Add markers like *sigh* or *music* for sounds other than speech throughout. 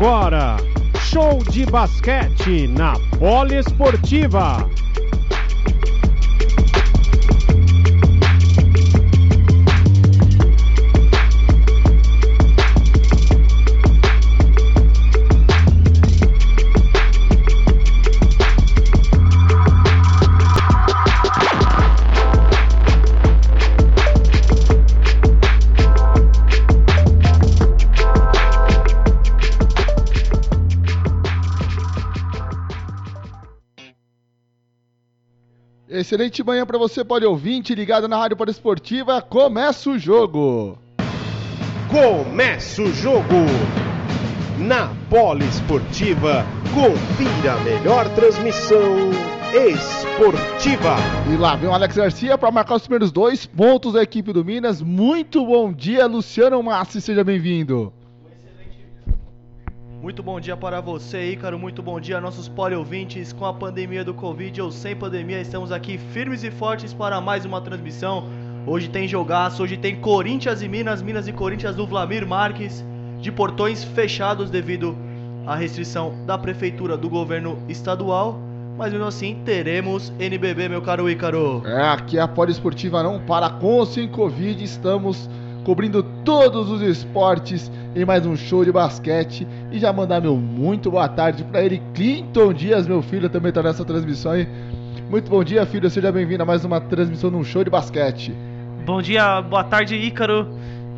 Agora, show de basquete na Poliesportiva. Excelente manhã para você, pode ouvinte, ligado na Rádio Esportiva. Começa o jogo. Começa o jogo. Na Poliesportiva, confira a melhor transmissão esportiva. E lá vem o Alex Garcia para marcar os primeiros dois pontos da equipe do Minas. Muito bom dia, Luciano Massi, seja bem-vindo. Muito bom dia para você, Ícaro. Muito bom dia, nossos ouvintes. Com a pandemia do Covid ou sem pandemia, estamos aqui firmes e fortes para mais uma transmissão. Hoje tem jogaço, hoje tem Corinthians e Minas, Minas e Corinthians do Vlamir Marques, de portões fechados devido à restrição da prefeitura do governo estadual. Mas mesmo assim, teremos NBB, meu caro Ícaro. É, aqui a Poliesportiva não para com ou sem Covid, estamos cobrindo todos os esportes em mais um show de basquete. E já mandar meu muito boa tarde para ele, Clinton Dias, meu filho, também está nessa transmissão aí. Muito bom dia, filho, seja bem-vindo a mais uma transmissão num show de basquete. Bom dia, boa tarde, Ícaro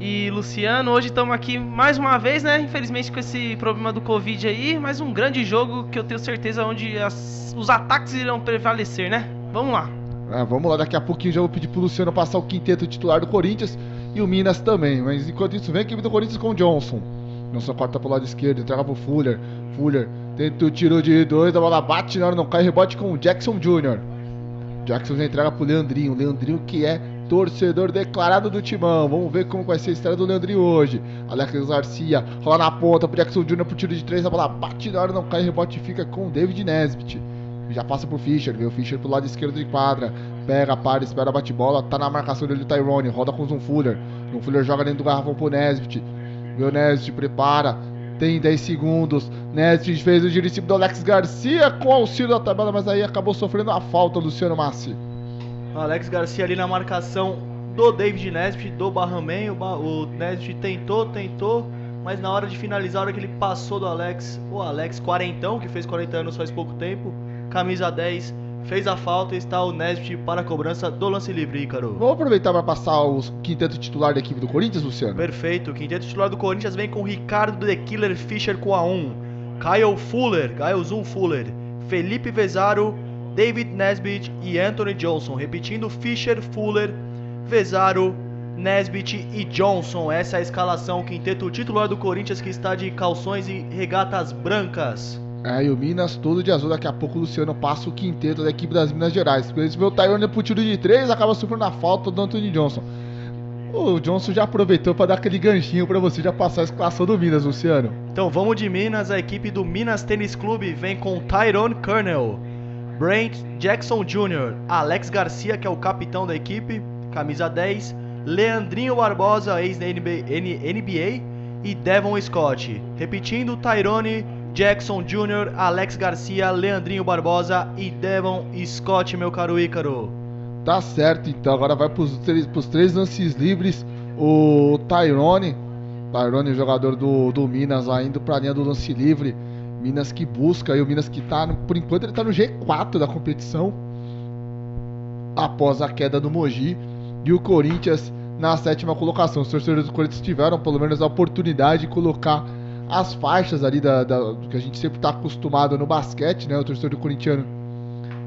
e Luciano. Hoje estamos aqui mais uma vez, né? Infelizmente com esse problema do Covid aí, mas um grande jogo que eu tenho certeza onde as, os ataques irão prevalecer, né? Vamos lá. Ah, vamos lá, daqui a pouquinho já vou pedir pro Luciano passar o quinteto titular do Corinthians e o Minas também. Mas enquanto isso, vem a equipe do Corinthians com o Johnson. Johnson corta pro lado esquerdo, entrega pro Fuller. Fuller tenta o tiro de dois, a bola bate na hora, não cai, rebote com o Jackson Jr. Jackson já entrega pro Leandrinho. Leandrinho que é torcedor declarado do Timão. Vamos ver como vai ser a estreia do Leandrinho hoje. Alex Garcia rola na ponta pro Jackson Jr. pro tiro de três, a bola bate na hora, não cai, rebote fica com o David Nesbitt. Já passa pro Fischer, vê o Fischer pro lado esquerdo de quadra. Pega, para, espera, bate bola. Tá na marcação dele o Tyrone. Roda com o Zoom Fuller. O Fuller joga dentro do garrafão pro Nesbitt. O Nesbitt, prepara. Tem 10 segundos. Nesbitt fez o giro do Alex Garcia com auxílio da tabela, mas aí acabou sofrendo a falta, Luciano Massi. Alex Garcia ali na marcação do David Nesbitt, do Barraman. O, o Nesbitt tentou, tentou, mas na hora de finalizar, a hora que ele passou do Alex, o Alex quarentão, que fez 40 anos faz pouco tempo, camisa 10, fez a falta e está o Nesbitt para a cobrança do lance livre, Ícaro. Vamos aproveitar para passar o quinteto titular da equipe do Corinthians, Luciano? Perfeito, o quinteto titular do Corinthians vem com Ricardo The Killer Fischer com a 1, Kyle Fuller, Kyle Zoom Fuller, Felipe Vezaro, David Nesbitt e Anthony Johnson. Repetindo, Fischer, Fuller, Vezaro, Nesbitt e Johnson. Essa é a escalação, o quinteto titular do Corinthians que está de calções e regatas brancas. É, e o Minas todo de azul. Daqui a pouco o Luciano passa o quinteto da equipe das Minas Gerais. Porque esse meu Tyrone pro tiro de 3 acaba sofrendo a falta do Anthony Johnson. O Johnson já aproveitou para dar aquele ganchinho para você já passar a escalação do Minas, Luciano. Então vamos de Minas. A equipe do Minas Tênis Clube vem com Tyrone Colonel, Brent Jackson Jr., Alex Garcia, que é o capitão da equipe, camisa 10, Leandrinho Barbosa, ex-NBA, e Devon Scott. Repetindo, Tyrone Jackson Jr., Alex Garcia, Leandrinho Barbosa e Devon Scott, meu caro Ícaro. Tá certo, então agora vai pros três, pros três lances livres. O Tyrone, Tyrone, jogador do, do Minas, lá indo pra linha do lance livre. Minas que busca, e o Minas que tá, por enquanto, ele tá no G4 da competição. Após a queda do Mogi. E o Corinthians na sétima colocação. Os torcedores do Corinthians tiveram pelo menos a oportunidade de colocar as faixas ali da, da que a gente sempre está acostumado no basquete, né? O torcedor do corintiano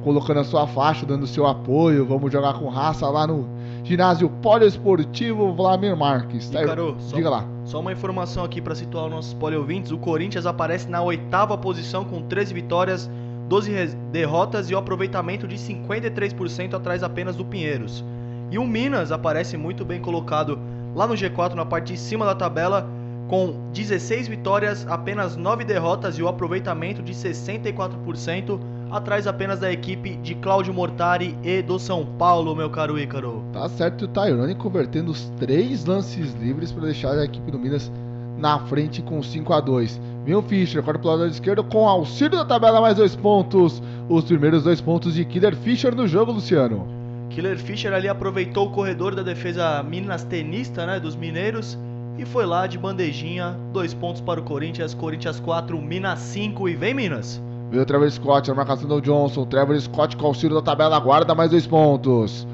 colocando a sua faixa, dando seu apoio. Vamos jogar com raça lá no ginásio poliesportivo Vladimir Marques. Tá, Ícaro, diga lá. Só uma informação aqui para situar os nossos poliouvintes: o Corinthians aparece na oitava posição com 13 vitórias, 12 derrotas e o um aproveitamento de 53% atrás apenas do Pinheiros. E o Minas aparece muito bem colocado lá no G4 na parte de cima da tabela com 16 vitórias, apenas 9 derrotas e o aproveitamento de 64%, atrás apenas da equipe de Cláudio Mortari e do São Paulo, meu caro Ícaro. Tá certo, o Tyrone convertendo os três lances livres para deixar a equipe do Minas na frente com 5 a 2 Vem o Fischer, corta pro lado esquerdo com auxílio da tabela, mais dois pontos. Os primeiros dois pontos de Killer Fischer no jogo, Luciano. Killer Fischer ali aproveitou o corredor da defesa Minas Tenista, né, dos mineiros, e foi lá de bandejinha, dois pontos para o Corinthians, Corinthians 4, Minas 5 e vem Minas. Veio o Trevor Scott, a marcação do Johnson, Trevor Scott com auxílio da tabela, guarda mais dois pontos.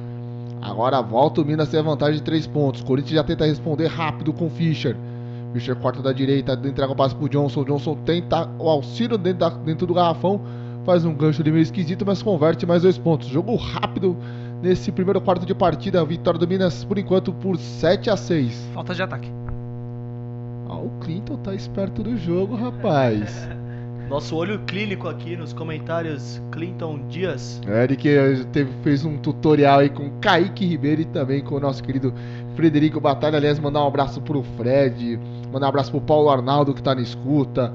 Agora volta o Minas ter vantagem de três pontos. Corinthians já tenta responder rápido com Fischer. Fischer corta da direita, entrega o passe pro Johnson. Johnson tenta o auxílio dentro, da, dentro do garrafão. Faz um gancho ali meio esquisito, mas converte mais dois pontos. Jogo rápido nesse primeiro quarto de partida. Vitória do Minas, por enquanto, por 7 a 6 Falta de ataque. Ah, o Clinton tá esperto do jogo, rapaz. *laughs* Nosso olho clínico aqui nos comentários, Clinton Dias. É, ele que teve, fez um tutorial aí com Kaique Ribeiro e também com o nosso querido Frederico Batalha. Aliás, mandar um abraço pro Fred, mandar um abraço pro Paulo Arnaldo que tá na escuta.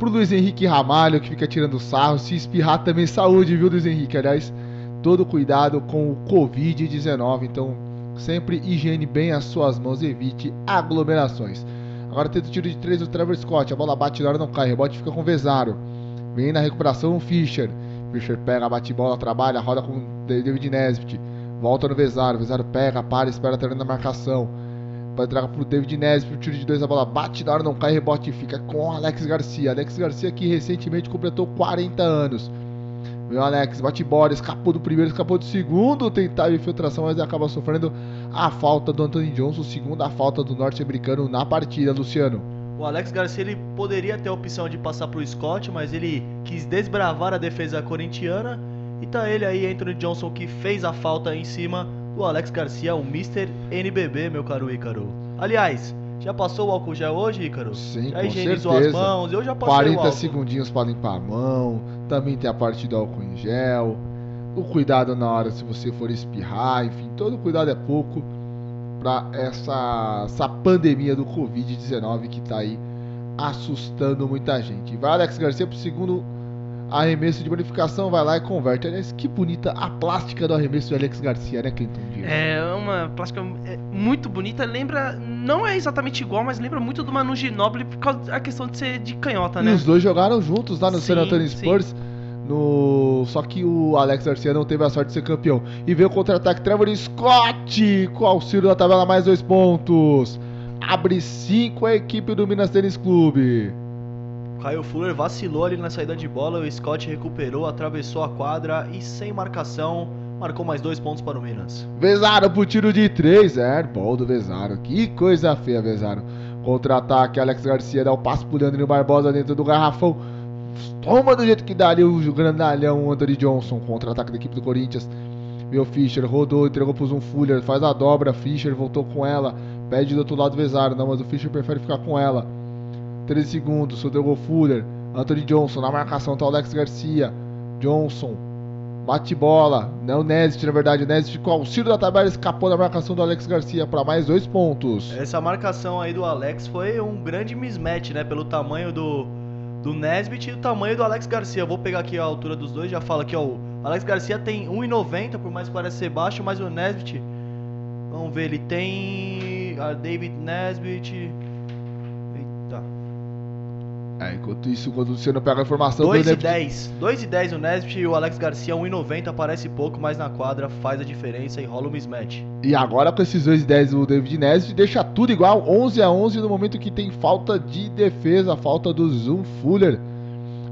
Pro Luiz Henrique Ramalho que fica tirando sarro. Se espirrar também saúde, viu, Luiz Henrique? Aliás, todo cuidado com o Covid-19. Então, sempre higiene bem as suas mãos, evite aglomerações. Agora tenta o tiro de 3 do Trevor Scott. A bola bate na hora não cai. Rebote fica com o Vezaro. Vem na recuperação o Fischer. Fischer pega, bate bola, trabalha, roda com David Nesbitt. Volta no Vezaro. Vezaro pega, para, espera a marcação. Vai entregar pro David Nesbitt. O tiro de 2 a bola bate na hora não cai. Rebote fica com Alex Garcia. Alex Garcia que recentemente completou 40 anos. Meu Alex, bate bola, escapou do primeiro, escapou do segundo, tentava infiltração, mas acaba sofrendo a falta do Anthony Johnson, segunda falta do norte-americano na partida, Luciano. O Alex Garcia ele poderia ter a opção de passar pro Scott, mas ele quis desbravar a defesa corintiana. E tá ele aí, Anthony Johnson, que fez a falta em cima do Alex Garcia, o Mr. NBB, meu caro Ícaro. Aliás, já passou o álcool gel hoje, Ícaro? Sim, já com higienizou certeza. as mãos? Eu já passei o 40 álcool. segundinhos para limpar a mão. Também tem a parte do álcool em gel. O cuidado na hora se você for espirrar, enfim, todo cuidado é pouco para essa, essa pandemia do Covid-19 que tá aí assustando muita gente. Vai Alex Garcia pro segundo arremesso de bonificação, vai lá e converte. Aliás, que bonita a plástica do arremesso de Alex Garcia, né, Clinton Dias? É uma plástica é, muito bonita. Lembra. Não é exatamente igual, mas lembra muito do Manu Ginóbili por causa da questão de ser de canhota, E né? os dois jogaram juntos lá no Sim, San Antonio sim. No... Só que o Alex Garcia não teve a sorte de ser campeão. E veio o contra-ataque Trevor Scott com auxílio da tabela mais dois pontos. Abre 5 a equipe do Minas Tênis Clube. Caio Fuller vacilou ali na saída de bola, o Scott recuperou, atravessou a quadra e sem marcação, marcou mais dois pontos para o Minas. Vezaro pro tiro de 3. É, bom do Vezaro. Que coisa feia, Vezaro. Contra-ataque, Alex Garcia dá o passo pro Leandrinho Barbosa dentro do garrafão. Toma do jeito que dá ali o grandalhão Anthony Johnson. Contra-ataque da equipe do Corinthians. Meu Fischer rodou, entregou pro Zoom Fuller. Faz a dobra. Fischer voltou com ela. Pede do outro lado Vezaro. Não, mas o Fischer prefere ficar com ela. 13 segundos. Rodrigo Fuller. Anthony Johnson na marcação. Tá o Alex Garcia. Johnson. Bate bola. Não, o Nesbitt, na verdade. O Nesbitt com auxílio da tabela escapou da marcação do Alex Garcia para mais dois pontos. Essa marcação aí do Alex foi um grande mismatch, né? Pelo tamanho do, do Nesbitt e o tamanho do Alex Garcia. Vou pegar aqui a altura dos dois, já fala aqui, ó. O Alex Garcia tem 1,90, por mais que pareça ser baixo, mas o Nesbitt. Vamos ver, ele tem. David Nesbitt. É, enquanto isso, quando o Luciano pega a informação 2 do e Nesbitt- 10. 2 e 10 o Nesbitt e o Alex Garcia 1,90 parece pouco, mas na quadra faz a diferença e rola o mismatch. E agora com esses dois 10 do David Nesbitt, deixa tudo igual, 11 a 11 no momento que tem falta de defesa, falta do Zoom Fuller.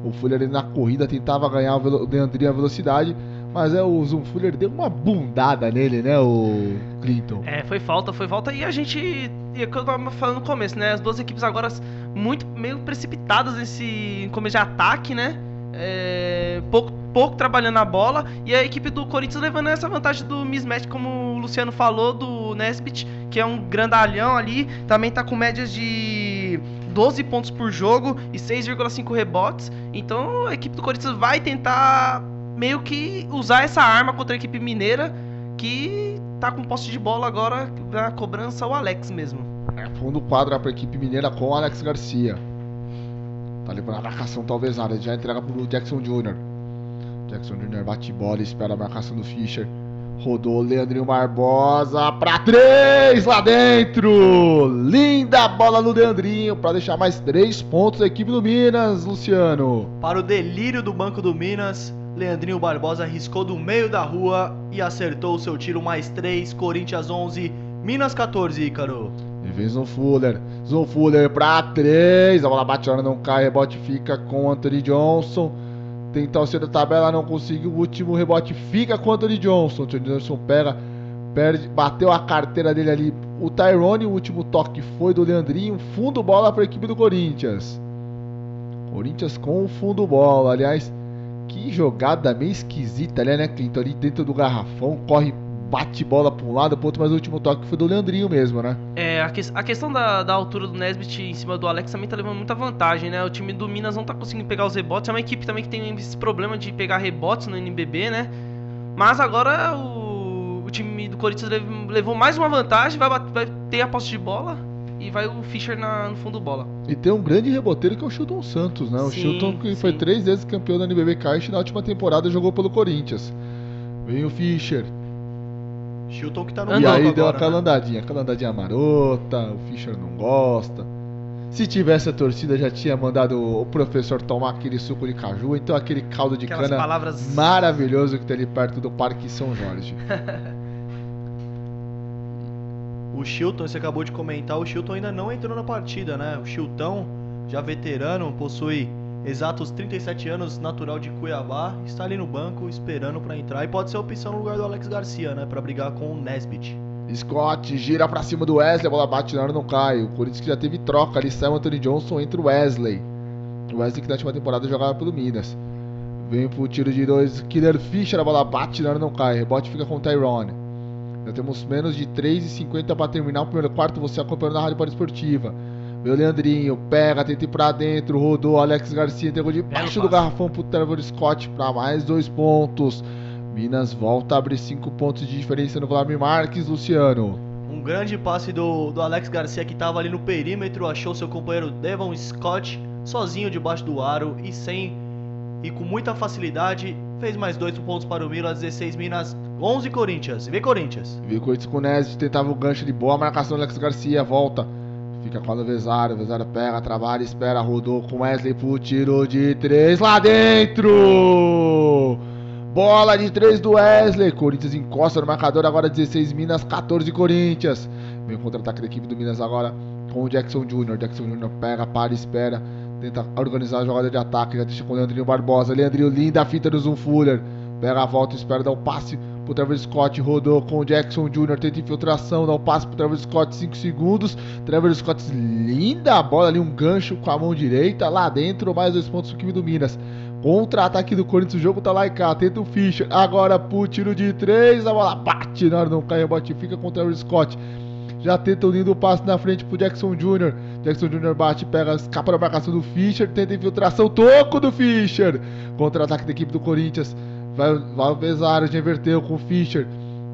O Fuller na corrida tentava ganhar o o Leandrinho a velocidade, mas é o Zoom Fuller deu uma bundada nele, né, o Clinton. É, foi falta, foi falta. E a gente. E é o que eu tava falando no começo, né? As duas equipes agora muito meio precipitadas nesse começo de ataque, né? É, pouco, pouco trabalhando a bola. E a equipe do Corinthians levando essa vantagem do mismatch, como o Luciano falou, do Nesbitt, que é um grandalhão ali. Também tá com médias de 12 pontos por jogo e 6,5 rebotes. Então a equipe do Corinthians vai tentar meio que usar essa arma contra a equipe mineira que tá com posse de bola agora na cobrança o Alex mesmo. É, fundo quadra para a equipe mineira com o Alex Garcia. Tá levando a marcação talvez área, já entrega pro Jackson Jr. Jackson Jr. bate bola, espera a marcação do Fischer. Rodou Leandrinho Barbosa pra três lá dentro. Linda bola do Leandrinho para deixar mais três pontos a equipe do Minas, Luciano. Para o delírio do banco do Minas, Leandrinho Barbosa arriscou do meio da rua e acertou seu tiro mais três. Corinthians 11, Minas 14, Ícaro. E vem Zon Fuller. Zon Fuller pra três. A bola bate, a não cai. Rebote fica com Anthony Johnson. Tentar o da tabela, não conseguiu. O último rebote fica com Anthony Johnson. Anthony Johnson pega, perde, bateu a carteira dele ali. O Tyrone, o último toque foi do Leandrinho. Fundo bola para a equipe do Corinthians. Corinthians com o fundo bola. Aliás, que jogada meio esquisita ali, né, Clinton? Ali dentro do garrafão, corre bate bola pra um lado, pro outro, mas o último toque foi do Leandrinho mesmo, né? É, a, que, a questão da, da, altura do Nesbit em cima do Alex também tá levando muita vantagem, né? O time do Minas não tá conseguindo pegar os rebotes, é uma equipe também que tem esse problema de pegar rebotes no NBB, né? Mas agora o, o time do Corinthians levou mais uma vantagem, vai, vai ter a posse de bola e vai o Fischer na, no fundo bola. E tem um grande reboteiro que é o Chilton Santos, né? O sim, Chilton que sim. foi três vezes campeão da NBB Caixa e na última temporada jogou pelo Corinthians. Vem o Fischer, Chilton que tá no E aí deu agora, aquela né? andadinha, aquela andadinha marota, o Fischer não gosta. Se tivesse a torcida, já tinha mandado o professor tomar aquele suco de caju, então aquele caldo de Aquelas cana palavras... maravilhoso que tem ali perto do Parque São Jorge. *laughs* o Chilton, você acabou de comentar, o Chilton ainda não entrou na partida, né? O Chilton, já veterano, possui exatos 37 anos, natural de Cuiabá, está ali no banco esperando para entrar e pode ser opção no lugar do Alex Garcia, né, para brigar com o Nesbit. Scott gira para cima do Wesley, a bola bate na hora não cai. O Corinthians que já teve troca ali, sai o Anthony Johnson entre o Wesley. O Wesley que na última temporada jogava pelo Minas. Vem pro tiro de dois, Killer Fischer, a bola bate na hora não cai. Rebote fica com o Tyrone. Já temos menos de 3,50 para terminar o primeiro quarto. Você acompanhando na Rádio Esportiva. Meu Leandrinho, pega, tenta ir pra dentro, rodou. Alex Garcia entregou debaixo do garrafão pro Trevor Scott pra mais dois pontos. Minas volta a abrir cinco pontos de diferença no Guilherme Marques, Luciano. Um grande passe do, do Alex Garcia que tava ali no perímetro, achou seu companheiro Devon Scott sozinho debaixo do aro e sem e com muita facilidade fez mais dois pontos para o Minas, 16 Minas, 11 Corinthians. Vê Corinthians. Vê Corinthians com o Neves, tentava o gancho de boa marcação do Alex Garcia, volta. Fica com o Vesário. Vesário pega, trabalha, espera. Rodou com Wesley pro tiro de três lá dentro. Bola de três do Wesley. Corinthians encosta no marcador. Agora 16 Minas, 14 Corinthians. Vem o contra-ataque da equipe do Minas agora com o Jackson Jr. Jackson Jr. pega, para, espera. Tenta organizar a jogada de ataque. Já deixa com o Leandrinho Barbosa. Leandrinho linda a fita do Zoom Fuller. Pega a volta, espera dar o um passe pro Travis Scott, rodou com o Jackson Jr., tenta infiltração, dá o um passe pro Travis Scott, 5 segundos. Travis Scott, linda bola ali, um gancho com a mão direita, lá dentro, mais dois pontos pro time do Minas. Contra-ataque do Corinthians, o jogo tá lá e cá, tenta o Fischer, agora pro tiro de 3, a bola bate na hora não cai, bote fica com o Travis Scott. Já tenta o lindo passe na frente pro Jackson Jr. Jackson Jr. bate, pega, escapa da marcação do Fischer, tenta infiltração, toco do Fischer. Contra-ataque da equipe do Corinthians. Vai, vai o já inverteu com o Fischer.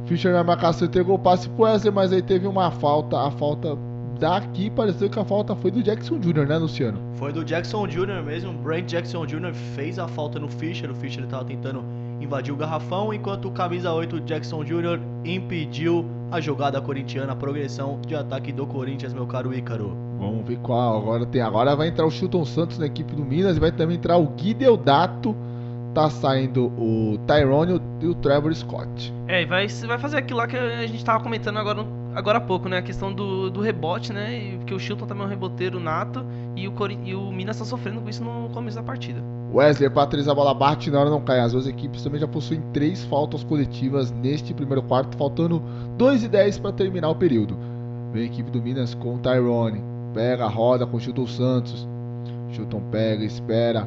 Fischer na marcação entregou o passe pro Wesley, mas aí teve uma falta. A falta daqui pareceu que a falta foi do Jackson Jr., né, Luciano? Foi do Jackson Jr. mesmo. Brent Jackson Jr. fez a falta no Fischer. O Fischer estava tentando invadir o garrafão, enquanto o camisa 8 Jackson Jr. impediu a jogada corintiana, a progressão de ataque do Corinthians, meu caro Ícaro. Vamos ver qual. Agora tem. Agora vai entrar o Chilton Santos na equipe do Minas e vai também entrar o Gui Deodato tá saindo o Tyrone e o Trevor Scott. É, e vai, vai fazer aquilo lá que a gente tava comentando agora, agora há pouco, né? A questão do, do rebote, né? Porque o Chilton também é um reboteiro nato e o, e o Minas tá sofrendo com isso no começo da partida. Wesley, para três a bola bate na hora não cai. As duas equipes também já possuem três faltas coletivas neste primeiro quarto, faltando 2 e 10 para terminar o período. Vem a equipe do Minas com o Tyrone. Pega, roda com o Chilton Santos. Chilton pega, espera,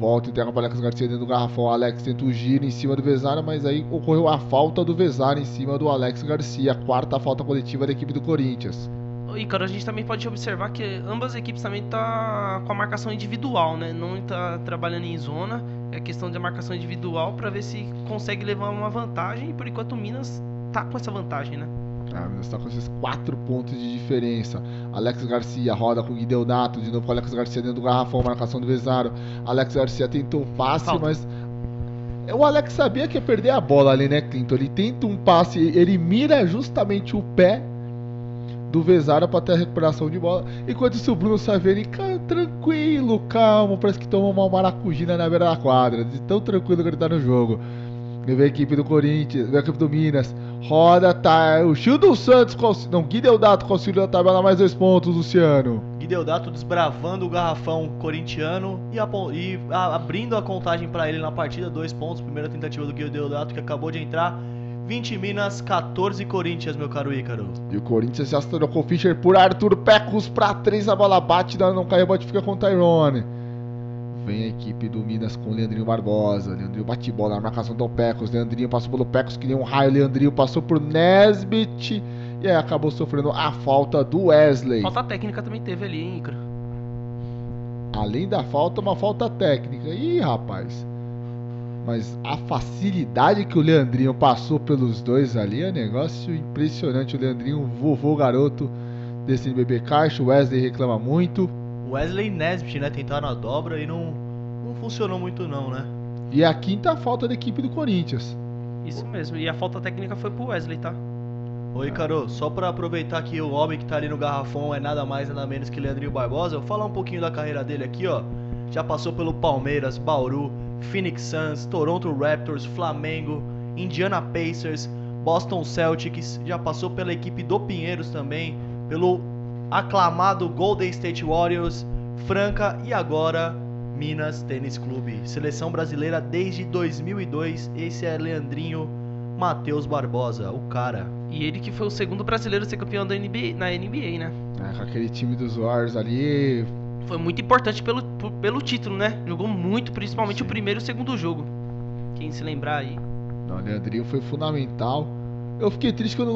Volta, entrega para Alex Garcia dentro do garrafão. Alex tenta o giro em cima do Vezara, mas aí ocorreu a falta do Vezara em cima do Alex Garcia. Quarta falta coletiva da equipe do Corinthians. E cara, a gente também pode observar que ambas as equipes também tá com a marcação individual, né? Não tá trabalhando em zona. É questão de marcação individual para ver se consegue levar uma vantagem. E por enquanto o Minas tá com essa vantagem, né? Ah, está com esses 4 pontos de diferença. Alex Garcia roda com o Guideonato. De novo com o Alex Garcia dentro do garrafão. Marcação do Vezaro. Alex Garcia tentou o passe, Falta. mas. O Alex sabia que ia perder a bola ali, né, Clinton? Ele tenta um passe, ele mira justamente o pé do Vezara para ter a recuperação de bola. Enquanto isso, o Bruno Savini, tranquilo, calmo, parece que tomou uma maracujina na beira da quadra, de tão tranquilo que ele tá no jogo. Vem a equipe do Corinthians, vem a equipe do Minas, roda, tá. O Childo Santos, não, Gui Deodato com auxílio da tabela, mais dois pontos, Luciano. Gui Deodato desbravando o garrafão corintiano e, a, e a, abrindo a contagem para ele na partida, dois pontos. Primeira tentativa do Gui Deodato que acabou de entrar. 20 Minas, 14 Corinthians, meu caro Ícaro. E o Corinthians se trocou Fischer por Arthur Pecos para 3, a bola bate, não caiu, bate fica com o Tyrone. Vem a equipe do Minas com o Leandrinho Barbosa. Leandrinho bate bola na marcação do Pecos. Leandrinho passou pelo Pecos que nem um raio. Leandrinho passou por Nesbit. E aí acabou sofrendo a falta do Wesley. Falta técnica também teve ali, hein, Ícaro? Além da falta, uma falta técnica. Ih, rapaz. Mas a facilidade que o Leandrinho passou pelos dois ali é um negócio impressionante. O Leandrinho, vovô garoto desse NBB Caixa. O Wesley reclama muito. Wesley Nesbitt, né? Tentaram a dobra e não, não funcionou muito não, né? E a quinta falta da equipe do Corinthians. Isso mesmo. E a falta técnica foi pro Wesley, tá? Oi, Caro, só para aproveitar que o homem que tá ali no garrafão é nada mais nada menos que Leandrinho Barbosa, eu vou falar um pouquinho da carreira dele aqui, ó. Já passou pelo Palmeiras, Bauru, Phoenix Suns, Toronto Raptors, Flamengo, Indiana Pacers, Boston Celtics, já passou pela equipe do Pinheiros também, pelo aclamado Golden State Warriors, Franca e agora Minas Tênis Clube. Seleção brasileira desde 2002. Esse é Leandrinho Matheus Barbosa, o cara. E ele que foi o segundo brasileiro a ser campeão da NBA, na NBA, né? É, com aquele time dos Warriors ali. Foi muito importante pelo, pelo título, né? Jogou muito, principalmente Sim. o primeiro e o segundo jogo. Quem se lembrar aí. Não, o Leandrinho foi fundamental. Eu fiquei triste quando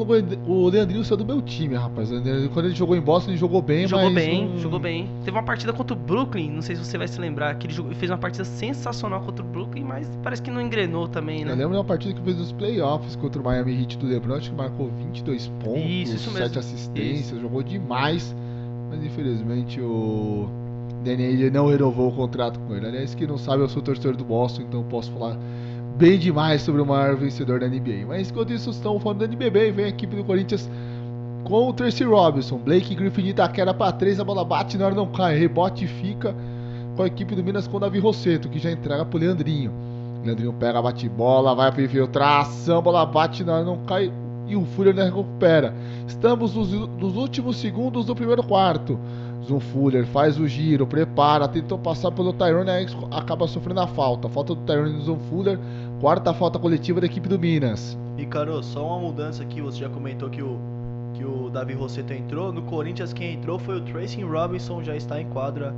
o Leandrinho saiu do meu time, rapaz. Quando ele jogou em Boston, ele jogou bem, jogou mas. bem, não... jogou bem. Teve uma partida contra o Brooklyn, não sei se você vai se lembrar, que ele fez uma partida sensacional contra o Brooklyn, mas parece que não engrenou também, né? Eu lembro de uma partida que fez nos playoffs contra o Miami Heat do LeBron, acho que marcou 22 pontos, isso, isso 7 assistências, isso. jogou demais. Mas infelizmente o Danny não renovou o contrato com ele. Aliás, quem não sabe, eu sou torcedor do Boston, então posso falar bem demais sobre o maior vencedor da NBA. Mas enquanto isso, estão falando da NBB, vem a equipe do Corinthians com o Tracy Robinson. Blake Griffin de Itaquera para 3, a bola bate na hora não cai, rebote fica com a equipe do Minas com o Davi Rosseto, que já entrega pro Leandrinho. Leandrinho pega, bate bola, vai para infiltração, bola bate na hora não cai e o Fúria recupera. Estamos nos, nos últimos segundos do primeiro quarto. Zoom Fuller faz o giro, prepara, tentou passar pelo Tyrone, acaba sofrendo a falta. Falta do Tyrone do Zoom Fuller, quarta falta coletiva da equipe do Minas. E Caro, só uma mudança aqui, você já comentou que o, que o Davi Rosseto entrou. No Corinthians quem entrou foi o Tracy Robinson, já está em quadra.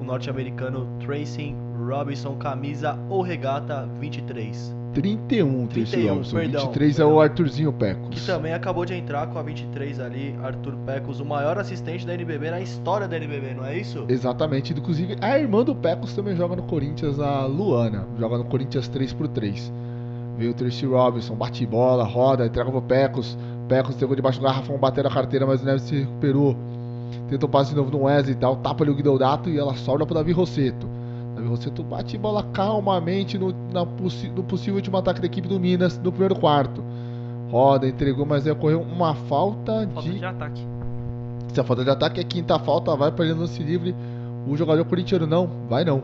O norte-americano Tracy Robinson, camisa ou regata 23. 31, 31 Robinson. Perdão, 23 perdão. é o Arthurzinho Pecos. Que também acabou de entrar com a 23 ali, Arthur Pecos, o maior assistente da NBB na história da NBB, não é isso? Exatamente. Inclusive, a irmã do Pecos também joga no Corinthians, a Luana. Joga no Corinthians 3x3. Veio o Tracy Robinson, bate bola, roda, entrega pro Pecos. Pecos pegou debaixo do garrafão, bateu na carteira, mas o Neves se recuperou. Tentou passe de novo no Wesley e tal, tapa ali o Guidodato e ela sobra pro Davi Rosseto. Você tu bate bola calmamente no, na, no possível último ataque da equipe do Minas no primeiro quarto. Roda, entregou, mas aí ocorreu uma falta, falta de... de ataque. Se a falta de ataque é quinta falta, vai para ele lance livre. O jogador corintiano não, vai não.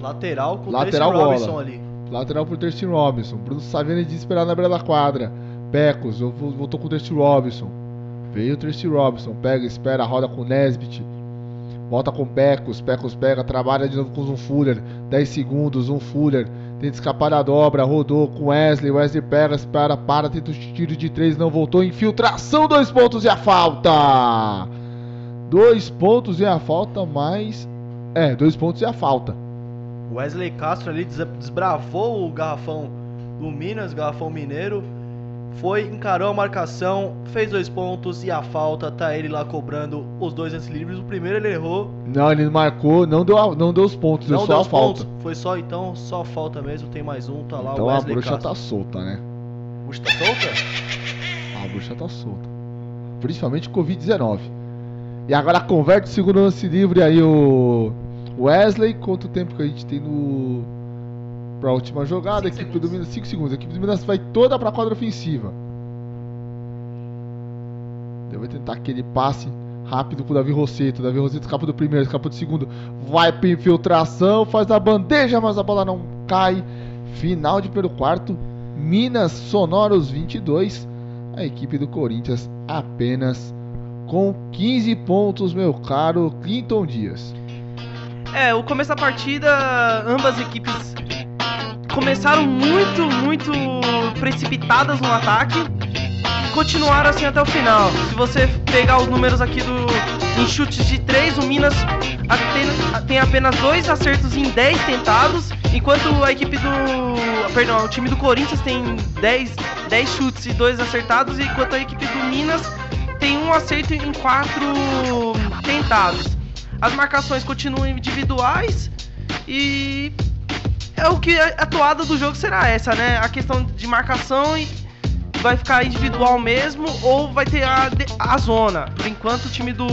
Lateral com Lateral o Robinson ali. Lateral pro Terce Robinson. Bruno Savini desesperado na beira da quadra. Pecos, voltou com o Terce Robinson. Veio o Terce Robinson, pega, espera, roda com o Nesbit. Volta com Pecos, Pecos pega, trabalha de novo com o Fuller. 10 segundos, um Fuller. Tenta escapar da dobra, rodou com Wesley. Wesley pega, espera, para, tenta o tiro de 3, não voltou. Infiltração, dois pontos e a falta. Dois pontos e a falta, mas. É, dois pontos e a falta. Wesley Castro ali desbravou o garrafão do Minas, garrafão mineiro foi, encarou a marcação, fez dois pontos e a falta, tá ele lá cobrando os dois antes livres. O primeiro ele errou. Não, ele marcou, não deu, não deu os pontos, não deu só a falta. Pontos. Foi só então, só a falta mesmo, tem mais um, tá lá então o Wesley a bruxa Castro. tá solta, né? A bruxa tá solta? A bruxa tá solta. Principalmente Covid-19. E agora converte o segundo lance livre aí o Wesley. Quanto tempo que a gente tem no para a última jogada. A Cinco equipe do segundos. Minas, 5 segundos. A equipe do Minas vai toda para a quadra ofensiva. Vai tentar aquele passe rápido pro Davi Rosseto. Davi Rosseto escapa do primeiro, escapa do segundo. Vai pra infiltração, faz a bandeja, mas a bola não cai. Final de primeiro quarto. Minas Sonoros 22. A equipe do Corinthians apenas com 15 pontos, meu caro Clinton Dias. É, o começo da partida, ambas equipes começaram muito, muito precipitadas no ataque e continuaram assim até o final. Se você pegar os números aqui do em chutes de 3, o Minas tem apenas dois acertos em 10 tentados, enquanto a equipe do, perdão, o time do Corinthians tem 10, 10 chutes e 2 acertados, enquanto a equipe do Minas tem um acerto em 4 tentados. As marcações continuam individuais e é o que a toada do jogo será essa, né? A questão de marcação e vai ficar individual mesmo ou vai ter a, a zona. Por enquanto o time do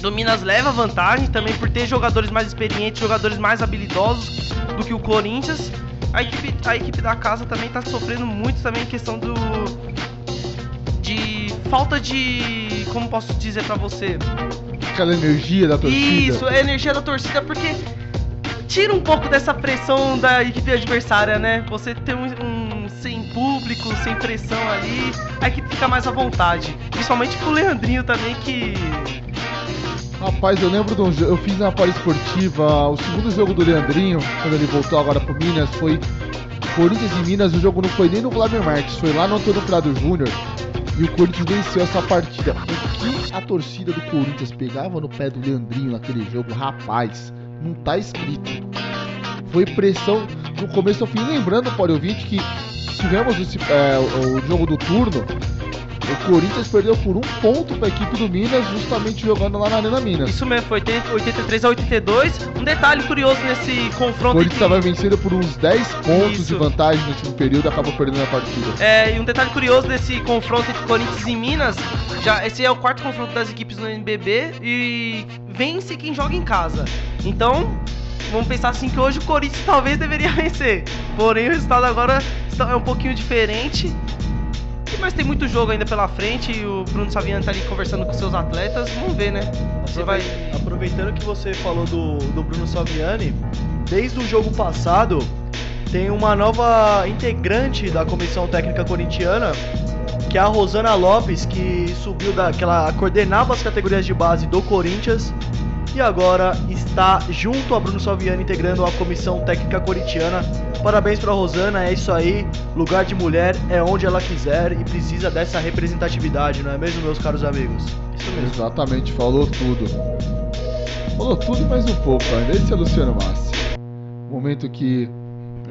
do Minas leva vantagem também por ter jogadores mais experientes, jogadores mais habilidosos do que o Corinthians. A equipe, a equipe da casa também tá sofrendo muito também em questão do de falta de como posso dizer pra você? Aquela energia da torcida. Isso, é a energia da torcida, porque tira um pouco dessa pressão da equipe adversária, né? Você ter um, um- sem público, sem pressão ali, a equipe fica mais à vontade. Principalmente pro Leandrinho também, que. Rapaz, eu lembro de um. Eu fiz na Esportiva o segundo jogo do Leandrinho, quando ele voltou agora pro Minas, foi Corinthians e Minas. O jogo não foi nem no Vladimir Marques, foi lá no Antônio Prado Júnior. E o Corinthians venceu essa partida. O que a torcida do Corinthians pegava no pé do Leandrinho naquele jogo, rapaz, não tá escrito. Foi pressão do começo ao fim. Lembrando, pode ouvinte, que tivemos esse, é, o, o jogo do turno. O Corinthians perdeu por um ponto para a equipe do Minas, justamente jogando lá na Arena Minas. Isso mesmo, foi 80 83 a 82. Um detalhe curioso nesse O confronto Corinthians entre- estava vencendo por uns 10 pontos Isso. de vantagem no último período, acabou perdendo a partida. É, e um detalhe curioso desse confronto entre Corinthians e Minas, já esse é o quarto confronto das equipes no NBB e vence quem joga em casa. Então, vamos pensar assim que hoje o Corinthians *laughs* talvez deveria vencer. Porém, o resultado agora é um pouquinho diferente. Mas tem muito jogo ainda pela frente e o Bruno Saviano tá ali conversando com seus atletas. Vamos ver, né? Você vai Aproveitando que você falou do, do Bruno Saviani, desde o jogo passado tem uma nova integrante da comissão técnica corintiana, que é a Rosana Lopes, que subiu da que ela coordenava as categorias de base do Corinthians e agora está junto a Bruno Saviani integrando a comissão técnica corintiana. Parabéns para Rosana, é isso aí. Lugar de mulher é onde ela quiser e precisa dessa representatividade, não é mesmo, meus caros amigos? Isso mesmo. Exatamente, falou tudo. Falou tudo e mais um pouco ainda. Esse é Luciano Massi. Momento que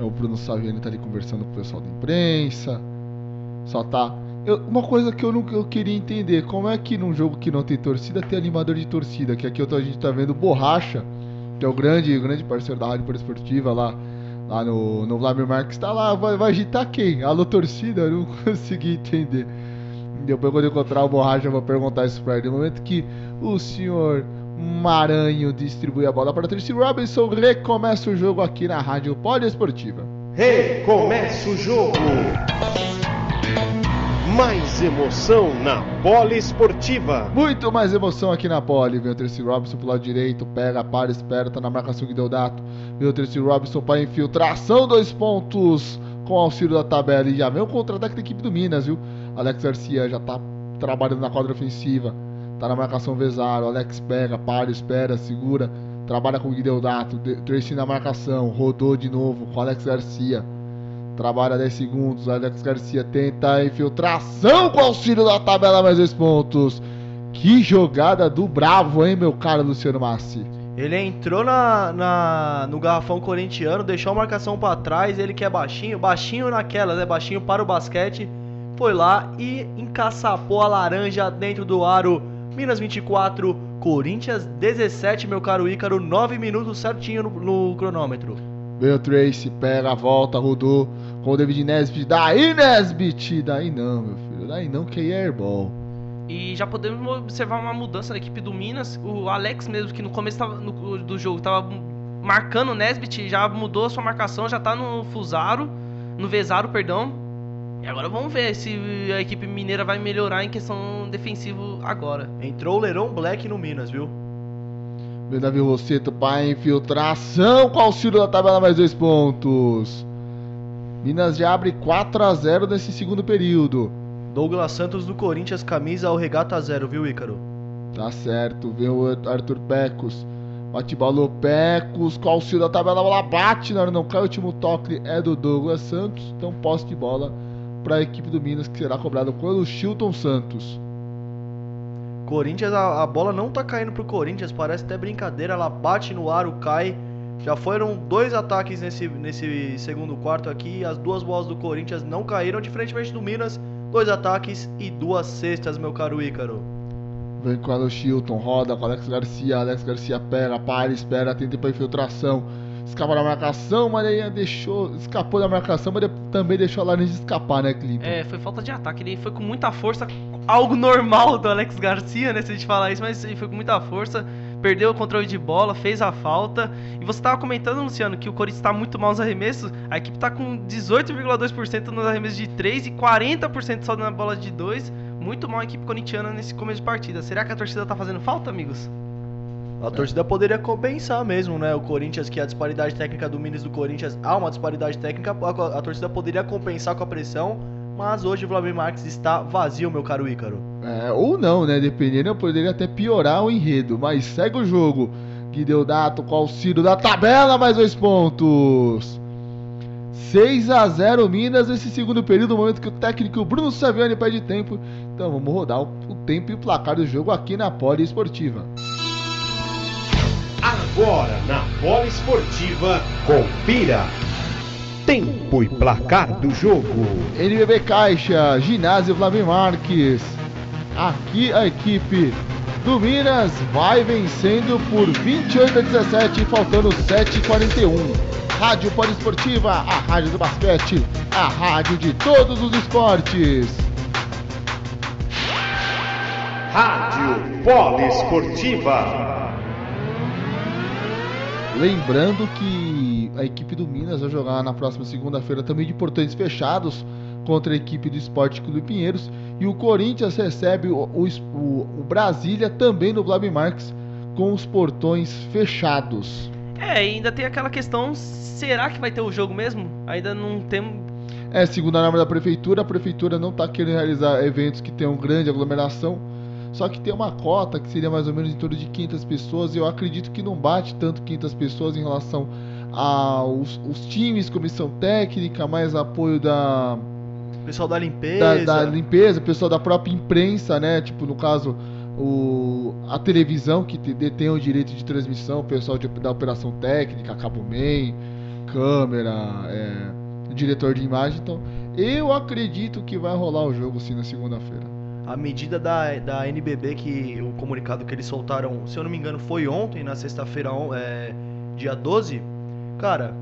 o Bruno Saviani tá ali conversando com o pessoal da imprensa. Só tá. Eu- uma coisa que eu nunca eu queria entender, como é que num jogo que não tem torcida tem animador de torcida? Que aqui a gente tá vendo Borracha, que é o grande, grande parceiro da Rádio Esportiva lá, lá no, no Vladimir Marques, tá lá, vai, vai agitar quem? Alô torcida? Eu não *laughs* consegui entender. Depois quando eu encontrar o Borracha eu vou perguntar isso pra ele. No momento que o senhor Maranho distribui a bola para Tracy Robinson, recomeça o jogo aqui na Rádio Poliesportiva. Recomeça o jogo. Mais emoção na bola esportiva. Muito mais emoção aqui na pole. Vem o Tracy Robinson pro lado direito, pega, para, espera, tá na marcação que deu dato. Vem o Tracy Robinson para infiltração, dois pontos com auxílio da tabela. E já vem o contra-ataque da equipe do Minas, viu? Alex Garcia já tá trabalhando na quadra ofensiva. Tá na marcação Vezaro. Alex pega, para, espera, segura. Trabalha com o Guideodato. De- Tracy na marcação. Rodou de novo com Alex Garcia. Trabalha 10 segundos. Alex Garcia tenta a infiltração com auxílio da tabela, mais dois pontos. Que jogada do Bravo, hein, meu caro Luciano Massi? Ele entrou na, na- no garrafão corintiano, deixou a marcação pra trás, ele que é baixinho, baixinho naquela, né? Baixinho para o basquete. Foi lá e encaçapou a laranja dentro do aro. Minas 24, Corinthians 17, meu caro Ícaro, 9 minutos certinho no, no cronômetro. Veio o Tracy, pega a volta, rodou com o David Nesbitt. Daí, Nesbitt! Daí não, meu filho. Daí não, que aí é airball. E já podemos observar uma mudança na equipe do Minas. O Alex mesmo, que no começo tava- no- do jogo tava marcando o Nesbit, já mudou a sua marcação, já tá no Fusaro, no Vezaro, perdão. E agora vamos ver se a equipe mineira vai melhorar em questão defensivo agora. Entrou o Leron Black no Minas, viu? Vem Davi Rosseto para infiltração com auxílio da tabela mais dois pontos. Minas já abre 4 a 0 nesse segundo período. Douglas Santos do Corinthians, camisa ao regata zero, viu, Ícaro? Tá certo, vem o Arthur Pecos. Bate bola o Pecos, auxílio da tabela, a bola bate na hora não cai. O último toque é do Douglas Santos. Então, posse de bola para a equipe do Minas, que será cobrada pelo Chilton Santos. Corinthians, a, a, bola não tá caindo pro Corinthians, parece até brincadeira. Ela bate no ar, o cai. Já foram dois ataques nesse, nesse segundo quarto aqui. As duas bolas do Corinthians não caíram, diferentemente do Minas. Dois ataques e duas cestas, meu caro Ícaro. Vem com o Chilton, roda com Alex Garcia. Alex Garcia pega, para, espera, tenta para infiltração. Escapa da marcação, mas aí deixou. Escapou da marcação, mas também deixou a Laranja escapar, né, Clinton? É, foi falta de ataque. Ele foi com muita força. Algo normal do Alex Garcia, né? Se a gente falar isso, mas ele foi com muita força perdeu o controle de bola, fez a falta. E você estava comentando, Luciano, que o Corinthians está muito mal nos arremessos. A equipe está com 18,2% nos arremessos de 3 e 40% só na bola de 2. Muito mal a equipe corintiana nesse começo de partida. Será que a torcida está fazendo falta, amigos? A torcida poderia compensar mesmo, né? O Corinthians, que a disparidade técnica do Minas do Corinthians há uma disparidade técnica, a, a torcida poderia compensar com a pressão mas hoje o Vladimir Marques está vazio, meu caro Ícaro. É, ou não, né? Dependendo, eu poderia até piorar o enredo. Mas segue o jogo. Que deu dato com auxílio da tabela, mais dois pontos. 6 a 0 Minas nesse segundo período, no momento que o técnico Bruno Saviani pede tempo. Então vamos rodar o, o tempo e o placar do jogo aqui na Poli Esportiva. Agora na Poli Esportiva, confira tempo e placar do jogo. NBB Caixa, Ginásio Vladimir Marques. Aqui a equipe do Minas vai vencendo por 28 a 17, faltando 7h41. Rádio Poliesportiva, a rádio do basquete, a rádio de todos os esportes. Rádio Poliesportiva. Lembrando que a equipe do Minas vai jogar na próxima segunda-feira também de portões fechados contra a equipe do Esporte Clube Pinheiros. E o Corinthians recebe o, o, o Brasília também no Blab Marques com os portões fechados. É, ainda tem aquela questão: será que vai ter o jogo mesmo? Ainda não tem. É, segundo a norma da prefeitura, a prefeitura não está querendo realizar eventos que tenham grande aglomeração só que tem uma cota que seria mais ou menos em torno de 500 pessoas. E eu acredito que não bate tanto 500 pessoas em relação aos os times, comissão técnica, mais apoio da. Pessoal da limpeza. Da, da limpeza, pessoal da própria imprensa, né? Tipo, no caso, o, a televisão que detém o direito de transmissão, o pessoal de, da operação técnica, Cabo Man, câmera, é, diretor de imagem. Então, eu acredito que vai rolar o jogo sim na segunda-feira a medida da, da NBB, que o comunicado que eles soltaram, se eu não me engano, foi ontem, na sexta-feira, é, dia 12. Cara,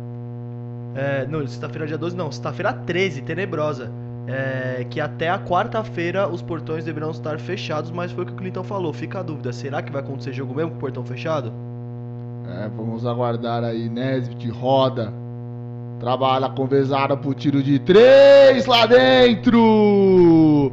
é, não, sexta-feira, dia 12, não, sexta-feira 13, tenebrosa. É, que até a quarta-feira os portões deverão estar fechados, mas foi o que o Clinton falou. Fica a dúvida: será que vai acontecer jogo mesmo com o portão fechado? É, vamos aguardar aí. Nesbit roda. Trabalha com Vezara pro tiro de três lá dentro.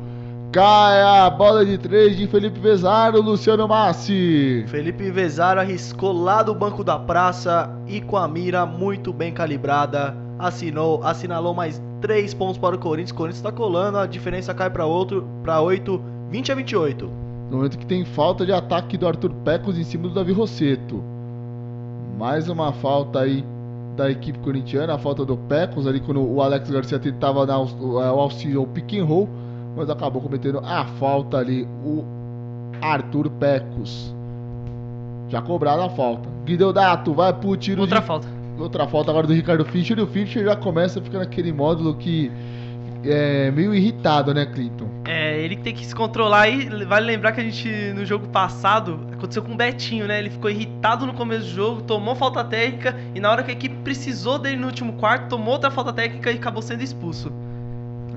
Cai a bola de três de Felipe Vezaro, Luciano Massi. Felipe Vezaro arriscou lá do banco da praça e com a mira muito bem calibrada, assinou, assinalou mais três pontos para o Corinthians. O Corinthians está colando, a diferença cai para outro, para 8, 20 a 28. No momento que tem falta de ataque do Arthur Pecos em cima do Davi Rosseto. Mais uma falta aí da equipe corintiana, a falta do Pecos ali quando o Alex Garcia tentava dar o auxílio ao pick and roll mas acabou cometendo a falta ali o Arthur Pecos. Já cobrado a falta. Guideodato vai pro tiro Outra de... falta. Outra falta agora do Ricardo Fischer. E o Fischer já começa a ficar naquele módulo que é meio irritado, né, Clinton? É, ele tem que se controlar e vale lembrar que a gente, no jogo passado, aconteceu com o Betinho, né? Ele ficou irritado no começo do jogo, tomou falta técnica e na hora que a equipe precisou dele no último quarto, tomou outra falta técnica e acabou sendo expulso.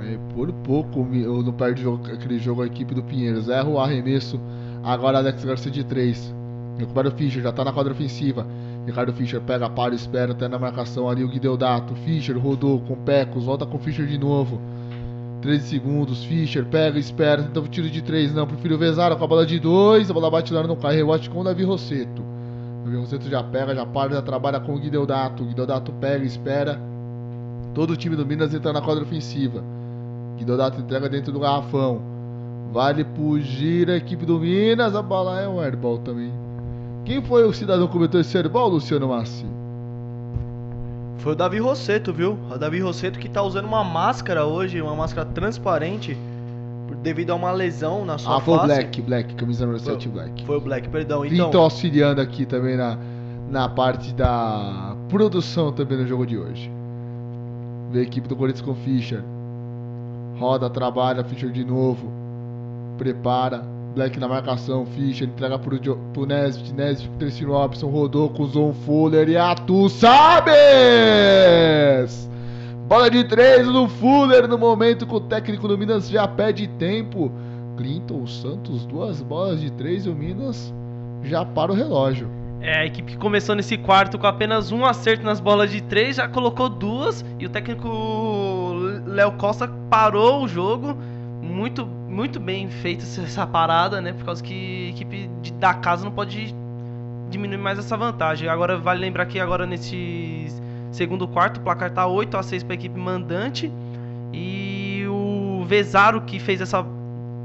É, por pouco eu não perde aquele jogo a equipe do Pinheiros. Erra o arremesso. Agora Alex Garcia de 3. Recupera o Fischer, já tá na quadra ofensiva. Ricardo Fischer pega, para, espera, até na marcação ali o Guideodato. Fischer rodou com Pecos, volta com Fischer de novo. 13 segundos, Fischer pega, espera, tenta o tiro de 3, não, prefiro o Vezara com a bola de 2, a bola bate lá no cai, rebote com o Davi Rosseto. Davi Rosseto já pega, já para, já trabalha com o Guideodato. Guideodato pega, espera. Todo o time do Minas entra na quadra ofensiva. Guideodato entrega dentro do garrafão. Vale pro gira, equipe do Minas, a bola é um airball também. Quem foi o cidadão que cometeu esse airball, Luciano Massi? Foi o Davi Rosseto, viu? O Davi Rosseto que tá usando uma máscara hoje, uma máscara transparente, devido a uma lesão na sua ah, foi o face. Black, Black, camisa número 7 Black. Foi o Black, perdão. Então, auxiliando aqui também na, na parte da produção também no jogo de hoje. Vê a equipe do Corinthians com Fischer. Roda, trabalha, Fischer de novo. Prepara. Black na marcação, Fischer entrega pro, Jo- pro Nesbitt, Nesbitt pro Tracy Robson, rodou com o Zon Fuller e a Tu Sabes! Bola de três no Fuller no momento que o técnico do Minas já pede tempo. Clinton Santos, duas bolas de três e o Minas já para o relógio. É, a equipe começou nesse quarto com apenas um acerto nas bolas de três, já colocou duas e o técnico Léo Costa parou o jogo. Muito, muito bem feita essa- parada, né? Por causa que a equipe de- da casa não pode diminuir mais essa vantagem. Agora vale lembrar que agora nesse segundo quarto o placar tá 8 a 6 para a equipe mandante e o Vezaro que fez essa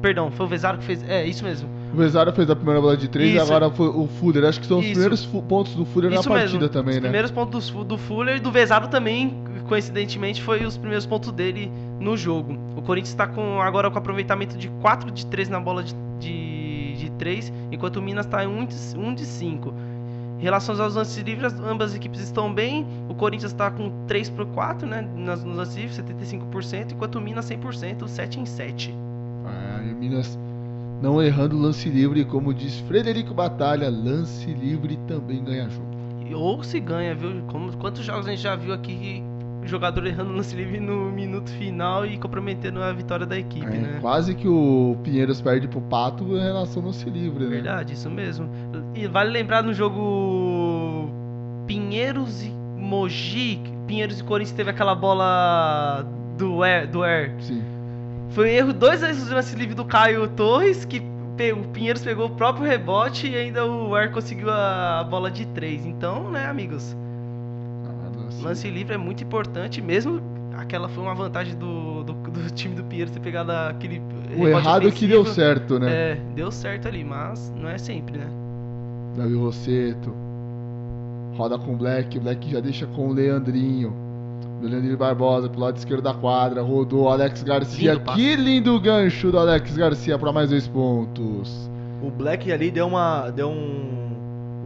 Perdão, foi o Vezaro que fez. É, isso mesmo. O Vezara fez a primeira bola de três e Isso. agora foi o Fuller. Acho que são os Isso. primeiros pontos do Fuller Isso na partida mesmo. também, os né? primeiros pontos do, Fuller e do Vezaro também, coincidentemente, foi os primeiros pontos dele no jogo. O Corinthians está com, agora com aproveitamento de 4 de 3 na bola de, de, de 3, enquanto o Minas está em 1 de, 1 de 5. Em relação aos lances livres, ambas as equipes estão bem. O Corinthians está com 3 por 4 né, nos lances livres, 75%, enquanto o Minas 100%, 7 em 7. Ah, e o Minas não errando lance livre, como diz Frederico Batalha, lance livre também ganha jogo. Ou se ganha, viu? Como, quantos jogos a gente já viu aqui que o jogador errando lance livre no minuto final e comprometendo a vitória da equipe, É, né? Quase que o Pinheiros perde pro Pato em relação ao lance livre, né? Verdade, isso mesmo. E vale lembrar no jogo Pinheiros e Mogi, Pinheiros e Corinthians teve aquela bola do Air, do Air. Sim. Foi um erro, dois erros de lance livre do Caio Torres, que o Pinheiros pegou o próprio rebote e ainda o Air conseguiu a, bola de três. Então, né, amigos? Ah, lance- livre é muito importante, mesmo aquela foi uma vantagem do, do, do time do Pinheiros ter pegado aquele. O errado é que deu certo, né? É, deu certo ali, mas não é sempre, né? Davi Rosseto. Roda com o Black. O Black já deixa com o Leandrinho. Do Leandrinho Barbosa pro lado esquerdo da quadra. Rodou Alex Garcia. Lindo que lindo gancho do Alex Garcia para mais dois pontos. o Black ali deu uma. deu um.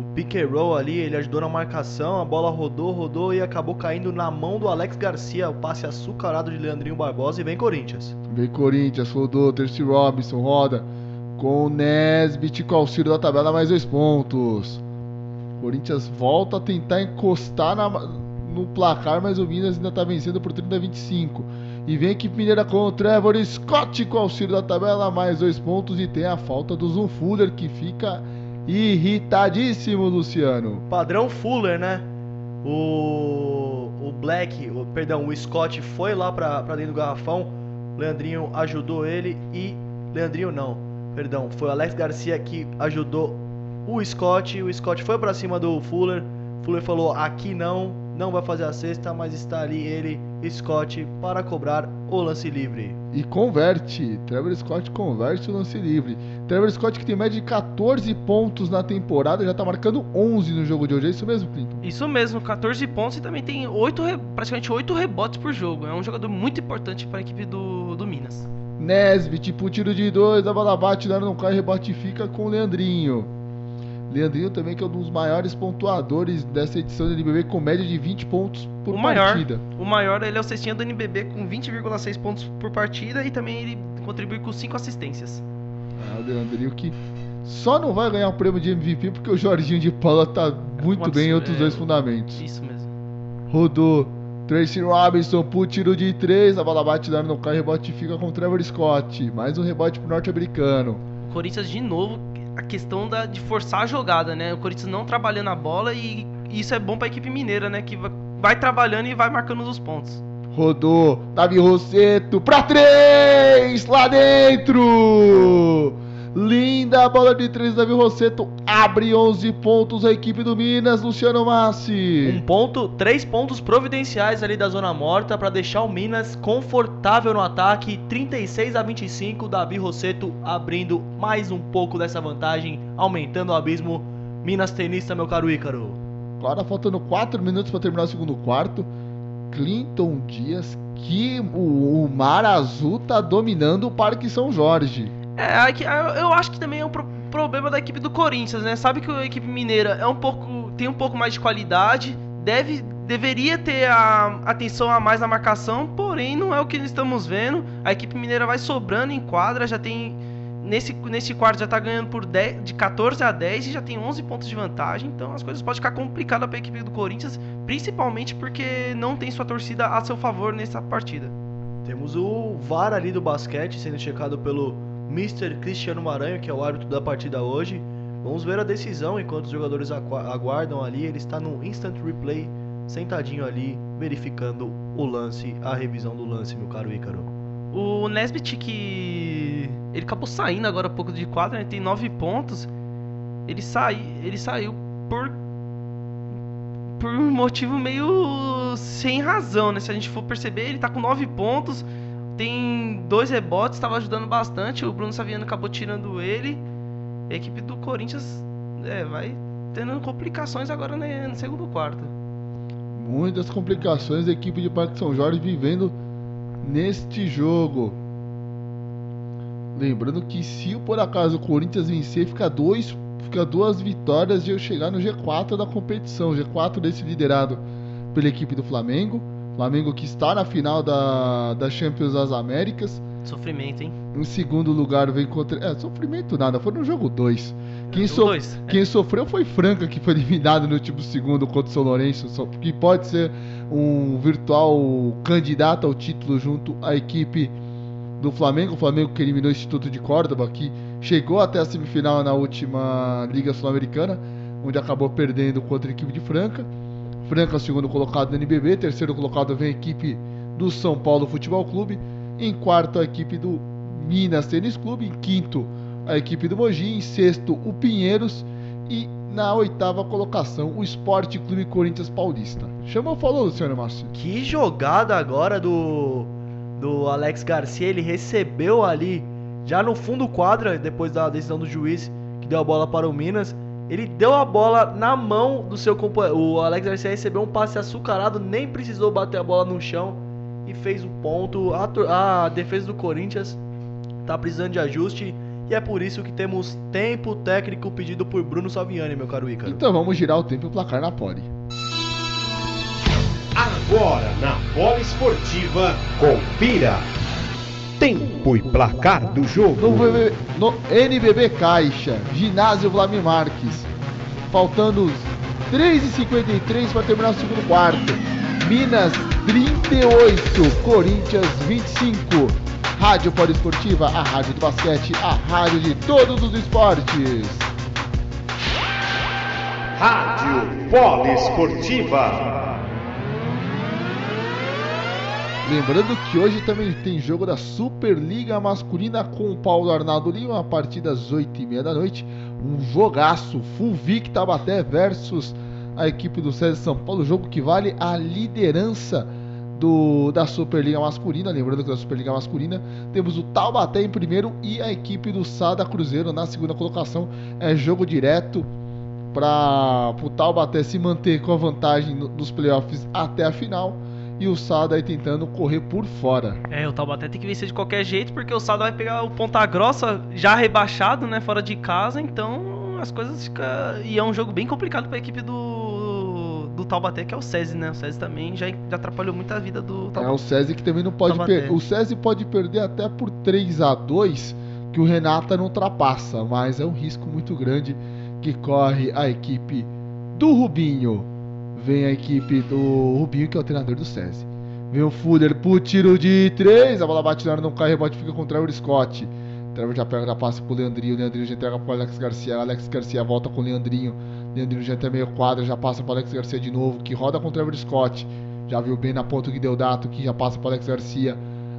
O pick and roll ali, ele ajudou na marcação, a bola rodou, rodou e acabou caindo na mão do Alex Garcia, o passe açucarado de Leandrinho Barbosa e vem Corinthians. Vem Corinthians, rodou, Terce Robinson, roda com o Nesbit com auxílio da tabela, mais dois pontos. Corinthians volta a tentar encostar na- no placar, mas o Minas ainda está vencendo por 30 a 25. E vem a equipe mineira com o Trevor Scott com auxílio da tabela, mais dois pontos. E tem a falta do Zoom Fuller que fica irritadíssimo, Luciano. Padrão Fuller, né? O, o Black, o, perdão, o Scott foi lá pra dentro do garrafão. Leandrinho ajudou ele e. Leandrinho não, perdão, foi o Alex Garcia que ajudou o Scott. O Scott foi pra cima do Fuller. Fuller falou: aqui não, não vai fazer a cesta, mas está ali ele, Scott, para cobrar o lance livre. E converte. Trevor Scott converte o lance livre. Trevor Scott que tem média de 14 pontos na temporada, já tá marcando 11 no jogo de hoje. É isso mesmo, Clinton? Isso mesmo, 14 pontos e também tem oito, re- praticamente 8 rebotes por jogo. É um jogador muito importante para a equipe do, do Minas. Nesbit pro tiro de dois, a bola bate, lá não cai, rebote fica com o Leandrinho. Leandrinho também que é um dos maiores pontuadores dessa edição do NBB com média de 20 pontos por O maior. partida. O maior, ele é o cestinha do NBB com 20,6 pontos por partida e também ele contribui com 5 assistências. Ah, o Leandrinho que só não vai ganhar o prêmio de MVP porque o Jorginho de Paula tá muito Um bem em outros é. dois fundamentos. Isso mesmo. Rodou. Tracy Robinson pro tiro de 3, a bola bate lá no cai, rebote fica com o Trevor Scott. Mais um rebote pro norte-americano. O Corinthians, de novo, a questão da, de forçar a jogada, né? O Corinthians não trabalhando a bola e isso é bom pra equipe mineira, né? Que vai trabalhando e vai marcando os pontos. Rodou, Davi Rosseto pra três, lá dentro! Linda bola de três, Davi Rosseto abre 11 pontos a equipe do Minas, Luciano Massi. Um ponto, três pontos providenciais ali da zona morta para deixar o Minas confortável no ataque, 36 a 25, Davi Rosseto abrindo mais um pouco dessa vantagem, aumentando o abismo. Minas tenista, meu caro Ícaro. Agora faltando 4 minutos para terminar o segundo quarto. Clinton Dias, que o, o Mar Azul tá dominando o Parque São Jorge. É, eu acho que também é um problema da equipe do Corinthians, né? Sabe que a equipe mineira é um pouco tem um pouco mais de qualidade, deve deveria ter a atenção a mais na marcação, porém não é o que estamos vendo. A equipe mineira vai sobrando em quadra, já tem nesse nesse quarto já tá ganhando por 10, de 14 a 10 e já tem 11 pontos de vantagem, então as coisas podem ficar complicadas para a equipe do Corinthians, principalmente porque não tem sua torcida a seu favor nessa partida. Temos o VAR ali do basquete sendo checado pelo Mr. Cristiano Maranhão, que é o árbitro da partida hoje. Vamos ver a decisão enquanto os jogadores aguardam ali. Ele está no instant replay, sentadinho ali, verificando o lance, a revisão do lance, meu caro Ícaro. O Nesbitt que ele acabou saindo agora há pouco de quadra, ele tem 9 pontos. Ele, sai, ele saiu por por um motivo meio sem razão, né? Se a gente for perceber, ele tá com 9 pontos tem dois rebotes, estava ajudando bastante. O Bruno Saviano acabou tirando ele. A equipe do Corinthians é, vai tendo complicações agora né, no segundo quarto. Muitas complicações a equipe de Parque São Jorge vivendo neste jogo. Lembrando que se por acaso o Corinthians vencer, fica, dois, fica duas vitórias de eu chegar no G4 da competição. G4 desse liderado pela equipe do Flamengo. Flamengo que está na final da, da Champions das Américas. Sofrimento, hein? Em segundo lugar vem contra. É, sofrimento nada, foi no jogo 2. Quem, so... Quem sofreu foi Franca, que foi *laughs* eliminado no último segundo contra o São Lourenço, que pode ser um virtual candidato ao título junto à equipe do Flamengo. O Flamengo que eliminou o Instituto de Córdoba, que chegou até a semifinal na última Liga Sul-Americana, onde acabou perdendo contra a equipe de Franca. Franca, segundo colocado no NBB. Terceiro colocado vem a equipe do São Paulo Futebol Clube. Em quarto, a equipe do Minas Tênis Clube. Em quinto, a equipe do Mogi. Em sexto, o Pinheiros. E na oitava colocação, o Esporte Clube Corinthians Paulista. Chamou, falou, Luciano Márcio. Que jogada agora do, do Alex Garcia. Ele recebeu ali, já no fundo quadra, depois da decisão do juiz que deu a bola para o Minas ele deu a bola na mão do seu companheiro. O Alex Garcia recebeu um passe açucarado, nem precisou bater a bola no chão e fez o ponto. A, a defesa do Corinthians tá precisando de ajuste. E é por isso que temos tempo técnico pedido por Bruno Saviani, meu caro Ícaro. Então vamos girar o tempo e o placar na pole. Agora na pole esportiva, confira. Tempo e placar do jogo. No, no NBB Caixa, Ginásio Vladimir Marques. Faltando 3h53 para terminar o segundo quarto. Minas 38, Corinthians 25. Rádio Poliesportiva, a rádio do basquete, a rádio de todos os esportes. Rádio Poliesportiva. Lembrando que hoje também tem jogo da Superliga Masculina com o Paulo Arnaldo Lima, a partir das 8h30 da noite. Um jogaço, Full Vic Tabaté versus a equipe do César São Paulo, jogo que vale a liderança do, da Superliga Masculina. Lembrando que na Superliga Masculina temos o Taubaté em primeiro e a equipe do Sada Cruzeiro na segunda colocação. É jogo direto para o Taubaté se manter com a vantagem nos playoffs até a final e o Sada aí tentando correr por fora. É, o Taubaté tem que vencer de qualquer jeito, porque o Sada vai pegar o Ponta Grossa já rebaixado, né, fora de casa, então as coisas ficam... E é um jogo bem complicado para a equipe do, do Taubaté, que é o SESI, né? O SESI também já, já atrapalhou muito a vida do Taubaté. É, o SESI que também não pode perder. O SESI pode perder até por 3 a 2 que o Renata não ultrapassa, mas é um risco muito grande que corre a equipe do Rubinho. Vem a equipe do Rubinho, que é o treinador do SESI. Vem o Fuller pro tiro de três. A bola bate na hora, não cai, rebote fica com o Trevor Scott. Trevor já pega, já passa pro Leandrinho. Leandrinho já entrega pro Alex Garcia. Alex Garcia volta com o Leandrinho. Leandrinho já tem meio quadra, já passa para Alex Garcia de novo, que roda com o Trevor Scott. Já viu bem na ponta que deu dato, que já passa para Alex Garcia.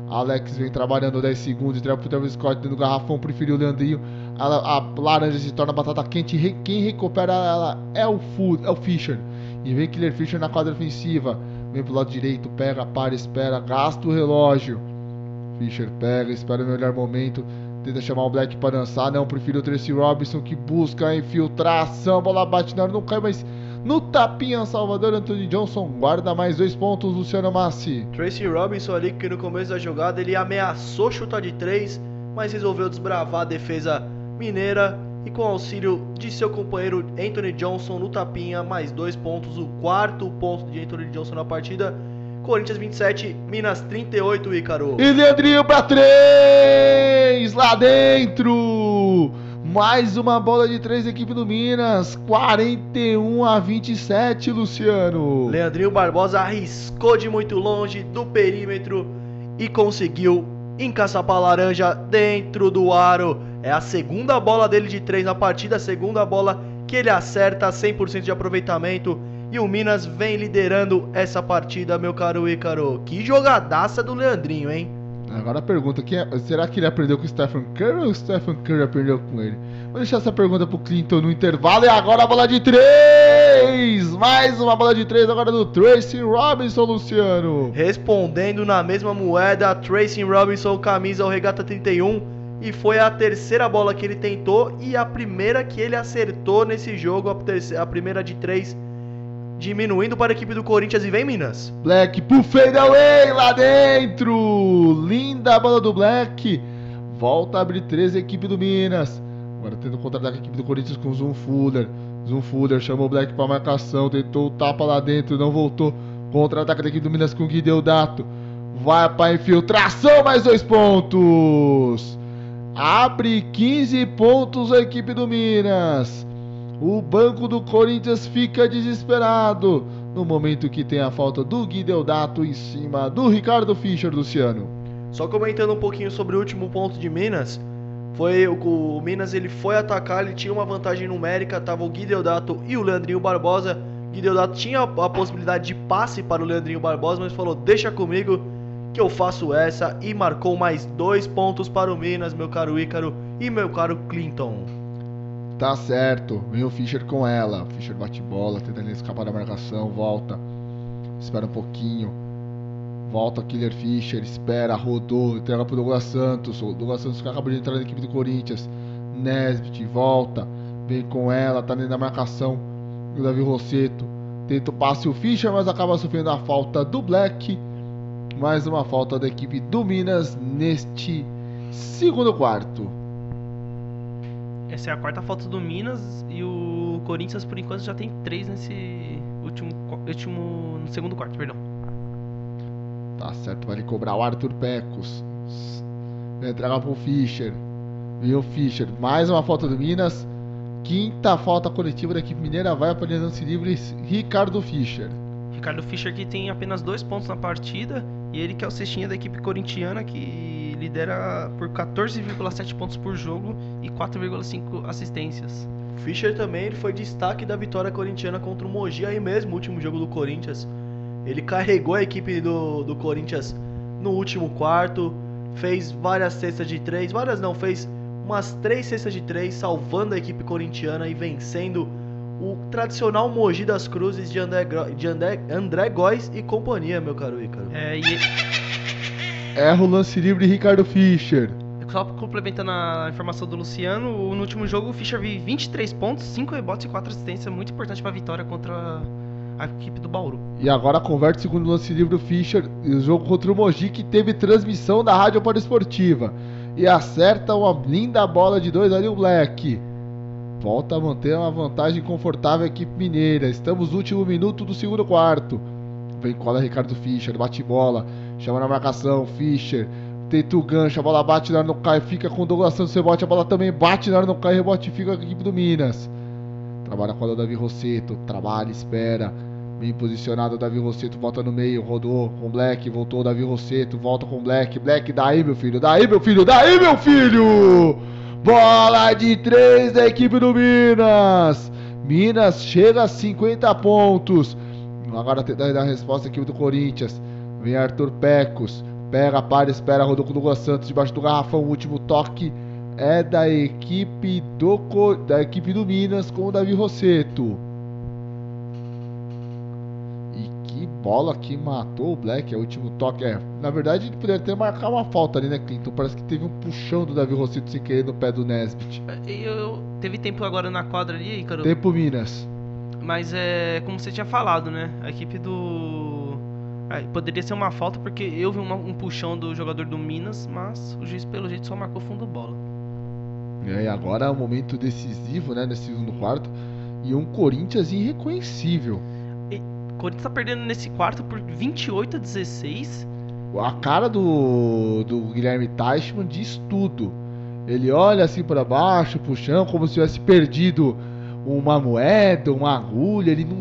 Alex vem trabalhando 10 segundos, entrega pro Trevor Scott dentro do garrafão, preferiu o Leandrinho. A, a, laranja se torna batata quente. Quem recupera ela é o Food, é o Fischer. E vem Killer Fischer na quadra ofensiva. Vem pro lado direito, pega, para, espera, gasta o relógio. Fischer pega, espera o melhor momento. Tenta chamar o Black para dançar. Não, prefiro o Tracy Robinson que busca a infiltração. Bola bate na hora, não cai, mas no tapinha, Salvador Anthony Johnson guarda mais dois pontos, Luciano Massi. Tracy Robinson ali que no começo da jogada ele ameaçou chutar de três, mas resolveu desbravar a defesa mineira e com auxílio de seu companheiro Anthony Johnson no tapinha, mais dois pontos, o quarto ponto de Anthony Johnson na partida. Corinthians 27, Minas 38, Ícaro. E Leandrinho para três lá dentro. Mais uma bola de três equipe do Minas. 41 a 27, Luciano. Leandrinho Barbosa arriscou de muito longe do perímetro e conseguiu encaçapar a laranja dentro do aro. É a segunda bola dele de três na partida, a segunda bola que ele acerta 100% de aproveitamento. E o Minas vem liderando essa partida, meu caro Ícaro. Que jogadaça do Leandrinho, hein? Agora a pergunta, é, será que ele aprendeu com o Stephen Curry ou o Stephen Curry aprendeu com ele? Vou deixar essa pergunta pro Clinton no intervalo e agora a bola de três! Mais uma bola de três agora do Tracy Robinson, Luciano. Respondendo na mesma moeda, Tracy Robinson, camisa ao regata 31. E foi a terceira bola que ele tentou e a primeira que ele acertou nesse jogo, a, terceira, a primeira de três diminuindo para a equipe do Corinthians e vem Minas. Black pro fadeaway lá dentro. Linda a bola do Black. Volta a abrir 13 a equipe do Minas. Agora tendo contra-ataque a equipe do Corinthians com Zoom Fuller. Zoom Fuller chamou o Black para marcação, tentou o tapa lá dentro, não voltou. Contra-ataque da equipe do Minas com Guideodato. Vai para infiltração, mais dois pontos. Abre 15 pontos a equipe do Minas. O banco do Corinthians fica desesperado no momento que tem a falta do Guideodato em cima do Ricardo Fischer, Luciano. Só comentando um pouquinho sobre o último ponto de Minas, foi o, o Minas ele foi atacar, ele tinha uma vantagem numérica, tava o Guideodato e o Leandrinho Barbosa. Guideodato tinha a, a possibilidade de passe para o Leandrinho Barbosa, mas falou: "Deixa comigo que eu faço essa" e marcou mais dois pontos para o Minas, meu caro Ícaro e meu caro Clinton. Tá certo. Vem o Fischer com ela. Fischer bate bola, tenta escapar da marcação, volta. Espera um pouquinho. Volta Killer Fischer, espera, rodou, entrega pro Douglas Santos. O Douglas Santos acaba de entrar na equipe do Corinthians. Nesbit volta, vem com ela, tá dentro da marcação. O Davi Rosseto tenta o passe o Fischer, mas acaba sofrendo a falta do Black. Mais uma falta da equipe do Minas neste segundo quarto. Essa é a quarta falta do Minas e o Corinthians, por enquanto, já tem três nesse último, último no segundo quarto, perdão. Tá certo, vai cobrar o Arthur Pecos. Entrega pro Fischer. Viu o Fischer. Mais uma falta do Minas. Quinta falta coletiva da equipe mineira vai para lance livre Ricardo Fischer. Ricardo Fischer que tem apenas dois pontos na partida e ele que é o cestinha da equipe corintiana que lidera por 14,7 pontos por jogo e 4,5 assistências. Fischer também ele foi destaque da vitória corintiana contra o Mogi aí mesmo, último jogo do Corinthians. Ele carregou a equipe do, do Corinthians no último quarto, fez várias cestas de três, várias não, fez umas três cestas de três, salvando a equipe corintiana e vencendo o tradicional Mogi das Cruzes de André, de André, André Góes e companhia, meu caro Ícaro. É, e... Erra o lance livre Ricardo Fischer. Só complementando a informação do Luciano, no último jogo o Fischer viu 23 pontos, 5 rebotes e 4 assistências, muito importante para a vitória contra a equipe do Bauru. E agora converte o segundo lance livre o Fischer, o jogo contra o Mogi que teve transmissão da Rádio Esportiva. E acerta uma linda bola de dois ali o Black. Volta a manter uma vantagem confortável a equipe mineira. Estamos no último minuto do segundo quarto. Vem cola Ricardo Fischer, bate bola, chama na marcação, Fischer, tenta o gancho, a bola bate na hora, não cai, fica com o Douglas Santos, rebote, a bola também bate na hora, não cai, rebote, fica com a equipe do Minas. Trabalha com o Davi Rosseto, trabalha, espera, bem posicionado Davi Rosseto, volta no meio, rodou com Black, voltou Davi Rosseto, volta com Black, Black, daí meu filho, daí meu filho, daí meu filho! Bola de três da equipe do Minas. Minas chega a 50 pontos. Agora tentando dar a resposta aqui do Corinthians. Vem Arthur Pecos. Pega, para, espera, Rodolfo Douglas Santos debaixo do garrafão. O último toque é da equipe do, da equipe do Minas com o Davi Rosseto. Bola que matou o Black, é o último toque. É, na verdade, ele poderia ter marcado uma falta ali, né, Clinton? Parece que teve um puxão do Davi Rosseto sem querer no pé do Nesbit. Eu, teve tempo agora na quadra ali, Ícaro. Tempo Minas. Mas é como você tinha falado, né? A equipe do Aí, poderia ser uma falta porque eu vi uma, um puxão do jogador do Minas, mas o juiz pelo jeito só marcou fundo bola. É, e agora é um momento decisivo, né, nesse segundo quarto, e um Corinthians irreconhecível. Corinthians tá perdendo nesse quarto por 28 a 16. A cara do, do Guilherme Teichmann diz tudo. Ele olha assim para baixo, puxão, como se tivesse perdido uma moeda, uma agulha. Ele não,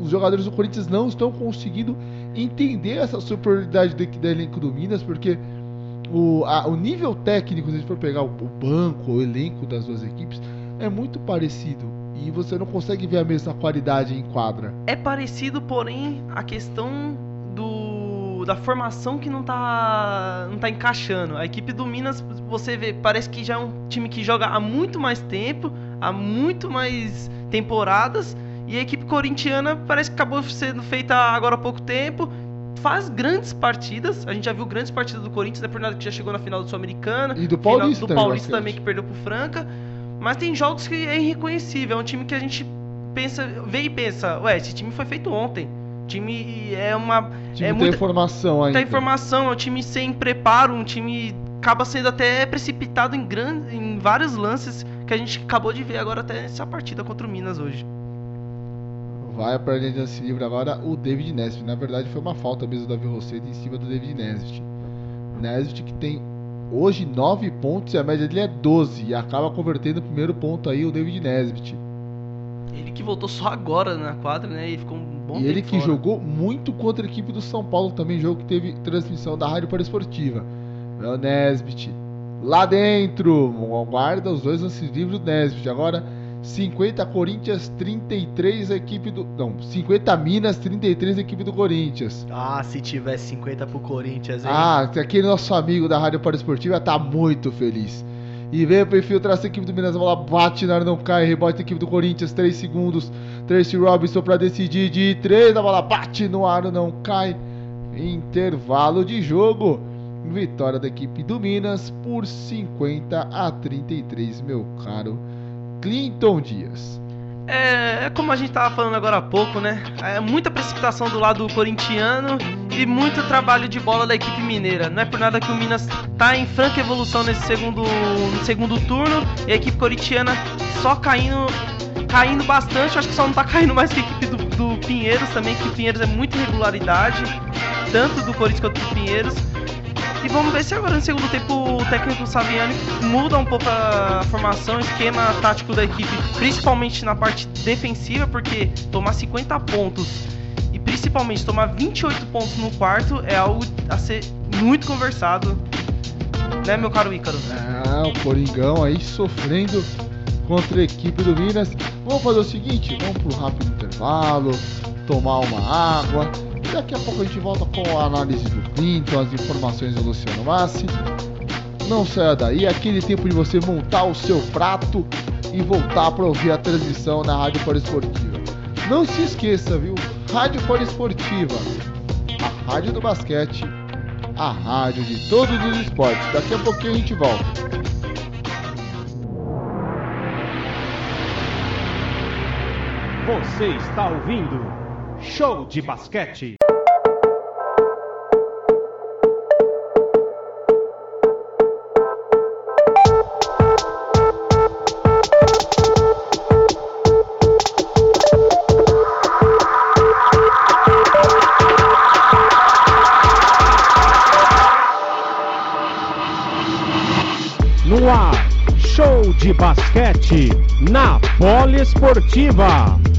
os jogadores do Corinthians não estão conseguindo entender essa superioridade do, do elenco do Minas, porque o, a, o nível técnico, se a gente for pegar o, o banco, o elenco das duas equipes, é muito parecido. E você não consegue ver a mesma qualidade em quadra. É parecido, porém, a questão do da formação que não tá não tá encaixando. A equipe do Minas, você vê, parece que já é um time que joga há muito mais tempo, há muito mais temporadas e a equipe corintiana parece que acabou sendo feita agora há pouco tempo. Faz grandes partidas. A gente já viu grandes partidas do Corinthians, não é por nada que já chegou na final do Sul-Americano. E do Paulista. do Paulista também, que perdeu pro Franca. Mas tem jogos que é irreconhecível. É um time que a gente pensa, vê e pensa, ué, esse time foi feito ontem. O time é uma. time é muita informação ainda. Tem informação, é um time sem preparo, um time acaba sendo até precipitado em, grande, em vários lances que a gente acabou de ver agora até essa partida contra o Minas hoje vai para a linha de lance livre agora o David Nesbitt. Na verdade, foi uma falta mesmo do Davi Rosseto em cima do David Nesbitt. Nesbitt que tem hoje 9 pontos e a média dele é 12. E acaba convertendo o primeiro ponto aí o David Nesbitt. Ele que voltou só agora na quadra, né? E ficou um bom E ele que fora. jogou muito contra a equipe do São Paulo também, jogo que teve transmissão da Rádio para Esportiva. É o Nesbitt. Lá dentro, guarda os dois lances livres do Nesbitt. Agora 50 Corinthians, 33 a equipe do. Não, 50 Minas, 33 a equipe do Corinthians. Ah, se tivesse 50 pro Corinthians, hein? Ah, aquele nosso amigo da Rádio Esportiva tá muito feliz. E vem pra infiltrar essa equipe do Minas, a bola bate na área, não cai, rebote a equipe do Corinthians, 3 segundos. Tracy Robinson pra decidir de 3, a bola bate no ar, não cai. Intervalo de jogo. Vitória da equipe do Minas por 50 a 33, meu caro Clinton Dias. É, é, como a gente tava falando agora há pouco, né? É muita precipitação do lado corintiano e muito trabalho de bola da equipe mineira. Não é por nada que o Minas tá em franca evolução nesse segundo, segundo turno e a equipe corintiana só caindo caindo bastante. Acho que só não tá caindo mais que a equipe do, do Pinheiros também, que o Pinheiros é muita irregularidade, tanto do Corinthians quanto do Pinheiros. E vamos ver se agora no segundo tempo o técnico Saviani muda um pouco a formação, esquema tático da equipe, principalmente na parte defensiva, porque tomar 50 pontos e principalmente tomar 28 pontos no quarto é algo a ser muito conversado, né, meu caro Ícaro? É, o Coringão aí sofrendo contra a equipe do Minas. Vamos fazer o seguinte, vamos pro rápido intervalo, tomar uma água Daqui a pouco a gente volta com a análise do Clinton, as informações do Luciano Massi. Não saia daí, é aquele tempo de você montar o seu prato e voltar para ouvir a transmissão na Rádio Esportiva. Não se esqueça, viu? Rádio Esportiva, a rádio do basquete, a rádio de todos os esportes. Daqui a pouquinho a gente volta. Você está ouvindo Show de basquete. No ar, show de basquete na Poliesportiva. Voltamos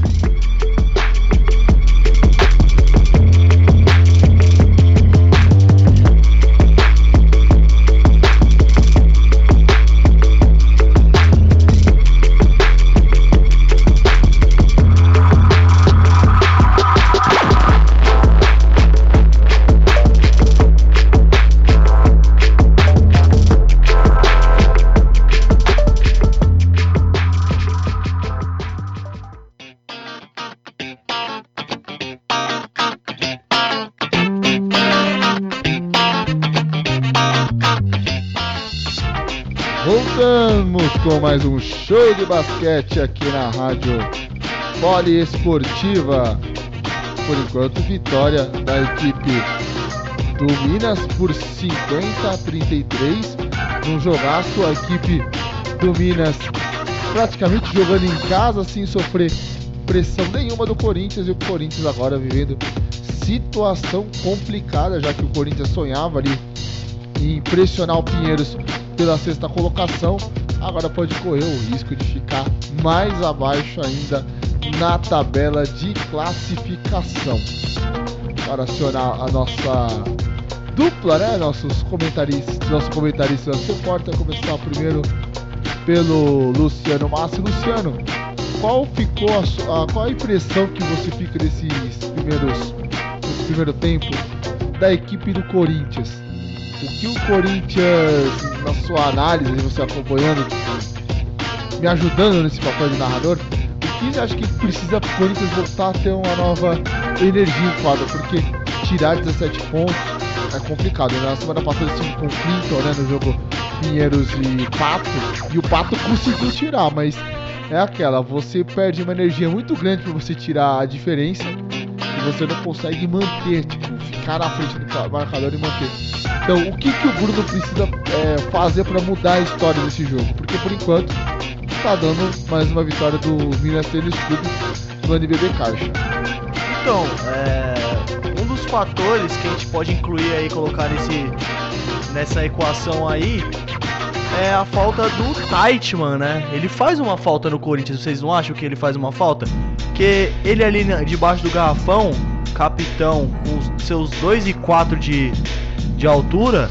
mais um show de basquete aqui na rádio Poliesportiva. Por enquanto, vitória da equipe do Minas por 50 a 33. Num jogaço, a equipe do Minas praticamente jogando em casa sem sofrer pressão nenhuma do Corinthians. E o Corinthians agora vivendo situação complicada, já que o Corinthians sonhava ali em pressionar o Pinheiros pela sexta colocação. Agora pode correr o risco de ficar mais abaixo ainda na tabela de classificação. Para acionar a nossa dupla, né? Nossos comentaristas, nosso comentarista da Suporta, começar primeiro pelo Luciano Massi. Luciano, qual ficou a, a, qual a impressão que você fica desses primeiros nesse primeiro tempo da equipe do Corinthians? O que o Corinthians, na sua análise, você acompanhando, me ajudando nesse papel de narrador, o que você acha que precisa o Corinthians voltar a ter uma nova energia em quadra? Porque tirar 17 pontos é complicado. Né? Na semana passada eu estive com o Clinton né, no jogo Pinheiros e Pato, e o Pato conseguiu tirar, mas é aquela, você perde uma energia muito grande para você tirar a diferença e você não consegue manter, tipo, ficar na frente do marcador e manter. Então, o que, que o Bruno precisa é, fazer para mudar a história desse jogo? Porque por enquanto tá dando mais uma vitória do Minas Tênis Clube no NBB Caixa. Então, é, um dos fatores que a gente pode incluir aí, colocar nesse, nessa equação aí, é a falta do Taitman, né? Ele faz uma falta no Corinthians, vocês não acham que ele faz uma falta? Que ele ali debaixo do garrafão, capitão, com seus 2 e 4 de, de altura,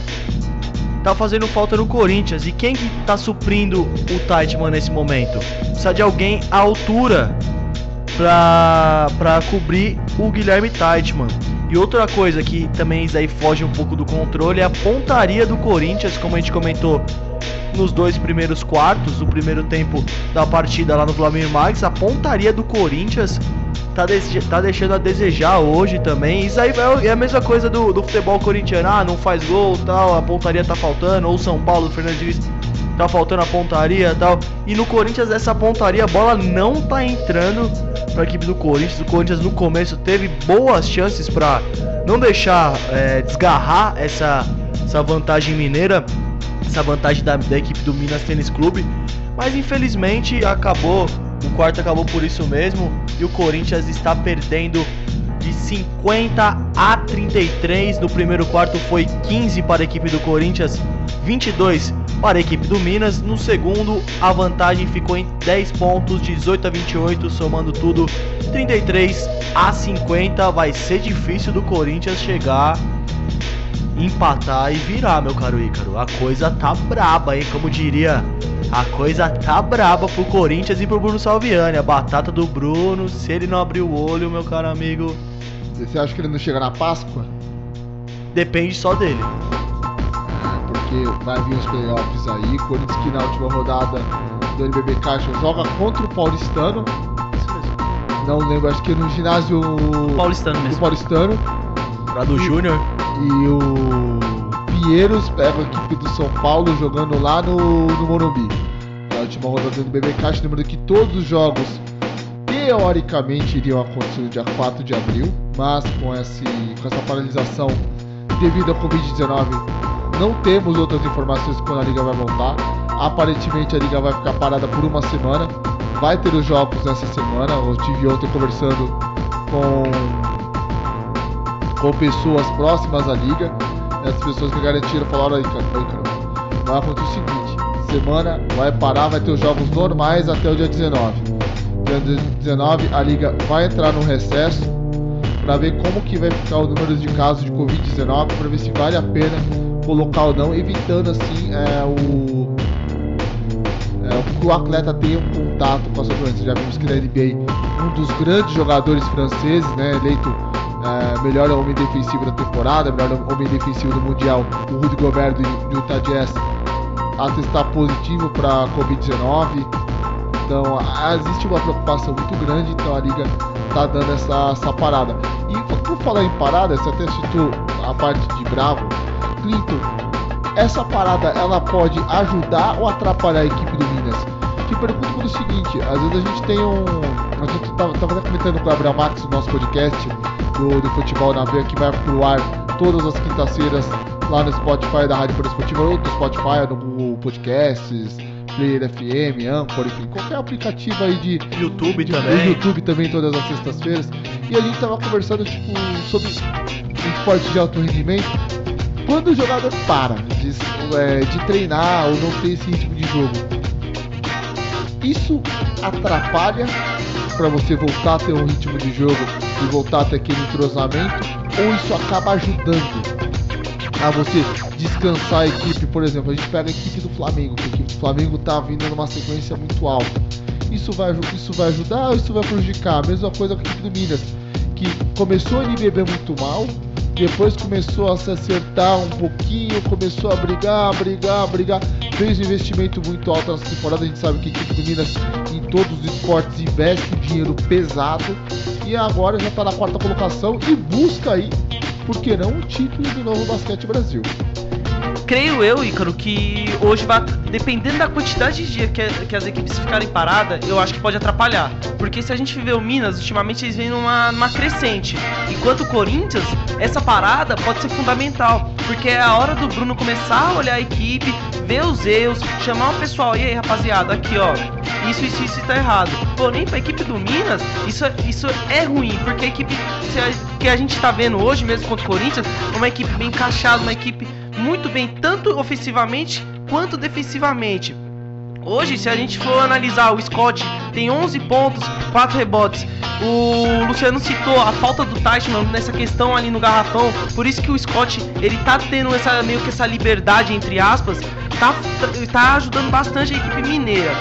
tá fazendo falta no Corinthians. E quem que tá suprindo o Taitman nesse momento? Precisa de alguém à altura pra, pra cobrir o Guilherme Taitman. E outra coisa que também aí foge um pouco do controle é a pontaria do Corinthians, como a gente comentou nos dois primeiros quartos, o primeiro tempo da partida lá no Vladimir Marques, a pontaria do Corinthians tá, de tá deixando a desejar hoje também. Isso aí é a mesma coisa do, do futebol corintiano, ah, não faz gol, tal, a pontaria tá faltando, ou São Paulo, Fernando tá faltando a pontaria tal. E no Corinthians essa pontaria, a bola não tá entrando para a equipe do Corinthians. O Corinthians no começo teve boas chances para não deixar é, desgarrar essa, essa vantagem mineira, essa vantagem da, da equipe do Minas Tênis Clube. Mas infelizmente acabou, o quarto acabou por isso mesmo e o Corinthians está perdendo de 50 a 33. No primeiro quarto foi 15 para a equipe do Corinthians, 22 para a equipe do Minas. No segundo, a vantagem ficou em 10 pontos, 18 a 28, somando tudo 33 a 50. Vai ser difícil do Corinthians chegar, empatar e virar, meu caro Ícaro. A coisa tá braba, hein? Como diria, a coisa tá braba pro Corinthians e pro Bruno Salviani. A batata do Bruno, se ele não abrir o olho, meu caro amigo. Você acha que ele não chega na Páscoa? Depende só dele porque vai vir os playoffs aí. Corinthians que na última rodada do NBB Caixa joga contra o Paulistano. Não lembro, acho que é no ginásio Paulistano do mesmo. Paulistano. Pra do Júnior. E o Pinheiros pega a equipe do São Paulo jogando lá no, no Morumbi. Na última rodada do Caixa, lembrando que todos os jogos teoricamente iriam acontecer no dia 4 de abril, mas com, esse, com essa paralisação devido ao Covid-19 não temos outras informações quando a liga vai voltar. Aparentemente a liga vai ficar parada por uma semana. Vai ter os jogos nessa semana. Eu estive ontem conversando com, com pessoas próximas à liga. As pessoas que garantiram falaram aí, cara, vai acontecer o seguinte: semana vai parar, vai ter os jogos normais até o dia 19. Dia 19 a liga vai entrar no recesso para ver como que vai ficar o número de casos de Covid-19, para ver se vale a pena colocar ou não, evitando assim é, o, é, que o atleta tenha um contato com essa doença. Já vimos que na NBA um dos grandes jogadores franceses, né, eleito é, melhor homem defensivo da temporada, melhor homem defensivo do mundial, o Rudy Gobert do Utah Jazz, a testar positivo para Covid-19. Então existe uma preocupação muito grande, então a liga está dando essa, essa parada. E por falar em parada, você até citou a parte de Bravo, Clinton, essa parada ela pode ajudar ou atrapalhar a equipe do Minas? Te pergunto pelo seguinte, às vezes a gente tem um. A gente tava, tava comentando com o Gabriel Max no nosso podcast do, do futebol na veia que vai pro ar todas as quintas-feiras lá no Spotify da Rádio Esportiva ou do Spotify, no Google Podcasts, Player FM, Anchor, enfim, qualquer aplicativo aí de YouTube de, também. YouTube também todas as sextas-feiras. E a gente tava conversando tipo sobre esporte de alto rendimento. Quando o jogador para de, é, de treinar ou não tem esse ritmo de jogo, isso atrapalha para você voltar a ter um ritmo de jogo e voltar a ter aquele entrosamento, ou isso acaba ajudando a você descansar a equipe? Por exemplo, a gente pega a equipe do Flamengo, que a equipe do Flamengo tá vindo numa sequência muito alta. Isso vai, isso vai ajudar ou isso vai prejudicar? A mesma coisa com a equipe do Minas, que começou a NBB muito mal, depois começou a se acertar um pouquinho, começou a brigar, brigar, brigar, fez um investimento muito alto nessa temporada. A gente sabe que a equipe do Minas em todos os esportes investe um dinheiro pesado e agora já está na quarta colocação e busca aí, por que não, o título do novo Basquete Brasil. Creio eu, Ícaro, que hoje vai, dependendo da quantidade de dias que, que, as equipes ficarem paradas, eu acho que pode atrapalhar. Porque se a gente vê o Minas, ultimamente eles vêm numa, numa crescente. Enquanto o Corinthians, essa parada pode ser fundamental. Porque é a hora do Bruno começar a olhar a equipe, ver os erros, chamar o pessoal, e aí rapaziada, aqui ó, isso, isso, isso tá errado. Porém, pra equipe do Minas, isso, isso é ruim, porque a equipe que a gente tá vendo hoje, mesmo contra o Corinthians, é uma equipe bem encaixada, uma equipe muito bem, tanto ofensivamente quanto defensivamente. Hoje, se a gente for analisar, o Scott tem 11 pontos, 4 rebotes. O Luciano citou a falta do Teichmann nessa questão ali no garrafão. Por isso que o Scott, ele tá tendo essa meio que essa liberdade entre aspas, tá, tá ajudando bastante a equipe mineira.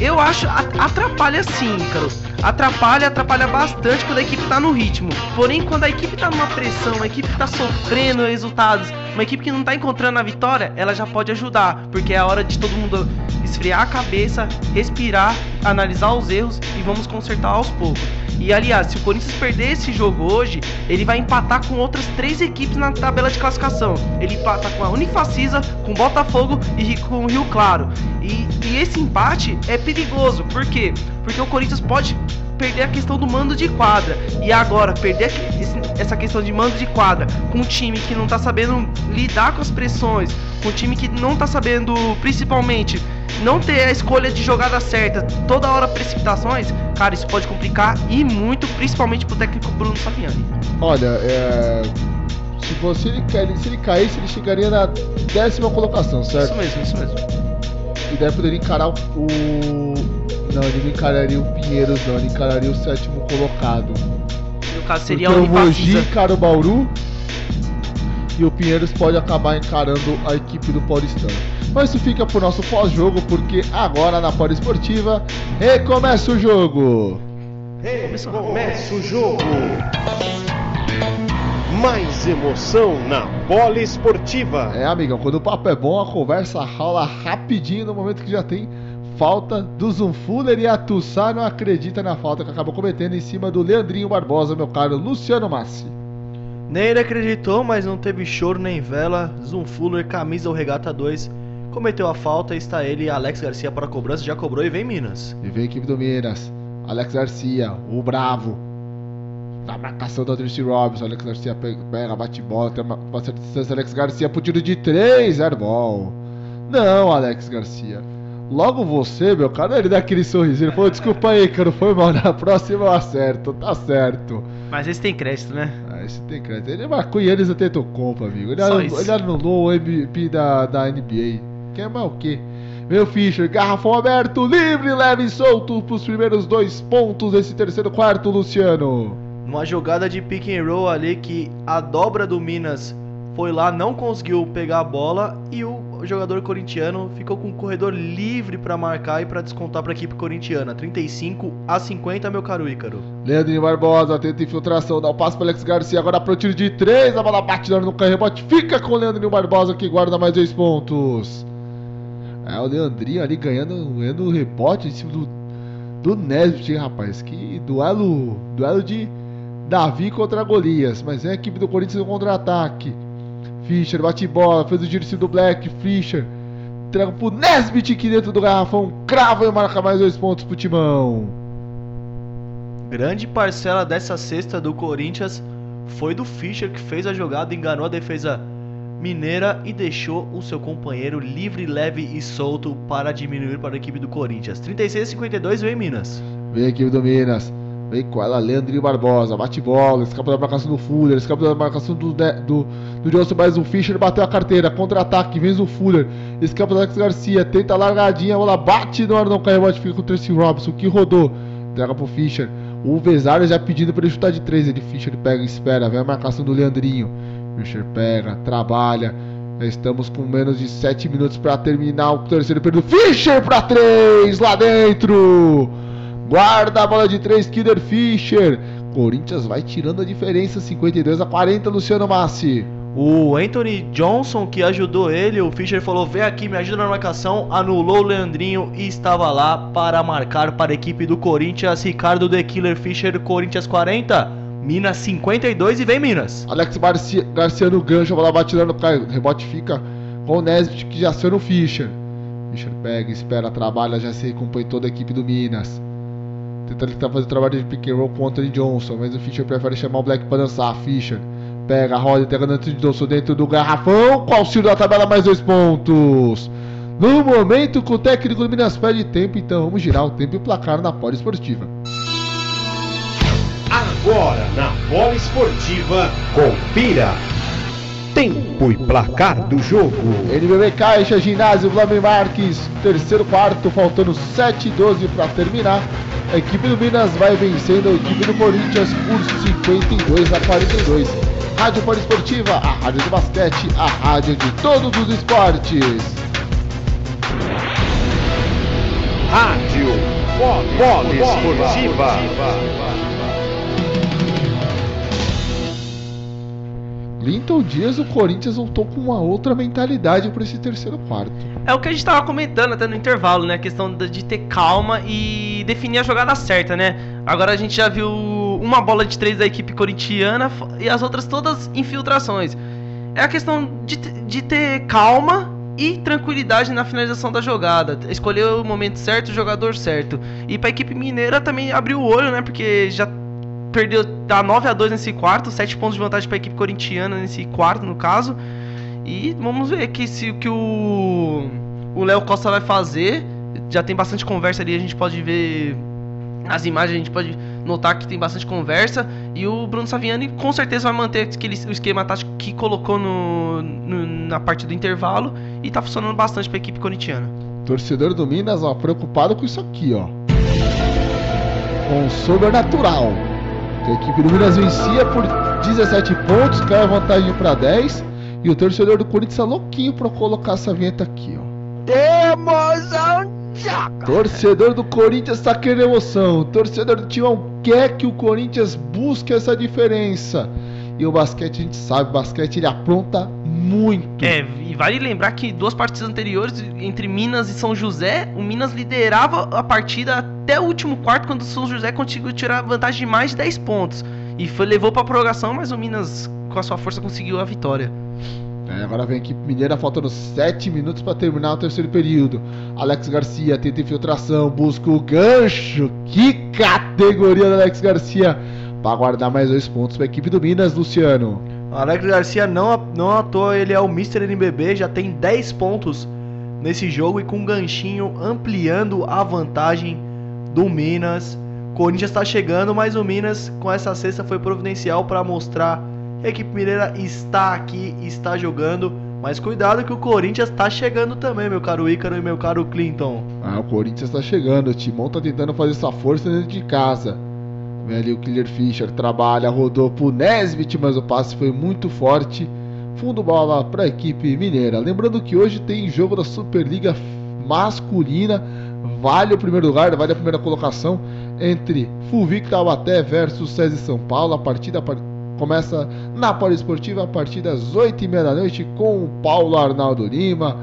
Eu acho atrapalha sim, Ícaro. Atrapalha, atrapalha bastante quando a equipe tá no ritmo. Porém, quando a equipe tá numa pressão, a equipe tá sofrendo resultados, uma equipe que não tá encontrando a vitória, ela já pode ajudar, porque é a hora de todo mundo esfriar a cabeça, respirar, analisar os erros e vamos consertar aos poucos. E aliás, se o Corinthians perder esse jogo hoje, ele vai empatar com outras três equipes na tabela de classificação. Ele empata com a Unifacisa, com o Botafogo e com o Rio Claro. E, e esse empate é perigoso, por quê? Porque o Corinthians pode perder a questão do mando de quadra. E agora, perder essa questão de mando de quadra com um time que não tá sabendo lidar com as pressões, com um time que não tá sabendo, principalmente, não ter a escolha de jogada certa, toda hora precipitações, cara, isso pode complicar e muito, principalmente pro técnico Bruno Saviani. Olha, é... se você ele, se ele caísse, ele chegaria na décima colocação, certo? Isso mesmo, isso mesmo. E daí poderia encarar o. Não, ele não encararia o Pinheiros, não, ele encararia o sétimo colocado. No caso seria Porque o Mogi encara o Bauru e o Pinheiros pode acabar encarando a equipe do Paulistão. Mas isso fica pro nosso pós-jogo, porque agora na Poli Esportiva recomeça o jogo. Recomeça o jogo. Mais emoção na bola esportiva. É, amigão, quando o papo é bom, a conversa rola rapidinho no momento que já tem falta do Zunfuller e a Tussá não acredita na falta que acabou cometendo em cima do Leandrinho Barbosa, meu caro Luciano Massi. Nem ele acreditou, mas não teve choro nem vela. Zunfuller, camisa ou regata 2, cometeu a falta e está ele e Alex Garcia para a cobrança. Já cobrou e vem Minas. E vem equipe do Minas. Alex Garcia, o bravo. Na marcação do Tracy Robinson, Alex Garcia pega, bate bola, tem uma, uma certa distância. Alex Garcia pro tiro de 3, airball. Não, Alex Garcia. Logo você, meu cara, ele dá aquele sorrisinho. Ele falou: desculpa aí, cara, foi mal. Na próxima eu acerto, tá certo. Mas esse tem crédito, né? Ah, esse tem crédito. Ele marcou e eles até compa, amigo. Ele, anulou, ele anulou o MVP da, da NBA. Quer mais o quê? Meu Fischer, garrafão aberto, livre, leve e solto pros primeiros dois pontos desse terceiro quarto, Luciano. Uma jogada de pick and roll ali que a dobra do Minas foi lá, não conseguiu pegar a bola e o jogador corintiano ficou com o corredor livre para marcar e para descontar para a equipe corintiana. 35 a 50, meu caro Ícaro. Leandrinho Barbosa tenta infiltração, dá o passo para Alex Garcia, agora pro tiro de 3, a bola bate no carro rebote, fica com o Leandrinho Barbosa que guarda mais dois pontos. É o Leandrinho ali ganhando, ganhando o rebote em cima do, do Nesbitt, rapaz. Que duelo, duelo de Davi contra Golias. Mas é a equipe do Corinthians no contra-ataque. Fischer bate bola, fez o giro do Black, Fischer entrega pro Nesbit aqui dentro do garrafão, crava e marca mais dois pontos pro Timão. Grande parcela dessa cesta do Corinthians foi do Fischer que fez a jogada, enganou a defesa mineira e deixou o seu companheiro livre, leve e solto para diminuir para a equipe do Corinthians. 36 52 vem Minas. Vem a equipe do Minas. Vem com ela, Leandrinho Barbosa, bate bola, escapa da marcação do Fuller, escapa da marcação do, do, do Johnson, mas o Fischer bateu a carteira, contra-ataque, vem o Fuller, escapa do Alex Garcia, tenta a largadinha, a bola bate no ar, não cai, rebote fica com o Tracy Robinson, que rodou, entrega pro Fischer. O Vesário já pedindo para ele chutar de três, ele Fischer pega e espera, vem a marcação do Leandrinho. Fischer pega, trabalha. Estamos com menos de 7 minutos para terminar o terceiro período. Fischer para 3 lá dentro. Guarda a bola de 3, Killer Fischer. Corinthians vai tirando a diferença, 52 a 40, Luciano Massi. O Anthony Johnson que ajudou ele, o Fischer falou: vem aqui, me ajuda na marcação. Anulou o Leandrinho e estava lá para marcar para a equipe do Corinthians. Ricardo The Killer Fischer, Corinthians 40, Minas 52 e vem Minas. Alex Garcia, Garcia no gancho, a bola lá no rebote fica com o Nesbitt que já aciona o Fischer. Fischer pega, espera, trabalha, já se recompõe toda a equipe do Minas. Tentando fazer o trabalho de pick and roll com o Johnson, mas o Fischer prefere chamar o Black para dançar. Fischer pega roda, entrega no Anthony Johnson dentro do garrafão, com auxílio da tabela, mais dois pontos. No momento que o técnico do Minas pede tempo, então vamos girar o tempo e o placar na pole esportiva. Agora na bola esportiva, confira. Tempo e placar do jogo. NBB Caixa, Ginásio Vlamir Marques, terceiro quarto, faltando 7 e 12 para terminar. A equipe do Minas vai vencendo a equipe do Corinthians por 52 a 42. Rádio Poliesportiva, a rádio do basquete, a rádio de todos os esportes. Rádio Poliesportiva. Linton Dias, o Corinthians voltou com uma outra mentalidade para esse terceiro quarto. É o que a gente tava comentando até no intervalo, né? A questão de ter calma e definir a jogada certa, né? Agora a gente já viu uma bola de três da equipe corintiana e as outras todas infiltrações. É a questão de, de ter calma e tranquilidade na finalização da jogada. Escolher o momento certo, o jogador certo. E para a equipe mineira também abriu o olho, né? Porque já perdeu tá 9 a 2 nesse quarto, 7 pontos de vantagem para a equipe corintiana nesse quarto, no caso. E vamos ver que se que o o Léo Costa vai fazer. Já tem bastante conversa ali, a gente pode ver as imagens, a gente pode notar que tem bastante conversa. E o Bruno Saviani com certeza vai manter aquele, o esquema tático que colocou no, no na parte do intervalo e tá funcionando bastante para a equipe corintiana. Torcedor do Minas, ó, preocupado com isso aqui, ó. Com sobrenatural. A equipe do Minas vencia por 17 pontos, cai a vantagem para 10. E o torcedor do Corinthians é louquinho para colocar essa vinheta aqui, ó. Temos um Torcedor do Corinthians tá querendo emoção. O torcedor do Timão quer que o Corinthians busque essa diferença. E o basquete, a gente sabe, o basquete ele apronta muito. É, e vale lembrar que duas partidas anteriores, entre Minas e São José, o Minas liderava a partida até o último quarto, quando o São José conseguiu tirar vantagem de mais de 10 pontos. E foi, levou pra prorrogação, mas o Minas, com a sua força, conseguiu a vitória. É, agora vem a equipe mineira faltando 7 minutos para terminar o terceiro período. Alex Garcia tenta infiltração, busca o gancho. Que categoria do Alex Garcia para guardar mais dois pontos para a equipe do Minas, Luciano. Alex Garcia não, não à toa, ele é o Mr. NBB, já tem 10 pontos nesse jogo e com um ganchinho ampliando a vantagem do Minas. Corinthians está chegando, mas o Minas com essa cesta foi providencial para mostrar a equipe mineira está aqui, está jogando. Mas cuidado que o Corinthians está chegando também, meu caro Ícaro e meu caro Clinton. Ah, o Corinthians está chegando. O Timão está tentando fazer sua força dentro de casa. Ali o Killer Fischer, trabalha, rodou pro Nesbit, mas o passe foi muito forte. Fundo bola para a equipe mineira. Lembrando que hoje tem jogo da Superliga masculina. Vale o primeiro lugar, vale a primeira colocação entre Fulvic Taubaté versus César São Paulo. A partida Começa na Poliesportiva a partir das 8h30 da noite com o Paulo Arnaldo Lima.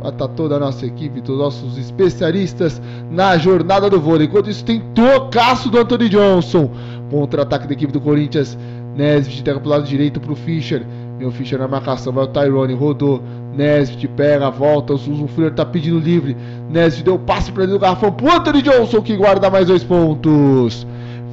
Vai estar toda a nossa equipe, todos os nossos especialistas na jornada do vôlei. Enquanto isso, tem tocaço do Anthony Johnson. Contra-ataque da equipe do Corinthians. Nesbitt pega pro lado direito pro Fischer. Vem o Fischer na marcação, vai o Tyrone, rodou. Nesbitt pega, volta, o Suzu Fuller tá pedindo livre. Nesbitt deu passe pra ele do garrafão pro Anthony Johnson que guarda mais dois pontos.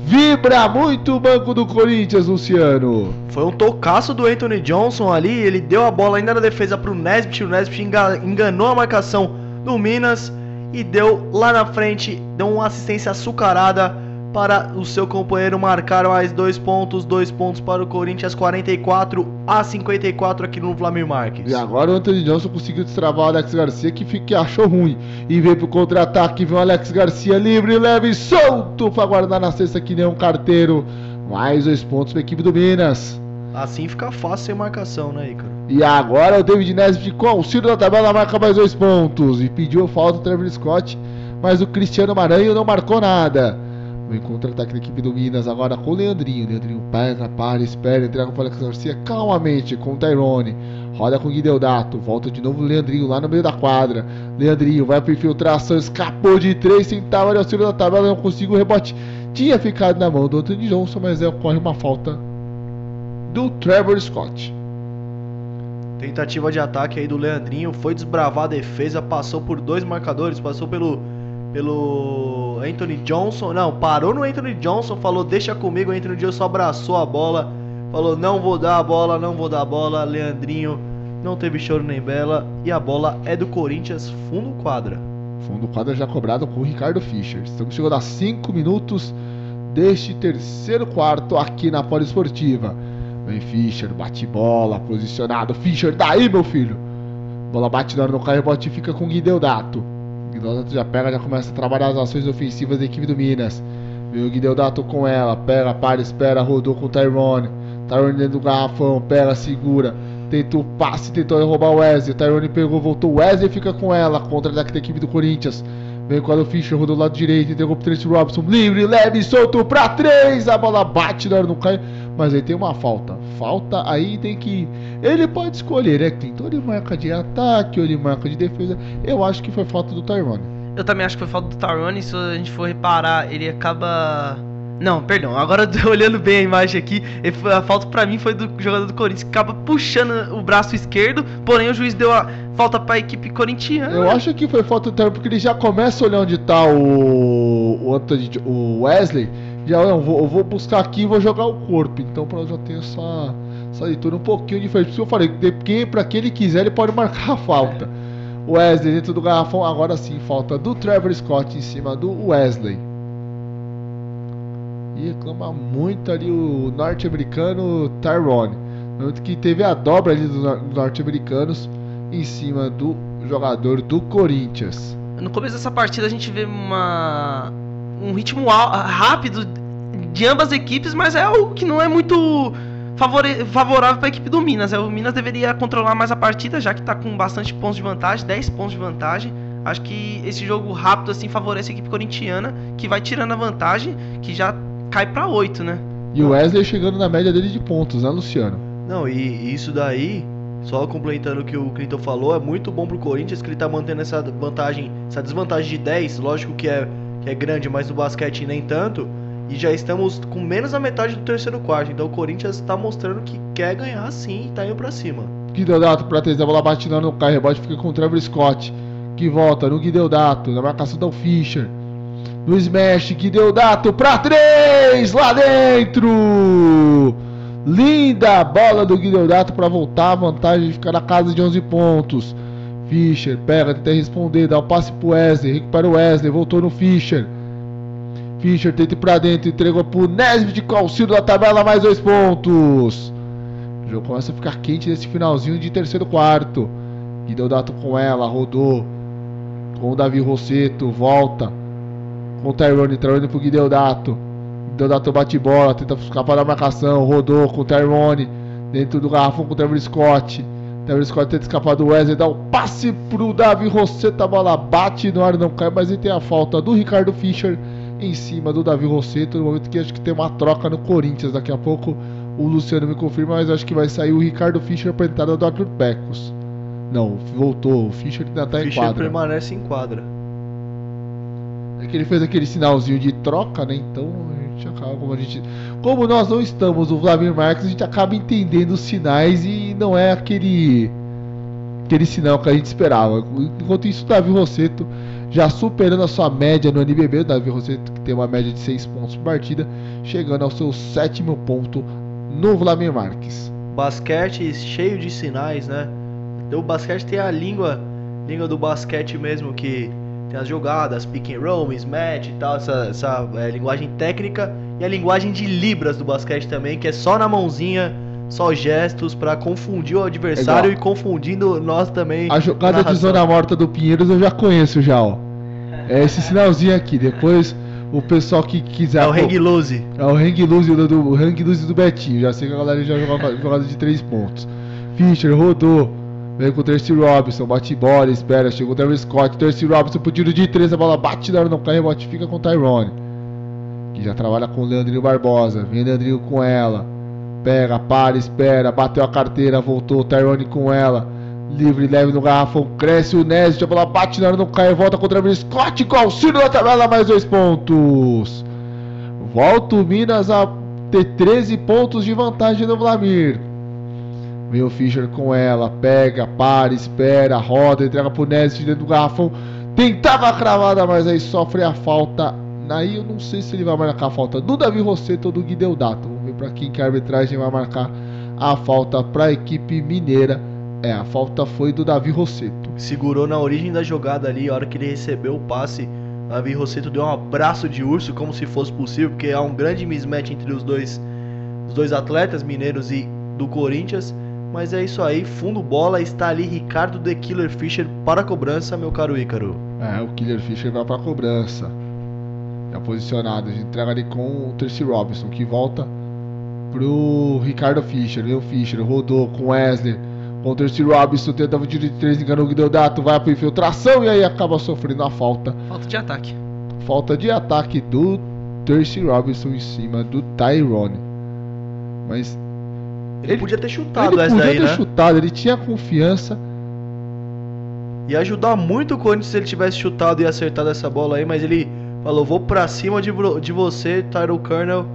Vibra muito o banco do Corinthians, Luciano. Foi um tocaço do Anthony Johnson ali, ele deu a bola ainda na defesa pro Nesbitt, o Nesbitt enga- enganou a marcação do Minas e deu lá na frente, deu uma assistência açucarada para o seu companheiro marcar mais dois pontos, dois pontos para o Corinthians, 44 a 54 aqui no Flamengo Marques. E agora o Anthony Johnson conseguiu destravar o Alex Garcia que, que achou ruim. E veio pro contra-ataque, vem o Alex Garcia livre, leve e solto pra guardar na cesta que nem um carteiro. Mais dois pontos pra equipe do Minas. Assim fica fácil sem marcação, né, Ícaro? E agora o David Nesbitt com auxílio da tabela marca mais dois pontos. E pediu falta o Trevor Scott, mas o Cristiano Maranhão não marcou nada. Vem contra-ataque da equipe do Minas agora com o Leandrinho. Leandrinho pega, para, espera, entrega para o Alex Garcia calmamente com o Tyrone. Roda com o Guideodato. Volta de novo o Leandrinho lá no meio da quadra. Leandrinho vai para infiltração, escapou de três, tentava de auxílio da tabela, não conseguiu o rebote. Tinha ficado na mão do Anthony Johnson, mas é, ocorre uma falta do Trevor Scott. Tentativa de ataque aí do Leandrinho, foi desbravar a defesa, passou por dois marcadores, passou pelo pelo Anthony Johnson, não, parou no Anthony Johnson, falou deixa comigo, o Anthony Johnson abraçou a bola, falou não vou dar a bola, não vou dar a bola, Leandrinho não teve choro nem bela e a bola é do Corinthians, fundo quadra. Fundo quadra já cobrado com o Ricardo Fischer. Estamos chegando a 5 minutos deste terceiro quarto aqui na Poliesportiva. Vem Fischer, bate bola, posicionado. Fischer, daí meu filho. Bola bate na hora no cai, rebote fica com o Guideodato. Guideodato já pega, já começa a trabalhar as ações ofensivas da equipe do Minas. Vem o Guideodato com ela, pega, para, espera, rodou com o Tyrone. Tyrone dentro do garrafão, pega, segura. Tentou o passe, tentou roubar o Wesley. Tyrone pegou, voltou. Wesley fica com ela. Contra-ataque da equipe do Corinthians. Vem com o Fischer, rodou do lado direito. Entregou pro Tracy Robson. Livre, leve, solto pra três. A bola bate não cai. Mas aí tem uma falta. Falta aí tem que. Ele pode escolher, né, Clinton? Ou ele marca de ataque, ou ele marca de defesa. Eu acho que foi falta do Tyrone. Eu também acho que foi falta do Tyrone, se a gente for reparar, ele acaba. Não, perdão, agora *laughs* olhando bem a imagem aqui, a falta pra mim foi do jogador do Corinthians, que acaba puxando o braço esquerdo, porém o juiz deu a falta pra equipe corintiana. Eu acho que foi falta do Tyrone, porque ele já começa a olhar onde tá o, o, Anthony- o Wesley. Já, eu vou, eu vou buscar aqui e vou jogar o corpo. Então, pra já ter essa, essa leitura um pouquinho diferente. Por que eu falei, de quem, ele quiser, ele pode marcar a falta. Wesley dentro do garrafão, agora sim, falta do Trevor Scott em cima do Wesley. E reclama muito ali o norte-americano Tyrone. Tanto que teve a dobra ali dos nor- dos norte-americanos em cima do jogador do Corinthians. No começo dessa partida a gente vê uma um ritmo rápido de ambas as equipes, mas é algo que não é muito favore- favorável para a equipe do Minas. É, O Minas deveria controlar mais a partida, já que está com bastante pontos de vantagem, 10 pontos de vantagem. Acho que esse jogo rápido assim favorece a equipe corintiana, que vai tirando a vantagem, que já cai para 8, né? E o Wesley chegando na média dele de pontos, né, Luciano? Não, e e isso daí, só complementando o que o Clinton falou, é muito bom pro Corinthians que ele tá mantendo essa vantagem, essa desvantagem de 10, lógico que é, que é grande, mas no basquete nem tanto. E já estamos com menos da metade do terceiro quarto. Então o Corinthians tá mostrando que quer ganhar sim e tá indo pra cima. Guideodato pra três, a bola bate no cai, rebote fica com o Trevor Scott. Que volta no Guideodato, na marcação do Fischer. No smash, Guideodato pra três, lá dentro! Linda bola do Guideodato pra voltar a vantagem de ficar na casa de 11 pontos. Fischer pega, tenta responder, dá o passe pro Wesley, recupera o Wesley, voltou no Fischer. Fischer tenta ir pra dentro, entregou pro Nesbitt auxílio da tabela, mais dois pontos. O jogo começa a ficar quente nesse finalzinho de terceiro quarto. Guideodato com ela, rodou. Com o Davi Rosseto, volta. Com o Tyrone, Tyrone pro Guideodato. Guideodato bate bola, tenta escapar da marcação, rodou com o Tyrone. Dentro do garrafão com o Trevor Scott. Trevor Scott tenta escapar do Wesley, dá o passe pro Davi Rosseto, a bola bate no ar, não cai, mas ele tem a falta do Ricardo Fischer em cima do Davi Rosseto, no momento que acho que tem uma troca no Corinthians. Daqui a pouco o Luciano me confirma, mas acho que vai sair o Ricardo Fischer para entrada do Arthur Pecos. Não, voltou, o Fischer ainda tá em Fischer quadra. permanece em quadra. É que ele fez aquele sinalzinho de troca, né? Então A gente acaba, como, a gente, como nós não estamos o Vladimir Marques, a gente acaba entendendo os sinais e não é aquele aquele sinal que a gente esperava. Enquanto isso, o Davi Rosseto já superando a sua média no NBB, Davi Rosseto que tem uma média de 6 pontos por partida, chegando ao seu sétimo ponto no Vladimir Marques. Basquete cheio de sinais, né? O basquete tem a língua, língua do basquete mesmo, que tem as jogadas, pick and roll, mismatch e tal, essa, essa é, linguagem técnica e a linguagem de libras do basquete também, que é só na mãozinha, só gestos para confundir o adversário e confundindo nós também. A jogada de zona morta do Pinheiros eu já conheço já, ó. É esse sinalzinho aqui. Depois o pessoal que quiser. É o hang loose. É o hang loose do, do, hang loose do Betinho. Já sei que a galera já jogou *laughs* jogada de 3 pontos. Fischer rodou. Veio com o Terce Robinson, bate bola, espera, chegou o Travis Scott, Terce Robinson pro tiro de 3, a bola bate na hora não cai, rebote fica com o Tyrone. Que já trabalha com o Leandrinho Barbosa, vem o Leandrinho com ela. Pega, para, espera, bateu a carteira, voltou, Tyrone com ela. Livre, leve no garrafão, cresce o Nézio, a bola bate na hora não cai, volta com o Scott, com auxílio na tabela, mais dois pontos. Volta o Minas a ter 13 pontos de vantagem no Vlamir. Vem o Fischer com ela, pega, para, espera, roda, entrega pro Nézio dentro do garrafão. Tentava a cravada, mas aí sofre a falta. Aí eu não sei se ele vai marcar a falta do Davi Rosseto ou do Guideodato. Para quem que a arbitragem vai marcar a falta para a equipe mineira. É, a falta foi do Davi Rosseto. Segurou na origem da jogada ali, a hora que ele recebeu o passe, Davi Rosseto deu um abraço de urso, como se fosse possível, porque há um grande mismatch entre os dois, os dois atletas mineiros e do Corinthians. Mas é isso aí, fundo bola, está ali Ricardo The Killer Fischer para a cobrança, meu caro Ícaro. É, o Killer Fischer vai para a cobrança. Já posicionado, a gente entrega ali com o Tracy Robinson, que volta pro Ricardo Fischer. Vem o Fischer, rodou com Wesley. Com o Tracy Robinson, tentava o tiro de 3, enganou o Guideodato, vai para infiltração e aí acaba sofrendo a falta. Falta de ataque. Falta de ataque do Tracy Robinson em cima do Tyrone. Mas Ele, Ele- podia ter chutado ele essa podia daí, ter né? chutado, ele tinha confiança. Ia ajudar muito o Corinthians se ele tivesse chutado e acertado essa bola aí, mas ele falou: vou pra cima de, de você, Tyro Colonel.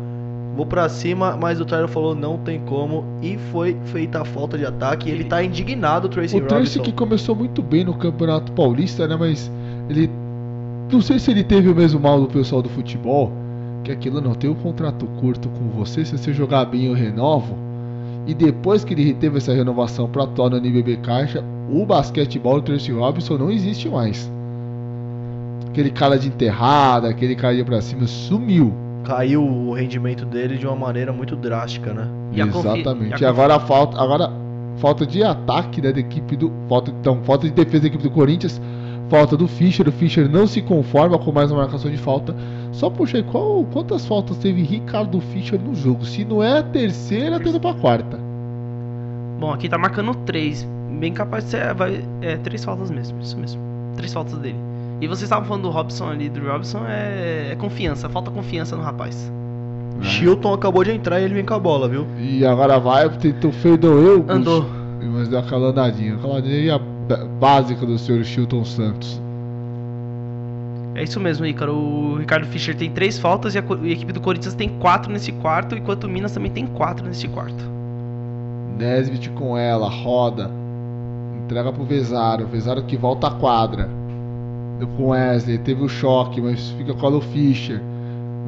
Vou pra cima, mas o Tyro falou: não tem como. E foi feita a falta de ataque. Ele tá indignado, o Tracy O Tracy Robinson. que começou muito bem no Campeonato Paulista, né? Mas ele. Não sei se ele teve o mesmo mal do pessoal do futebol. Que aquilo não tem um contrato curto com você. Se você jogar bem, eu renovo. E depois que ele teve essa renovação para atuar no NBB Caixa, o basquetebol do Tracy Robinson não existe mais. Aquele cara de enterrada, aquele cara de pra cima, sumiu. Caiu o rendimento dele de uma maneira muito drástica, né? E a confi- Exatamente. e a agora a falta, agora falta de ataque né, da equipe do, falta então falta de defesa da equipe do Corinthians, falta do Fischer. O Fischer não se conforma com mais uma marcação de falta. Só puxei qual quantas faltas teve Ricardo Fischer no jogo? Se não é a terceira, tendo pra quarta. Bom, aqui tá marcando três. Bem capaz de ser. Vai, é, três faltas mesmo, isso mesmo. Três faltas dele. E vocês estavam falando do Robson ali, do Robson, é, é confiança, falta confiança no rapaz. Chilton acabou de entrar e ele vem com a bola, viu? E agora vai, tentou fedou eu. Andou. Mas deu aquela andadinha. Aquela andadinha básica do senhor Chilton Santos. É isso mesmo, Ícaro. O Ricardo Fischer tem três faltas e a, e a equipe do Corinthians tem quatro nesse quarto, enquanto o Minas também tem quatro nesse quarto. Nesbit com ela, roda. Entrega pro Vezaro. Vezaro que volta à quadra. Deu com Wesley. Teve o choque, mas fica com a Lu Fischer.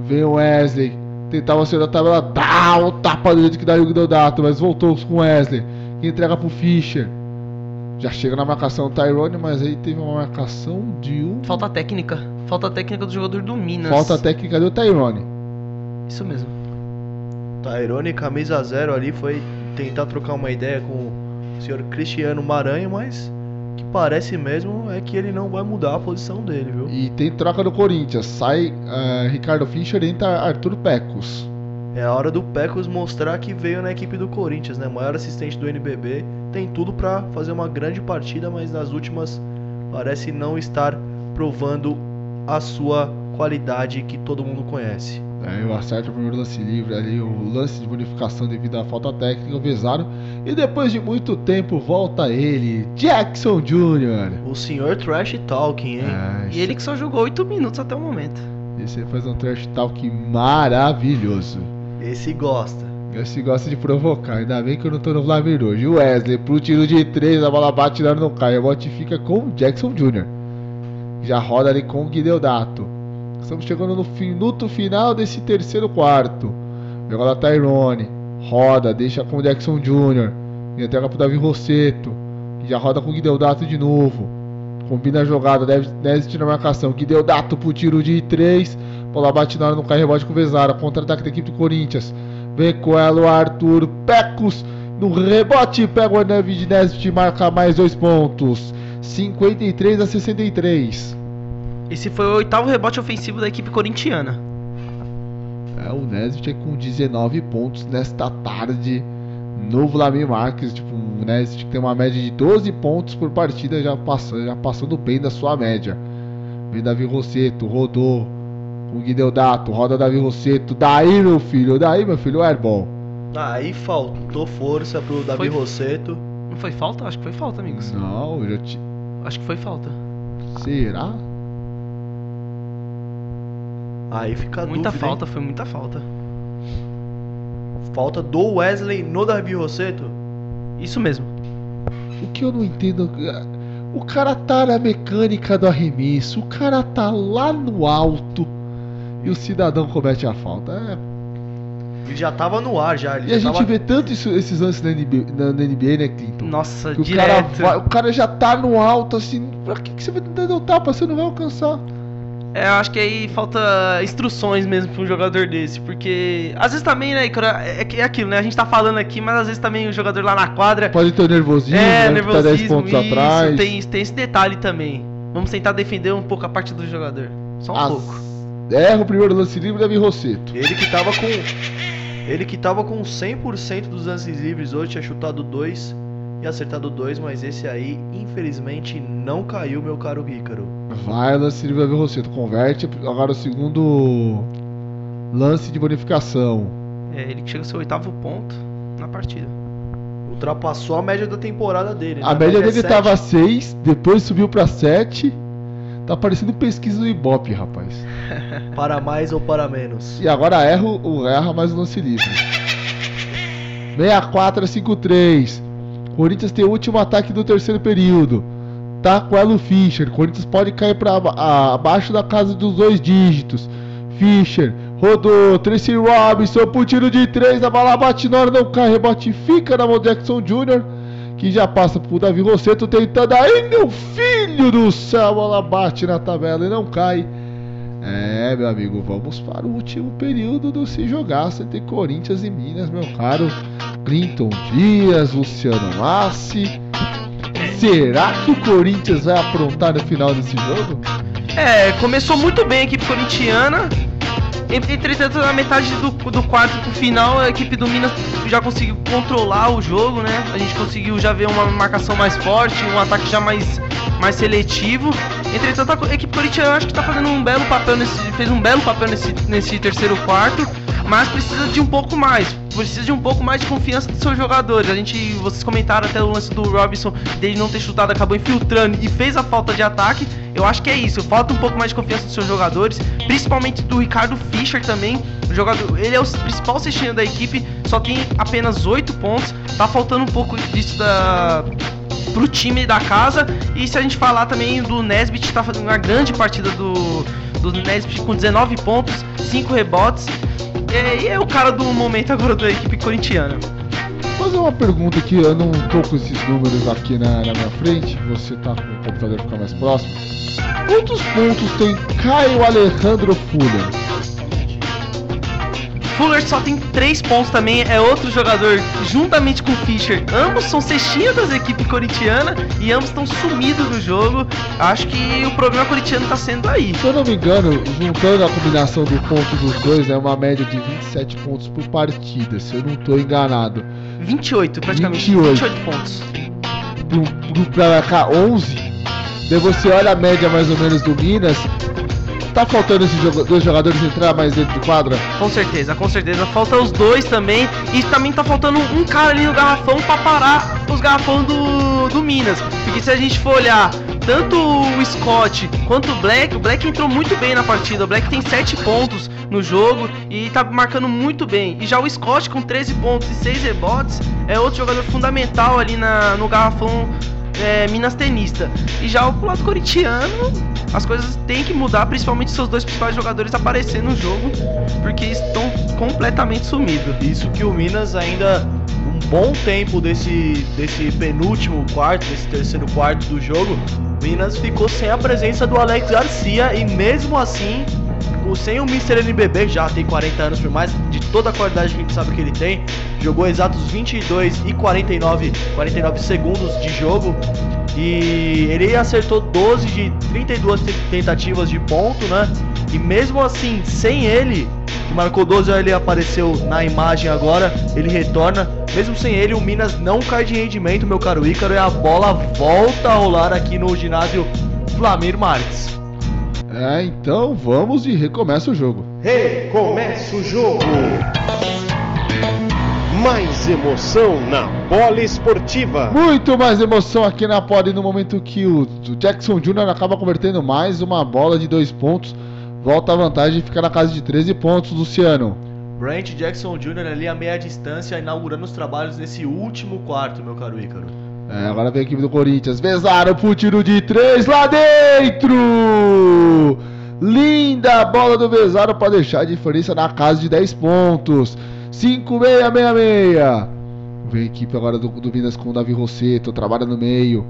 Vem o Wesley. Tentava ser da tabela. Dá o tapa do jeito que dá o Guidodato, mas voltou com o Wesley. Que entrega pro Fischer. Já chega na marcação do Tyrone, mas aí teve uma marcação de um. Falta técnica. Falta técnica do jogador do Minas. Falta técnica do Tyrone. Isso mesmo. Tyrone, camisa zero ali, foi tentar trocar uma ideia com o senhor Cristiano Maranhão, mas parece mesmo é que ele não vai mudar a posição dele, viu? E tem troca do Corinthians. Sai eh, Ricardo Fischer entra Arthur Pecos. É a hora do Pecos mostrar que veio na equipe do Corinthians, né? Maior assistente do NBB, tem tudo pra fazer uma grande partida, mas nas últimas parece não estar provando a sua qualidade que todo mundo conhece. Aí o acerta o primeiro lance livre ali, o lance de bonificação devido à falta técnica, o Vezaro. E depois de muito tempo volta ele, Jackson Jr. O senhor Trash Talking, hein? É, E ele que só jogou oito minutos até o momento. Esse faz um trash talk maravilhoso. Esse gosta. Esse gosta de provocar, ainda bem que eu não tô no Flamengo hoje. O Wesley, pro tiro de 3, a bola bate e não cai. A bote fica com o Jackson Jr. Já roda ali com o Guideodato. Estamos chegando no minuto final desse terceiro quarto. Joga lá Tyrone. Roda, deixa com o Jackson Jr. E entrega pro Davi Rosseto. Que já roda com o Guideodato de novo. Combina a jogada, deve, deve na marcação. Guideodato pro tiro de 3. Bola bate na hora, não cai rebote com o Vezara. Contra-ataque da equipe do Corinthians. Vem com ela o Arthur Pecos. No rebote, pega o Arnev Nesbitt e marca mais dois pontos. 53 a 63. Esse foi o oitavo rebote ofensivo da equipe corintiana. É, o Nesbitt com 19 pontos nesta tarde no Vladimir Marques. Tipo, o Nesbitt tem uma média de 12 pontos por partida, já passando, já passando bem da sua média. Vem Davi Rosseto, rodou o Guideodato, roda Davi Rosseto. Daí, meu filho, daí, meu filho, o airball. Aí faltou força pro Davi Foi- Rosseto. Não foi falta? Acho que foi falta, amigos. Não, eu já te... Acho que foi falta. Será? Aí fica a Muita dúvida, falta, foi muita falta. hein? Falta do Wesley no Davi Rosseto. Isso mesmo. O que eu não entendo. O cara tá na mecânica do arremesso, o cara tá lá no alto e o cidadão comete a falta. É, Ele já tava no ar já. Ele E a já gente tava... vê tanto isso- esses lances na NBA, na, na NBA, né, Clinton? Nossa, Que o cara, direto. vai- o cara já tá no alto, assim, pra que, que você vai tentar dar o tapa? Você não vai alcançar. É, eu acho que aí falta instruções mesmo pra um jogador desse, porque às vezes também, né, Icaro, é, que- é aquilo, né? A gente tá falando aqui, mas às vezes também o jogador lá na quadra Pode ter nervosismo, é né, que tá 10 nervosismo, pontos isso, atrás. tem, tem esse detalhe também. Vamos tentar defender um pouco a parte do jogador, só um As- pouco. Erra o primeiro lance livre, Davi Rosseto. Ele que tava com. Ele que tava com 100% dos lances livres hoje, tinha chutado dois e acertado dois, mas esse aí, infelizmente, não caiu, meu caro Ícaro. Vai, lance livre, Davi Rosseto. Converte agora o segundo lance de bonificação. É, ele chega ao seu oitavo ponto na partida. Ultrapassou a média da temporada dele. né? A média é dele sete. tava 6, depois subiu pra 7. Tá parecendo pesquisa do Ibope, rapaz. *laughs* Para mais ou para menos. E agora erra, o erra mais o lance livre. 64 a 53. Corinthians tem o último ataque do terceiro período. Tá com ela o Fischer. Corinthians pode cair para abaixo da casa dos dois dígitos. Fischer rodou. Tracy Robinson pro tiro de 3. A bola bate na hora, não cai. Rebote fica na mão Jackson Jr. Que já passa pro Davi Rosseto tentando. Aí, meu filho do céu. A bola bate na tabela e não cai. É, meu amigo, vamos para o último período do Se Jogasse entre Corinthians e Minas, meu caro Clinton Dias, Luciano Massi. Será que o Corinthians vai aprontar no final desse jogo? É, começou muito bem a equipe corintiana. En- Entretanto, na metade do, do quarto pro final, a equipe do Minas já conseguiu controlar o jogo, né? A gente conseguiu já ver uma marcação mais forte, um ataque já mais, mais seletivo. Entretanto, a equipe corintiana acho que tá fazendo um belo papel nesse. fez um belo papel nesse, nesse terceiro quarto, mas precisa de um pouco mais. Precisa de um pouco mais de confiança dos seus jogadores. A gente, vocês comentaram até o lance do Robinson dele não ter chutado, acabou infiltrando e fez a falta de ataque. Eu acho que é isso. Falta um pouco mais de confiança dos seus jogadores, principalmente do Ricardo Fischer também. O jogador, ele é o principal cestinho da equipe, só tem apenas 8 pontos. Tá faltando um pouco disso da pro time da casa. E se a gente falar também do Nesbit, tá fazendo uma grande partida do, do Nesbit com 19 pontos, 5 rebotes. É, e é o cara do momento agora da equipe corintiana. Vou fazer uma pergunta que eu não tô com esses números aqui na, na minha frente. Você tá com o computador ficar mais próximo. Quantos pontos tem Caio Alejandro Fuller? Fuller só tem 3 pontos também, é outro jogador, juntamente com o Fischer. Ambos são cestinhas das equipes corintianas e ambos estão sumidos do jogo. Acho que o problema corintiano tá sendo aí. Se eu não me engano, juntando a combinação do ponto dos dois, é uma média de 27 pontos por partida, se eu não tô enganado. 28, praticamente. 28. 28 pontos. Pra cá 11, daí você olha a média mais ou menos do Minas, tá faltando esses dois jogadores entrar mais dentro de quadra? Com certeza, com certeza. Falta os dois também. E também tá faltando um cara ali no garrafão pra parar os garrafão do, do Minas. Porque se a gente for olhar tanto o Scott quanto o Black, o Black entrou muito bem na partida. O Black tem 7 pontos no jogo e tá marcando muito bem. E já o Scott com 13 pontos e 6 rebotes é outro jogador fundamental ali na, no garrafão é, Minas Tenista. E já o lado corintiano, as coisas têm que mudar, principalmente seus dois principais jogadores aparecendo no jogo, porque estão completamente sumidos. Isso que o Minas ainda bom tempo desse, desse penúltimo quarto, desse terceiro quarto do jogo, Minas ficou sem a presença do Alex Garcia e mesmo assim, sem o Mr. NBB, já tem 40 anos por mais de toda a qualidade que a gente sabe que ele tem, jogou exatos 22 e 49, 49 segundos de jogo e ele acertou 12 de 32 tentativas de ponto, né? E mesmo assim, sem ele, que marcou 12, ele apareceu na imagem agora, ele retorna. Mesmo sem ele, o Minas não cai de rendimento, meu caro Ícaro, e a bola volta a rolar aqui no ginásio Flamir Marques. É, então vamos e recomeça o jogo. Recomeça o jogo. Mais emoção na bola esportiva. Muito mais emoção aqui na Poli no momento que o Jackson Jr. acaba convertendo mais uma bola de dois pontos. Volta a vantagem e fica na casa de 13 pontos, Luciano. Brent Jackson Jr. ali a meia distância, inaugurando os trabalhos nesse último quarto, meu caro Ícaro. É, agora vem a equipe do Corinthians. Vezaram pro tiro de três lá dentro! Linda bola do Vezaro para deixar a diferença na casa de 10 pontos. 5-6-6-6. Vem a equipe agora do, do Minas com o Davi Rosseto. Trabalha no meio.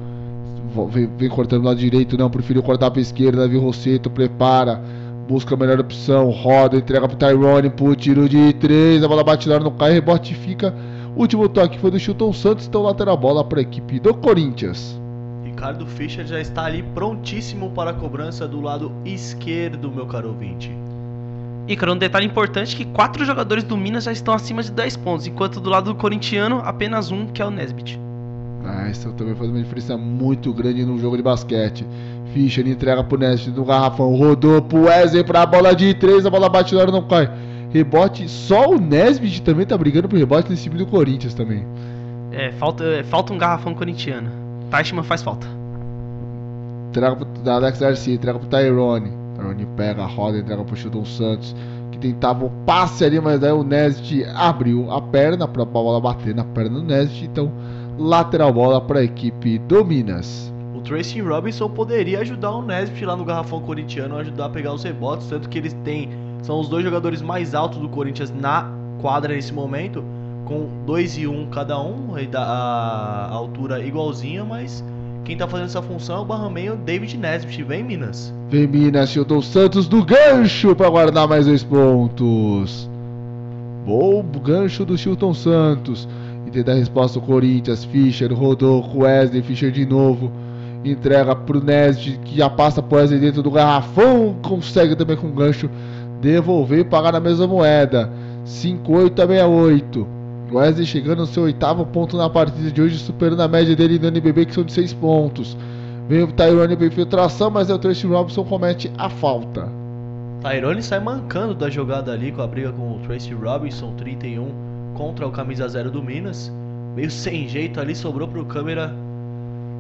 Vem, vem cortando do lado direito. Não, prefiro cortar para esquerda. Davi Rosseto prepara. Busca a melhor opção. Roda, entrega pro Tyrone. Pro tiro de 3. A bola bate lá, não cai. Rebote fica. Último toque foi do Chilton Santos. Então lateral bola para a equipe do Corinthians. Ricardo Fischer já está ali prontíssimo para a cobrança do lado esquerdo, meu caro ouvinte. E, cara, um detalhe importante que quatro jogadores do Minas já estão acima de 10 pontos, enquanto do lado do corintiano, apenas um, que é o Nesbit. Ah, isso também faz uma diferença muito grande no jogo de basquete. Fischer entrega pro Nesbit no garrafão, rodou pro Wesley pra bola de três, a bola bate na hora não cai. Rebote, só o Nesbit também tá brigando pro rebote nesse time do Corinthians também. É, falta, é, falta um garrafão corintiano. Teichmann faz falta. Entrega pro Alex Garcia, entrega pro Tyrone. Tyrone pega roda, entrega pro Childon Santos. Que tentava o passe ali, mas aí o Nesbit abriu a perna pra bola bater na perna do Nesbit. Então, lateral bola pra equipe do Minas. Tracy Robinson poderia ajudar o Nesbit lá no garrafão corintiano, ajudar a pegar os rebotes, tanto que eles têm. São os dois jogadores mais altos do Corinthians na quadra nesse momento com 2 e 1 um cada um, a, altura igualzinha, mas quem tá fazendo essa função é o Barrameio David Nesbitt. Vem, Minas. Vem, Minas. Chilton Santos do gancho para guardar mais dois pontos. Bom gancho do Chilton Santos. E tenta a resposta o Corinthians. Fischer rodou com Wesley. Fischer de novo. Entrega pro Nesbitt, que já passa pro Wesley dentro do garrafão. Consegue também com gancho devolver e pagar na mesma moeda. 5-8 a 68. Wesley chegando no seu oitavo ponto na partida de hoje, superando a média dele no NBB, que são de 6 pontos. Vem o Tyrone para infiltração, mas é o Tracy Robinson comete a falta. Tyrone sai mancando da jogada ali com a briga com o Tracy Robinson, 31 contra o camisa 0 do Minas. Meio sem jeito ali, sobrou pro câmera.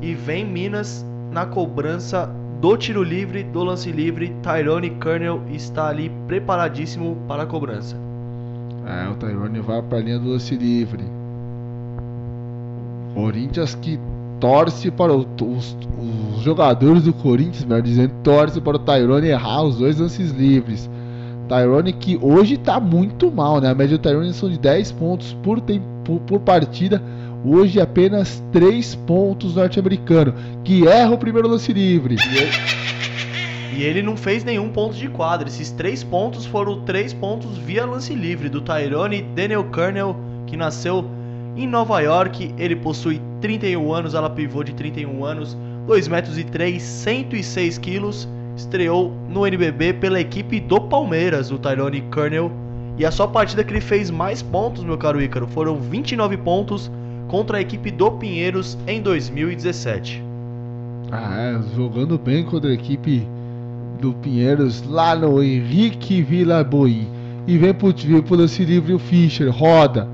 E vem Minas na cobrança do tiro livre, do lance livre. Tyrone Kernel está ali preparadíssimo para a cobrança. É, o Tyrone vai para a linha do lance livre. Corinthians que torce para o, os, os, jogadores do Corinthians, melhor dizendo, torce para o Tyrone errar os dois lances livres. Tyrone que hoje está muito mal, né? A média do Tyrone são de 10 pontos por, tempo, por, por partida. Hoje apenas 3 pontos norte-americano, que erra o primeiro lance livre. E ele, e ele não fez nenhum ponto de quadra. Esses 3 pontos foram 3 pontos via lance livre do Tyrone Daniel Kernel, que nasceu em Nova York. Ele possui 31 anos, ela pivô de 31 anos, 2 metros e 3, 106 quilos. Estreou no NBB pela equipe do Palmeiras, o Tyrone Kernel. E a sua partida que ele fez mais pontos, meu caro Ícaro, foram 29 pontos contra a equipe do Pinheiros em 2017. Ah, é, jogando bem contra a equipe do Pinheiros lá no Henrique Vila Boim. E vem pro, vem pro lance livre o Fischer, roda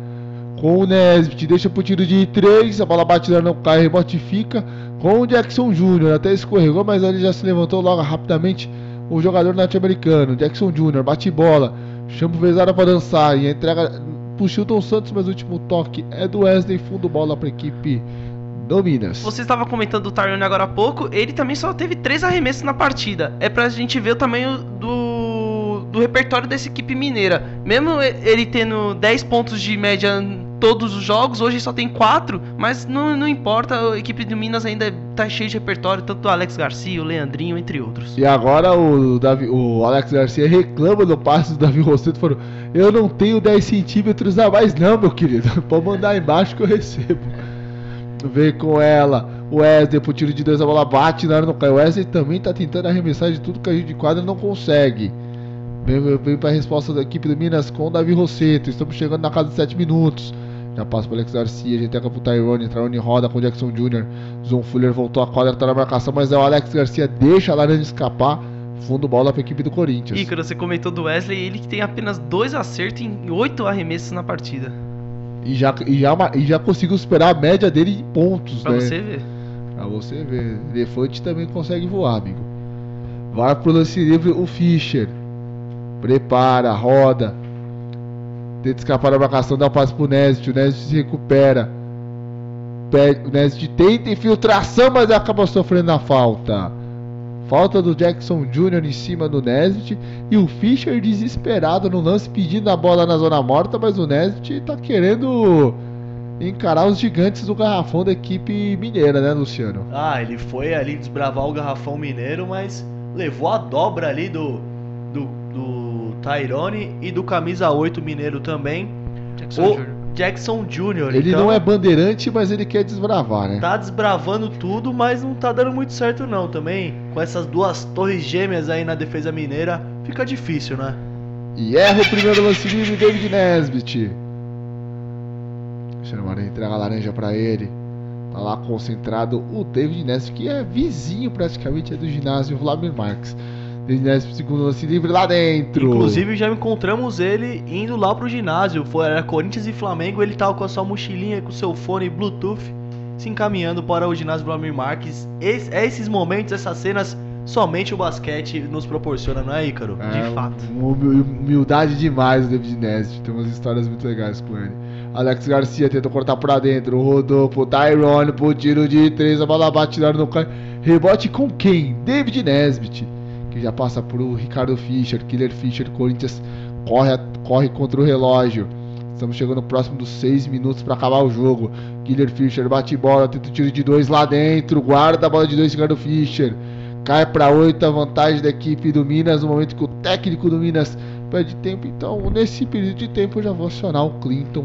com o Nesbit, deixa pro tiro de 3, a bola bate lá, não cai, rebote fica. com o Jackson Jr. Até escorregou, mas ele já se levantou logo rapidamente. O jogador norte-americano, Jackson Jr., bate bola, chama o Vezara para dançar e entrega pro Chilton Santos, mas o último toque é do Wesley, fundo bola para a equipe do Minas. Você estava comentando do Tyrone agora há pouco, ele também só teve três arremessos na partida. É pra gente ver o tamanho do, do repertório dessa equipe mineira. Mesmo ele tendo 10 pontos de média em todos os jogos, hoje só tem 4, mas não, não importa, a equipe do Minas ainda tá cheia de repertório, tanto o Alex Garcia, o Leandrinho, entre outros. E agora o, Davi, o Alex Garcia reclama do passe do Davi Rosseto, falou, eu não tenho 10 centímetros a mais não, meu querido, *laughs* pode mandar embaixo que eu recebo. Vem com ela. O Wesley pro tiro de dois, a bola bate na área, não cai. O Wesley também tá tentando arremessar de tudo que a gente de quadra não consegue. Vem, vem pra resposta da equipe do Minas com o Davi Rosseto. Estamos chegando na casa de 7 minutos. Já passa pro Alex Garcia, a gente teca pro Tyrone, Tyrone roda com o Jackson Jr. Zon Fuller voltou a quadra, tá na marcação, mas é o Alex Garcia, deixa a laranja escapar. Fundo bola pra equipe do Corinthians. Ícaro, você comentou do Wesley, ele que tem apenas dois acertos em oito arremessos na partida. E já, e já, e já conseguiu superar a média dele em pontos, pra né? você ver. Pra você ver. Elefante também consegue voar, amigo. Vai pro lance livre o Fischer. Prepara, roda. Tenta escapar da marcação, dá passe pro Nesbit. O Nesbit se recupera. O Nesbit tenta infiltração, mas acaba sofrendo a falta. Falta do Jackson Jr. em cima do Nesbit. E o Fischer desesperado no lance, pedindo a bola na zona morta. Mas o Nesbit tá querendo encarar os gigantes do garrafão da equipe mineira, né, Luciano? Ah, ele foi ali desbravar o garrafão mineiro, mas levou a dobra ali do, do, do Tyrone e do camisa 8 mineiro também. Jackson o Jr. Jackson Jr. Ele então, não é bandeirante, mas ele quer desbravar, né? Tá desbravando tudo, mas não tá dando muito certo não também. Com essas duas torres gêmeas aí na defesa mineira, fica difícil, né? E erra o primeiro lance livre, David Nesbitt. Maranhão entrega a laranja pra ele. Tá lá concentrado o David Nesbitt, que é vizinho praticamente é do ginásio Vladimir Marques. David Nesbitt, segundo lance livre lá dentro. Inclusive já encontramos ele indo lá pro ginásio. Foi era Corinthians e Flamengo, ele tava com a sua mochilinha, com seu fone Bluetooth, se encaminhando para o ginásio Vladimir Marques. Es- é esses momentos, essas cenas, somente o basquete nos proporciona, não é, Ícaro? É, de fato. Humildade demais o David Nesbitt. Tem umas histórias muito legais com ele. Alex Garcia tenta cortar pra dentro. Rodou pro Tyrone pro tiro de três. A bola bate não cai. Rebote com quem? David Nesbitt. Que já passa pro Ricardo Fischer. Killer Fischer. Corinthians corre, corre contra o relógio. Estamos chegando próximo dos 6 minutos para acabar o jogo. Killer Fischer bate bola, tenta o tiro de dois lá dentro. Guarda a bola de dois, Ricardo Fischer. Cai para 8 a vantagem da equipe do Minas. No momento que o técnico do Minas perde tempo. Então, nesse período de tempo, eu já vou acionar o Clinton.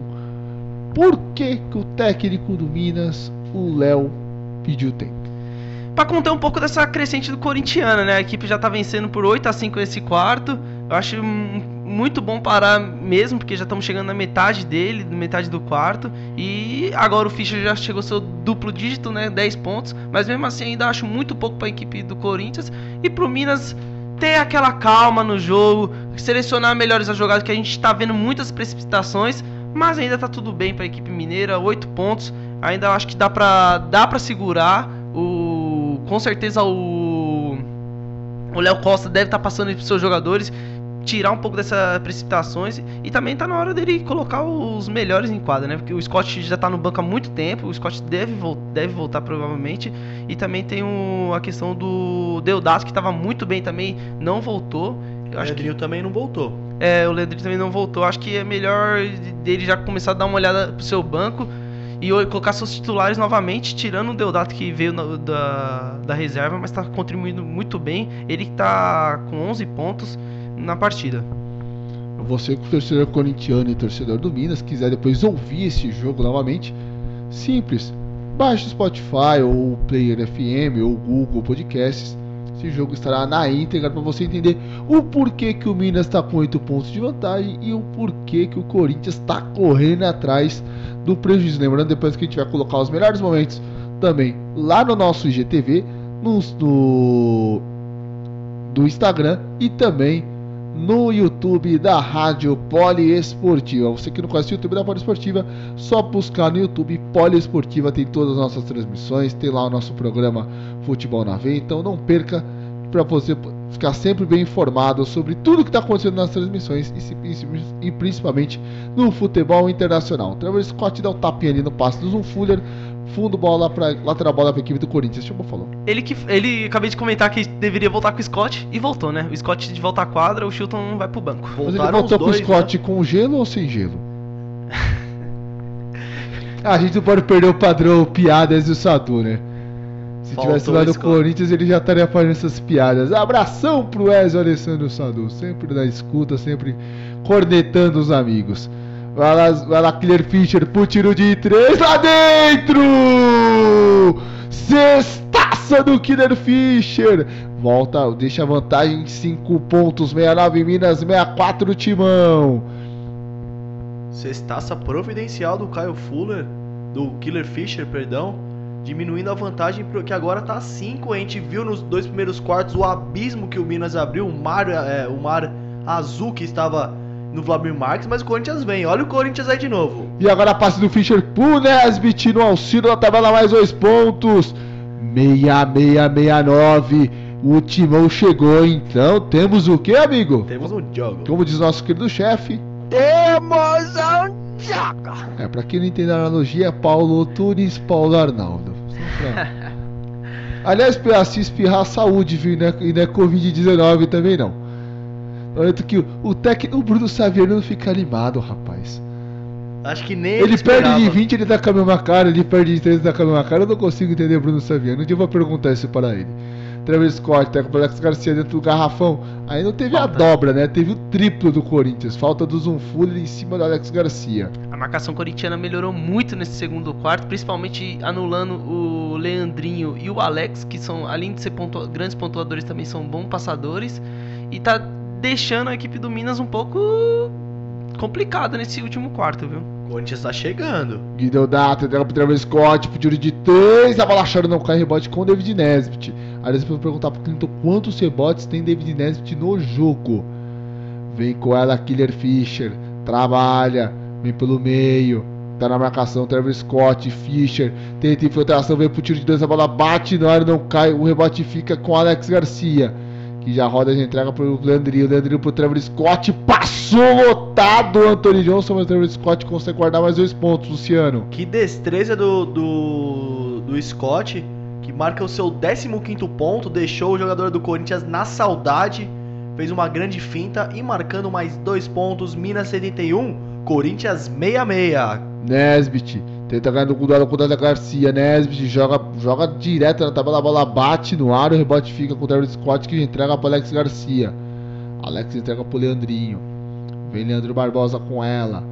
Por que, que o técnico do Minas, o Léo, pediu tempo? Pra contar um pouco dessa crescente do corintiano, né? A equipe já tá vencendo por 8 a 5 nesse quarto. Eu acho muito bom parar mesmo, porque já estamos chegando na metade dele, metade do quarto. E agora o Fischer já chegou seu duplo dígito, né? 10 pontos. Mas mesmo assim ainda acho muito pouco pra equipe do Corinthians. E pro Minas ter aquela calma no jogo, selecionar melhores as jogadas, que a gente tá vendo muitas precipitações. Mas ainda tá tudo bem pra equipe mineira, 8 pontos. Ainda acho que dá pra, dá pra segurar. Com certeza o o Léo Costa deve estar passando para seus jogadores, tirar um pouco dessas precipitações e também tá na hora dele colocar os melhores em quadra, né? Porque o Scott já tá no banco há muito tempo, o Scott deve, vol deve voltar provavelmente e também tem o, a questão do Deodato que estava muito bem também, não voltou. Eu O acho que também não voltou. é, o Leandrinho também não voltou. Acho que é melhor dele já começar a dar uma olhada pro seu banco e colocar seus titulares novamente, tirando o Deodato que veio na- da, da reserva, mas tá contribuindo muito bem. Ele que tá com 11 pontos na partida. Você torcedor corintiano e torcedor do Minas quiser depois ouvir esse jogo novamente, simples. Baixe o Spotify ou o Player FM ou o Google Podcasts. Esse jogo estará na íntegra para você entender o porquê que o Minas está com 8 pontos de vantagem e o porquê que o Corinthians está correndo atrás do prejuízo. Lembrando depois que a gente vai colocar os melhores momentos também lá no nosso IGTV, no, no do Instagram e também no YouTube da Rádio Poliesportiva. Você que não conhece o YouTube da Poliesportiva, só buscar no YouTube Poliesportiva, tem todas as nossas transmissões, tem lá o nosso programa Futebol na Veia, então não perca para você ficar sempre bem informado sobre tudo que está acontecendo nas transmissões e, e, principalmente no futebol internacional. Trevor Scott dá o um tapinha ali no passe do Zoom Fuller, fundo bola para lateral bola para equipe do Corinthians. Deixa eu falar. Ele que ele acabei de comentar que deveria voltar com o Scott e voltou, né? O Scott de volta à quadra, o Chilton vai pro banco. Mas ele voltou com o Scott né? com gelo ou sem gelo? *laughs* a gente não pode perder o padrão piadas do Sadu, né? Se Faltou tivesse lá no Corinthians, ele já estaria fazendo essas piadas. Abração pro Ezio Alessandro Sadu, sempre na escuta, sempre cornetando os amigos. Vai lá, vai lá Killer Fischer pro tiro de três lá dentro! Sextaça do Killer Fischer! Volta, deixa a vantagem de 5 pontos, 69 Minas, 64 Timão. Sextaça providencial do Caio Fuller, do Killer Fischer, perdão, diminuindo a vantagem que agora tá 5. A gente viu nos dois primeiros quartos o abismo que o Minas abriu, o mar, é, o mar azul que estava no Vladimir Marques, mas o Corinthians vem. Olha o Corinthians aí de novo. E agora a passe do Fischer pro Nesbit no auxílio da tabela, mais dois pontos. 6669. O timão chegou, então temos o que, amigo? Temos um jogo. Como diz nosso querido chefe. Temos um jogo. É, pra quem não entende a analogia, é Paulo Tunes, Paulo Arnaldo. *laughs* Aliás, pra se espirrar saúde, viu? E não é, é Covid-19 também não. Tanto que o, técnico, o Bruno Saviano não fica animado, rapaz. Acho que nem ele, ele perde de 20, ele tá com a mesma cara, ele perde de 30, ele tá com a mesma cara. Eu não consigo entender Bruno Saviano. Um dia eu vou perguntar isso para ele. Travis Scott, tá com o Alex Garcia dentro do garrafão. Aí não teve Falta. a dobra, né? Teve o triplo do Corinthians. Falta do Zunfuller em cima do Alex Garcia. A marcação corintiana melhorou muito nesse segundo quarto, principalmente anulando o Leandrinho e o Alex, que são, além de ser pontua grandes pontuadores, também são bons passadores. E tá deixando a equipe do Minas um pouco complicada nesse último quarto, viu? O Corinthians tá chegando. Guido Data, entrega pro Travis Scott, pro tiro de 3, a bola achando não cai rebote com o David Nesbitt. Aí depois eu perguntar pro Clinton quantos rebotes tem David Nesbitt no jogo. Vem com ela Killer Fischer, trabalha, vem pelo meio, tá na marcação, Travis Scott, Fischer, tenta infiltração, vem pro tiro de 2, a bola bate no ar, não cai, o rebote fica com Alex Garcia que já roda, já entrega pro Leandrinho, Leandrinho pro Trevor Scott, passou lotado o Anthony Johnson, mas o Trevor Scott consegue guardar mais dois pontos, Luciano. Que destreza do, do, do Scott, que marca o seu 15 ponto, deixou o jogador do Corinthians na saudade, fez uma grande finta e marcando mais dois pontos, Minas 71, Corinthians 66. Nesbit Tenta ganhar no duelo com o Dada Garcia. Nesbitt joga, joga direto na tabela. A bola bate no ar. O rebote fica com o Travis Scott que entrega para Alex Garcia. Alex entrega pro Leandrinho. Vem Leandro Barbosa com ela.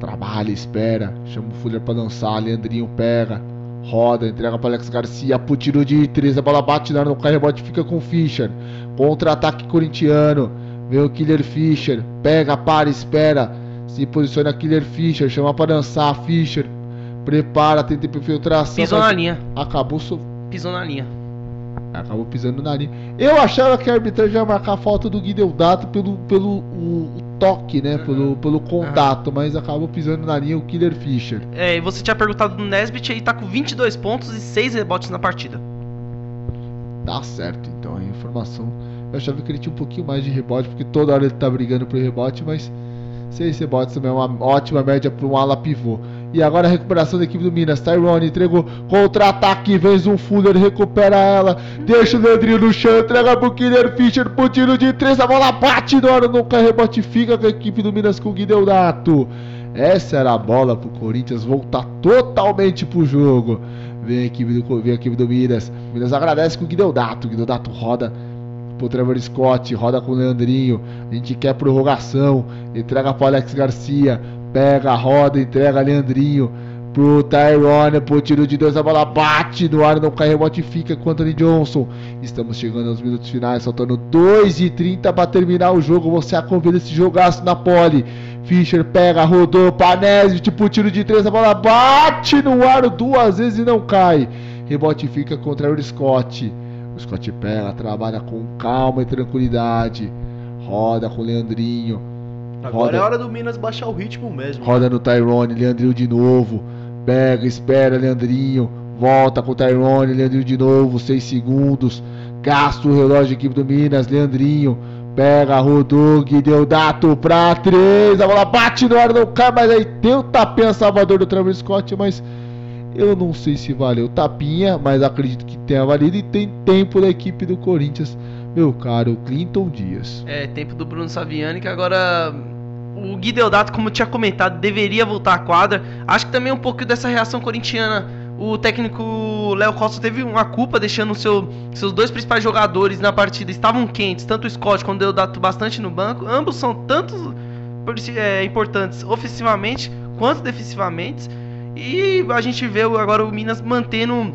Trabalha, espera. Chama o Fuller para lançar. Leandrinho pega. Roda, entrega para Alex Garcia. Pro tiro de três. A bola bate no ar. No cai, rebote fica com o Fischer. Contra-ataque corintiano. Vem o Killer Fischer. Pega, para, espera. Se posiciona Killer Fischer. Chama para dançar. Fischer Prepara, tenta infiltração. Pisou na linha. Acabou. So... Pisou na linha. Acabou pisando na linha. Eu achava que a arbitragem ia marcar a falta do Guideldato pelo, pelo o, o toque, né? Uhum. Pelo, pelo contato, uhum. mas acabou pisando na linha o Killer Fischer. É, e você tinha perguntado do Nesbitt, ele tá com 22 pontos e 6 rebotes na partida. Tá certo, então a informação. Eu achava que ele tinha um pouquinho mais de rebote, porque toda hora ele tá brigando pro rebote, mas 6 rebotes também é uma ótima média para um ala pivô. E agora a recuperação da equipe do Minas. Tyrone entregou contra-ataque. Vez um Fuller, recupera ela. Deixa o Leandrinho no chão. Entrega pro Killer Fischer pro tiro de três. A bola bate na hora. Nunca rebote. Fica com a equipe do Minas com o Guideonato. Essa era a bola pro Corinthians voltar totalmente pro jogo. Vem a equipe do, vem a equipe do Minas. Minas agradece com o Guideonato. O Guideonato roda pro Trevor Scott, roda com o Leandrinho. A gente quer prorrogação. Entrega pro Alex Garcia. Pega, roda, entrega Leandrinho pro Tyrone, pro tiro de dois, a bola bate no ar, não cai, rebote fica com Anthony Johnson. Estamos chegando aos minutos finais, faltando 2 e 30 para terminar o jogo. Você acompanha esse jogaço na pole. Fischer pega, rodou, Panese, tipo tiro de três, a bola bate no ar duas vezes e não cai. Rebote fica contra o Scott. O Scott pega, trabalha com calma e tranquilidade roda com o Leandrinho, Agora Roda. é hora do Minas baixar o ritmo mesmo. roda no Tyrone, Leandrinho de novo, pega, espera, Leandrinho, volta com o Tyrone, Leandrinho de novo, 6 segundos, gasta o relógio da equipe do Minas, Leandrinho, pega, rodou, Guideodato pra 3, a bola bate no ar, não cai, mas aí tem o tapinha salvador do Travis Scott, mas eu não sei se valeu o tapinha, mas acredito que tenha valido e tem tempo da equipe do Corinthians, meu caro Clinton Dias. É, tempo do Bruno Saviani, que agora o Gui Deodato, como eu tinha comentado, deveria voltar à quadra. Acho que também um pouco dessa reação corintiana. O técnico Léo Costa teve uma culpa, deixando seu, seus dois principais jogadores na partida estavam quentes, tanto o Scott quanto o Deodato bastante no banco. Ambos são tanto é, importantes ofensivamente quanto defensivamente. E a gente vê agora o Minas mantendo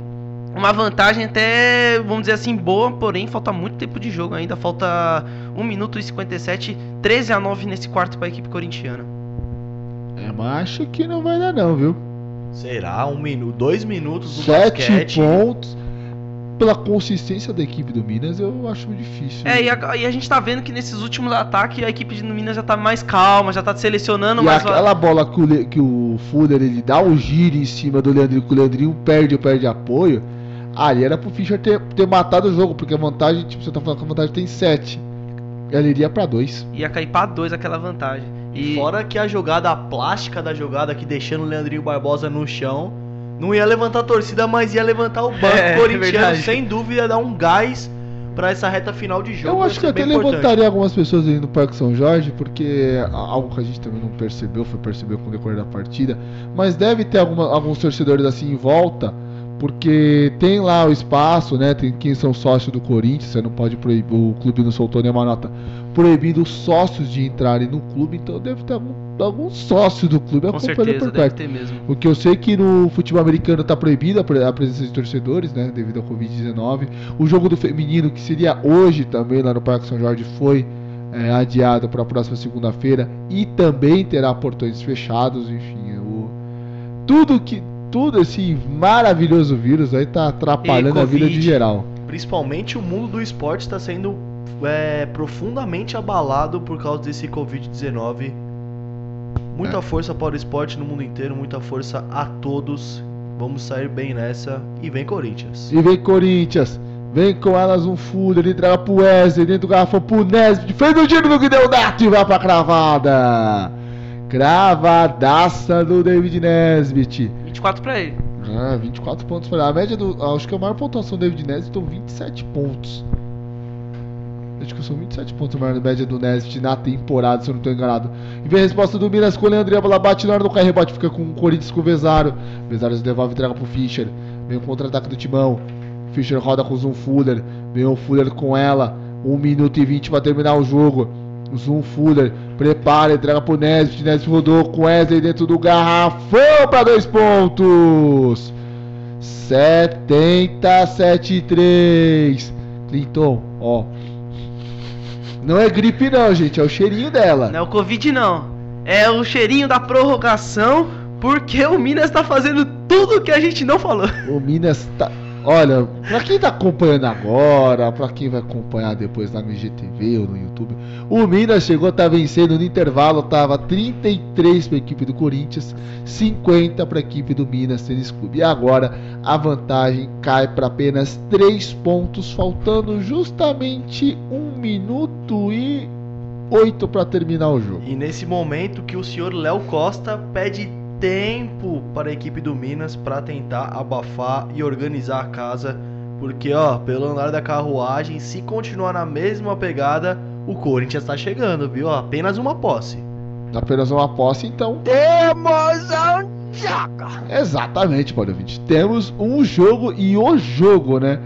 uma vantagem até, vamos dizer assim, boa, porém falta muito tempo de jogo ainda, falta 1 minuto e 57, 13 a 9 nesse quarto para a equipe corintiana. É, mas acho que não vai dar não, viu? Será? Um minuto, dois minutos do Sete basquete. pontos. Pela consistência da equipe do Minas, eu acho difícil. É, e a, e a gente tá vendo que nesses últimos ataques a equipe de Minas já tá mais calma, já tá selecionando E mais. aquela bola que o, que o Fuller ele dá um giro em cima do Leandrinho, que o Leandrinho perde, perde apoio. Ali era pro Fischer ter, ter matado o jogo, porque a vantagem, tipo, você tá falando que a vantagem tem 7. Ela iria pra 2. Ia cair pra 2 aquela vantagem. E fora que a jogada, a plástica da jogada aqui deixando o Leandrinho Barbosa no chão, não ia levantar a torcida, mas ia levantar o banco *laughs* É, corintiano, verdade. sem dúvida, dar um gás pra essa reta final de jogo. Eu acho que até importante. levantaria algumas pessoas ali no Parque São Jorge, porque algo que a gente também não percebeu, foi perceber com o decorrer da partida, mas deve ter alguma- alguns torcedores assim em volta, porque tem lá o espaço, né? Tem quem são sócios do Corinthians, você não pode proibir, o clube não soltou nenhuma nota proibindo os sócios de entrarem no clube, então deve ter algum, algum sócio do clube Com acompanhando certeza, por perto. O que eu sei é que no futebol americano está proibida a pre- a presença de torcedores, né, devido ao Covid-19. O jogo do feminino, que seria hoje também lá no Parque São Jorge, foi é, adiado para a próxima segunda-feira e também terá portões fechados. Enfim, o, tudo que tudo esse maravilhoso vírus aí tá atrapalhando a vida de geral. Principalmente o mundo do esporte está sendo é, profundamente abalado por causa desse Covid-19. Muita É. força para o esporte no mundo inteiro, muita força a todos. Vamos sair bem nessa e vem Corinthians. E vem Corinthians. Vem com elas um fundo, ele entrega pro Wesley, dentro do garrafão pro Nesbitt, fez o giro do Guideodato e vai pra cravada. Cravadaça do David Nesbitt. 24 pra ele. Ah, 24 pontos. A média do. Acho que a maior pontuação do David Nesbitt são 27 pontos. Acho que são 27 pontos a maior média do Nesbitt na temporada, se eu não estou enganado. E vem a resposta do Minas com o Leandro, a bola bate na hora do carro, rebote fica com o Corinthians com o. Vesaro se devolve e entrega pro Fischer. Vem o contra-ataque do Timão. Fischer roda com o Zoom Fuller. Vem o Fuller com ela. 1 minuto e 20 para terminar o jogo. Zoom Fuller prepara, entrega pro Nesbitt. Nesbitt rodou com Wesley dentro do garrafão para dois pontos. 77-3. Clinton, ó. Não é gripe não, gente, é o cheirinho dela. Não é o Covid, não. É o cheirinho da prorrogação, porque o Minas tá fazendo tudo que a gente não falou. O Minas tá. Olha, pra quem tá acompanhando agora, pra quem vai acompanhar depois no IGTV ou no YouTube, o Minas chegou a estar vencendo no intervalo, tava 33 pra equipe do Corinthians, 50 pra equipe do Minas Tênis Clube. E agora a vantagem cai para apenas 3 pontos, faltando justamente 1 minuto e 8 para terminar o jogo. E nesse momento que o senhor Léo Costa pede tempo para a equipe do Minas para tentar abafar e organizar a casa, porque ó, pelo andar da carruagem, se continuar na mesma pegada, o Corinthians está chegando, viu? Ó, Apenas uma posse. Apenas uma posse, então Temos um Joga! Exatamente, Paulo 20. Temos um jogo e o jogo, né?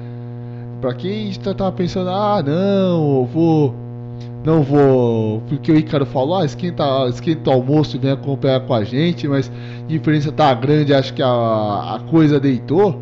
Pra quem está tava pensando, ah, não, eu vou. Não vou. Porque o Ícaro falou, ah, esquenta, esquenta o almoço e vem acompanhar com a gente, mas a diferença tá grande, acho que a, a coisa deitou.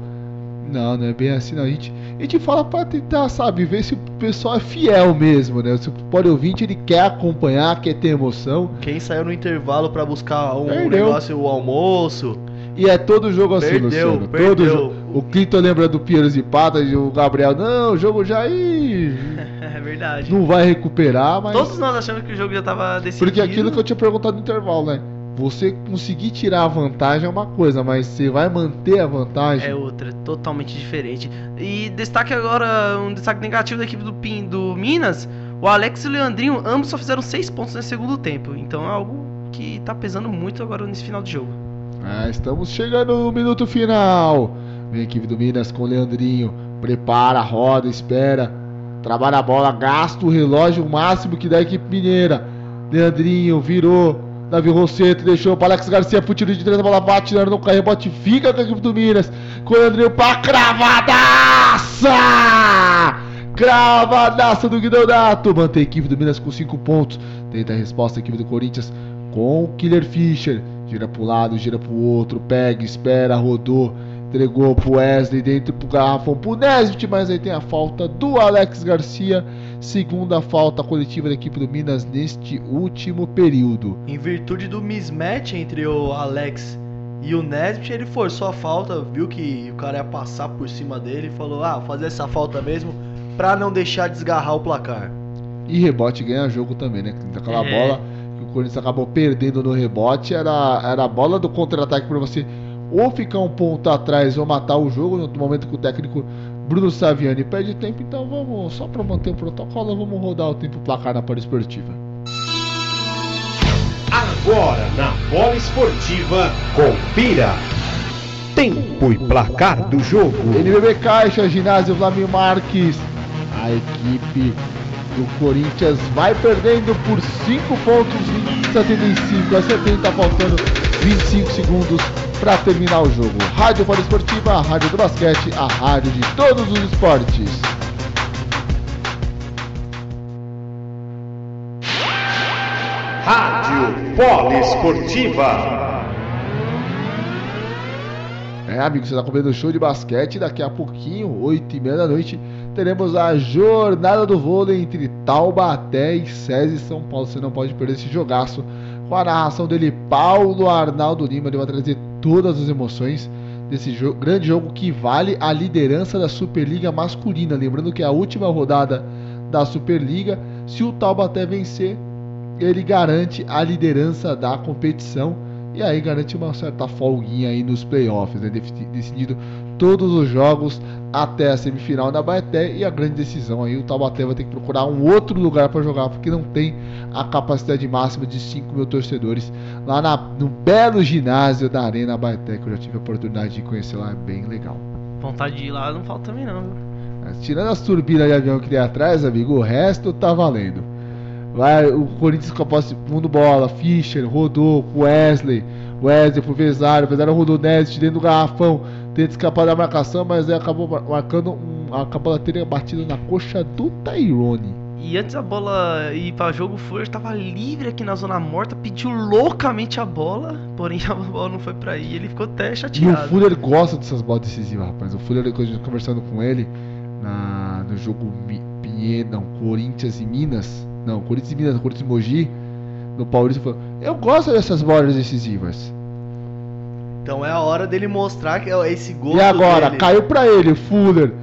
Não, não é bem assim, não. A gente, a gente fala pra tentar, sabe, ver se o pessoal é fiel mesmo, né? Se o Paulo ouvinte ele quer acompanhar, quer ter emoção. Quem saiu no intervalo para buscar um Perdeu. negócio, o almoço, E é todo jogo assim, Perdeu, Luciano. perdeu. Todo jogo. O Clinton lembra do Piero Zipata e o Gabriel, não, o jogo já aí *laughs* É verdade. não vai recuperar, mas. Todos nós achamos que o jogo já tava decidido. Porque aquilo que eu tinha perguntado no intervalo, né? Você conseguir tirar a vantagem é uma coisa, mas você vai manter a vantagem. É outra, totalmente diferente. E destaque agora, um destaque negativo da equipe do PIN do Minas. O Alex e o Leandrinho, ambos só fizeram 6 pontos nesse segundo tempo. Então é algo que tá pesando muito agora nesse final de jogo. Ah, estamos chegando no minuto final. Vem equipe do Minas com o Leandrinho. Prepara, roda, espera. Trabalha a bola, gasta o relógio o máximo que dá a equipe mineira. Leandrinho virou. Davi Rosseto deixou para Alex Garcia pro de três, a bola bate, não cai, rebote, fica com a equipe do Minas. Com o Leandrinho pra cravadaça! Cravadaça do Guidonato. Mantém a equipe do Minas com 5 pontos. Tenta a resposta a equipe do Corinthians com o Killer Fischer. Gira pro lado, gira pro outro, pega, espera, rodou. Entregou pro Wesley dentro pro garrafão pro Nesbit, mas aí tem a falta do Alex Garcia. Segunda falta coletiva da equipe do Minas neste último período. Em virtude do mismatch entre o Alex e o Nesbit, ele forçou a falta, viu que o cara ia passar por cima dele e falou: Ah, vou fazer essa falta mesmo pra não deixar desgarrar o placar. E rebote ganha jogo também, né? Aquela É. bola que o Corinthians acabou perdendo no rebote era, era a bola do contra-ataque para você ou ficar um ponto atrás ou matar o jogo no momento que o técnico Bruno Saviani perde tempo. Então vamos, só para manter o protocolo, vamos rodar o tempo placar na Esportiva. Agora na bola esportiva, confira. Tempo e placar do jogo. NBB Caixa, ginásio Vlamir Marques. A equipe do Corinthians vai perdendo por 5 pontos, 75 a 70, faltando 25 segundos para terminar o jogo. Rádio Esportiva, a rádio do basquete, a rádio de todos os esportes. Rádio Poliesportiva. É, amigo, você está comendo show de basquete. Daqui a pouquinho, 8 e meia da noite, teremos a jornada do vôlei entre Taubaté e SESI São Paulo. Você não pode perder esse jogaço. Com a narração dele, Paulo Arnaldo Lima. Ele vai trazer todas as emoções desse jo grande jogo que vale a liderança da Superliga masculina. Lembrando que é a última rodada da Superliga. Se o Taubaté vencer, ele garante a liderança da competição e aí garante uma certa folguinha aí nos playoffs, né? Decidido todos os jogos até a semifinal da Baeté e a grande decisão aí o Taubaté vai ter que procurar um outro lugar para jogar porque não tem a capacidade máxima de 5 mil torcedores lá na- no belo ginásio da Arena Baeté que eu já tive a oportunidade de conhecer lá, é bem legal. Vontade de ir lá não falta também não? Mas Tirando as turbinas de avião que tem atrás, amigo, o resto tá valendo. Vai o Corinthians com a posse mundo bola, Fischer, Rodolfo, Wesley, Wesley pro Vesário, Vesário rodou Nest dentro do garrafão, tenta escapar da marcação, mas aí acabou mar- marcando um, acabou a ter batido na coxa do Tyrone. E antes a bola ir pra jogo, o Fuller tava livre aqui na zona morta, pediu loucamente a bola, porém *laughs* a bola não foi pra aí, ele ficou até E o chateado. Fuller gosta dessas bolas decisivas, rapaz. O Fuller, quando a gente conversando com ele na, no jogo Pinheiro, Corinthians e Minas, não, Corinthians e Minas, Corinthians e Mogi, no Paulista, falou: Eu gosto dessas bolas decisivas. Então é a hora dele mostrar que é esse gol. E agora, caiu pra ele, Fuller.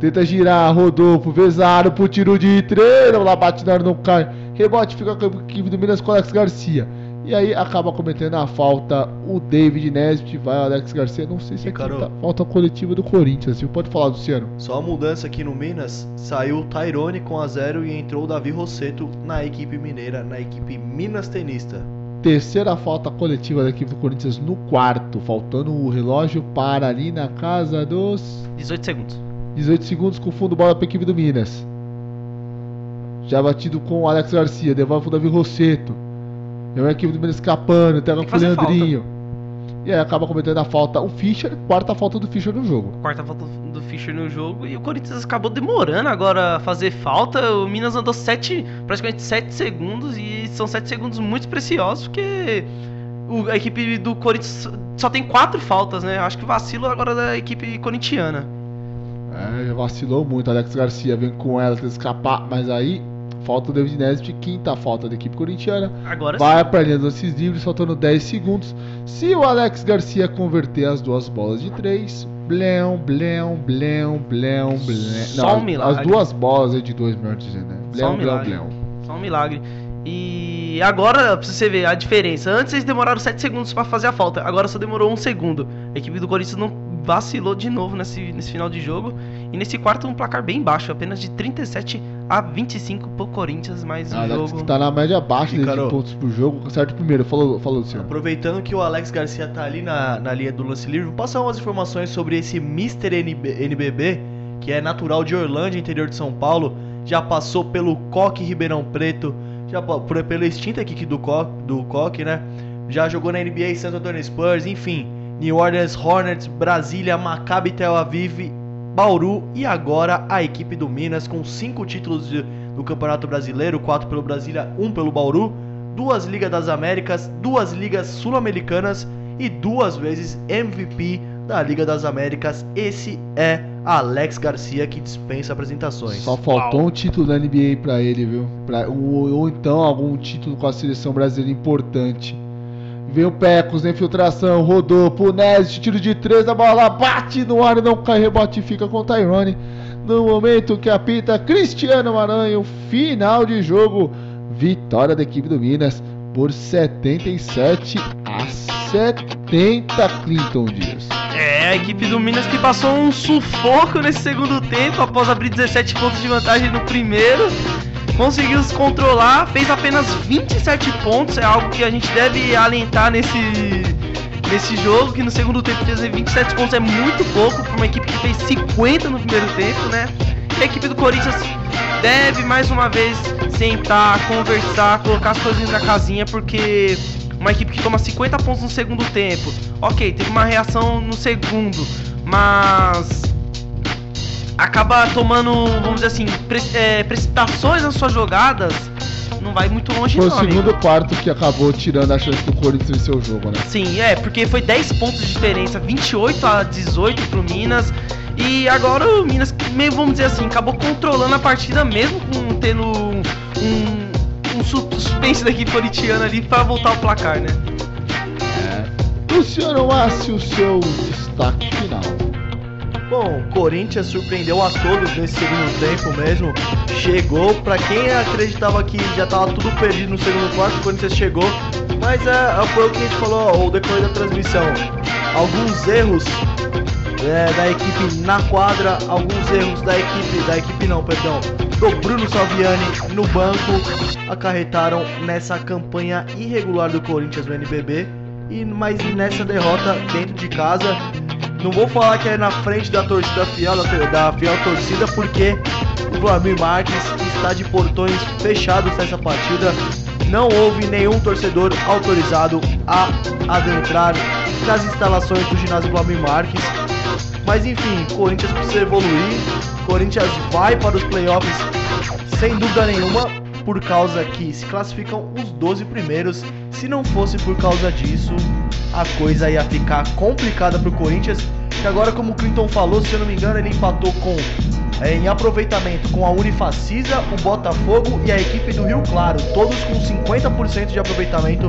Tenta girar, Rodolfo, Vezaro pro tiro de treino, lá bate na área, não cai. Rebote fica com a equipe do Minas com o Alex Garcia. E aí acaba cometendo a falta o David Nesbitt, vai o Alex Garcia. Não sei se é quinta falta coletiva do Corinthians, viu? Pode falar, Luciano. Só a mudança aqui no Minas, saiu o Tyrone com a zero e entrou o Davi Rosseto na equipe mineira, na equipe Minas Tenista. Terceira falta coletiva da equipe do Corinthians no quarto, faltando o relógio para ali na casa dos 18 segundos. 18 segundos com o fundo bola para a equipe do Minas. Já batido com o Alex Garcia, devolve pro Davi Rosseto. É uma equipe do Minas escapando, pega Tem pro fazer Leandrinho. E aí acaba cometendo a falta o Fischer, quarta falta do Fischer no jogo. Quarta falta do Fischer no jogo e o Corinthians acabou demorando agora a fazer falta. O Minas andou sete, praticamente 7 segundos e são 7 segundos muito preciosos porque o- a equipe do Corinthians só tem quatro faltas, né? Acho que vacilo agora da equipe corintiana. É, vacilou muito. Alex Garcia vem com ela, tenta escapar, mas aí falta o David Nesbitt, quinta falta da equipe corintiana. Agora Vai para a linha dos lances livres, faltando 10 segundos. Se o Alex Garcia converter as duas bolas de 3, blém, blém, blém, blém, blém. Só Não, um milagre. As duas bolas é de 2, melhor dizendo, né? Só um Blém, blém, milagre. blém. Só um milagre. E agora, pra você ver a diferença. Antes eles demoraram 7 segundos pra fazer a falta. Agora só demorou um segundo. A equipe do Corinthians não vacilou de novo nesse, nesse final de jogo. E nesse quarto um placar bem baixo, apenas de 37 a 25 pro Corinthians, mas o Alex jogo. que tá na média baixa de pontos por jogo, certo primeiro. Falou, falou Luciano. Aproveitando que o Alex Garcia tá ali na, na linha do lance livre, vou passar umas informações sobre esse Mr. NB, NBB, que é natural de Orlândia, interior de São Paulo. Já passou pelo Coque Ribeirão Preto, já por, pela extinta equipe do, Co, do Coque, né? Já jogou na NBA Santo Antonio Spurs, enfim. New Orleans Hornets, Brasília, Maccabi Tel Aviv, Bauru e agora a equipe do Minas com cinco títulos de- do Campeonato Brasileiro, quatro pelo Brasília, um pelo Bauru, duas Ligas das Américas, duas Ligas Sul-Americanas e duas vezes MVP da Liga das Américas. Esse é Alex Garcia que dispensa apresentações. Só faltou um título da NBA pra ele, viu? Pra, ou, ou então algum título com a seleção brasileira importante. Vem o Pecos infiltração, rodou, Punese, tiro de três, a bola bate no ar e não cai, rebote fica com o Tyrone. No momento que apita Cristiano Maranhão, final de jogo, vitória da equipe do Minas por 77 a 70, Clinton Dias. É, a equipe do Minas que passou um sufoco nesse segundo tempo após abrir 17 pontos de vantagem no primeiro. Conseguiu se controlar, fez apenas 27 pontos, é algo que a gente deve alentar nesse, nesse jogo, que no segundo tempo fazer 27 pontos é muito pouco para uma equipe que fez 50 no primeiro tempo, né? E a equipe do Corinthians deve mais uma vez sentar, conversar, colocar as coisas na casinha, porque uma equipe que toma 50 pontos no segundo tempo, ok, teve uma reação no segundo, mas acaba tomando, vamos dizer assim, pre- é, precipitações nas suas jogadas, não vai muito longe Foi o não, amigo. segundo quarto que acabou tirando a chance do Corinthians vencer o jogo, né? Sim, é, porque foi 10 pontos de diferença, 28 a 18 pro Minas. E agora o Minas, meio vamos dizer assim, acabou controlando a partida mesmo com tendo um, um su- suspense da equipe corintiana ali para voltar ao placar, né? Luciano Massi, o seu destaque final. Bom, o Corinthians surpreendeu a todos nesse segundo tempo mesmo. Chegou, pra quem acreditava que já tava tudo perdido no segundo quarto, o Corinthians chegou. Mas é, foi o que a gente falou ao decorrer da transmissão. Alguns erros é, da equipe na quadra, alguns erros da equipe, da equipe não, perdão, do Bruno Salviani no banco acarretaram nessa campanha irregular do Corinthians no NBB. E, mas nessa derrota dentro de casa, não vou falar que é na frente da torcida fiel, da, fiel torcida, porque o Vladimir Marques está de portões fechados nessa partida. Não houve nenhum torcedor autorizado a adentrar nas instalações do ginásio Vladimir Marques. Mas enfim, Corinthians precisa evoluir. Corinthians vai para os playoffs sem dúvida nenhuma, por causa que se classificam os 12 primeiros. Se não fosse por causa disso, a coisa ia ficar complicada para o Corinthians. Que agora, como o Clinton falou, se eu não me engano, ele empatou com é, em aproveitamento com a Unifacisa, o Botafogo e a equipe do Rio Claro, todos com 50% de aproveitamento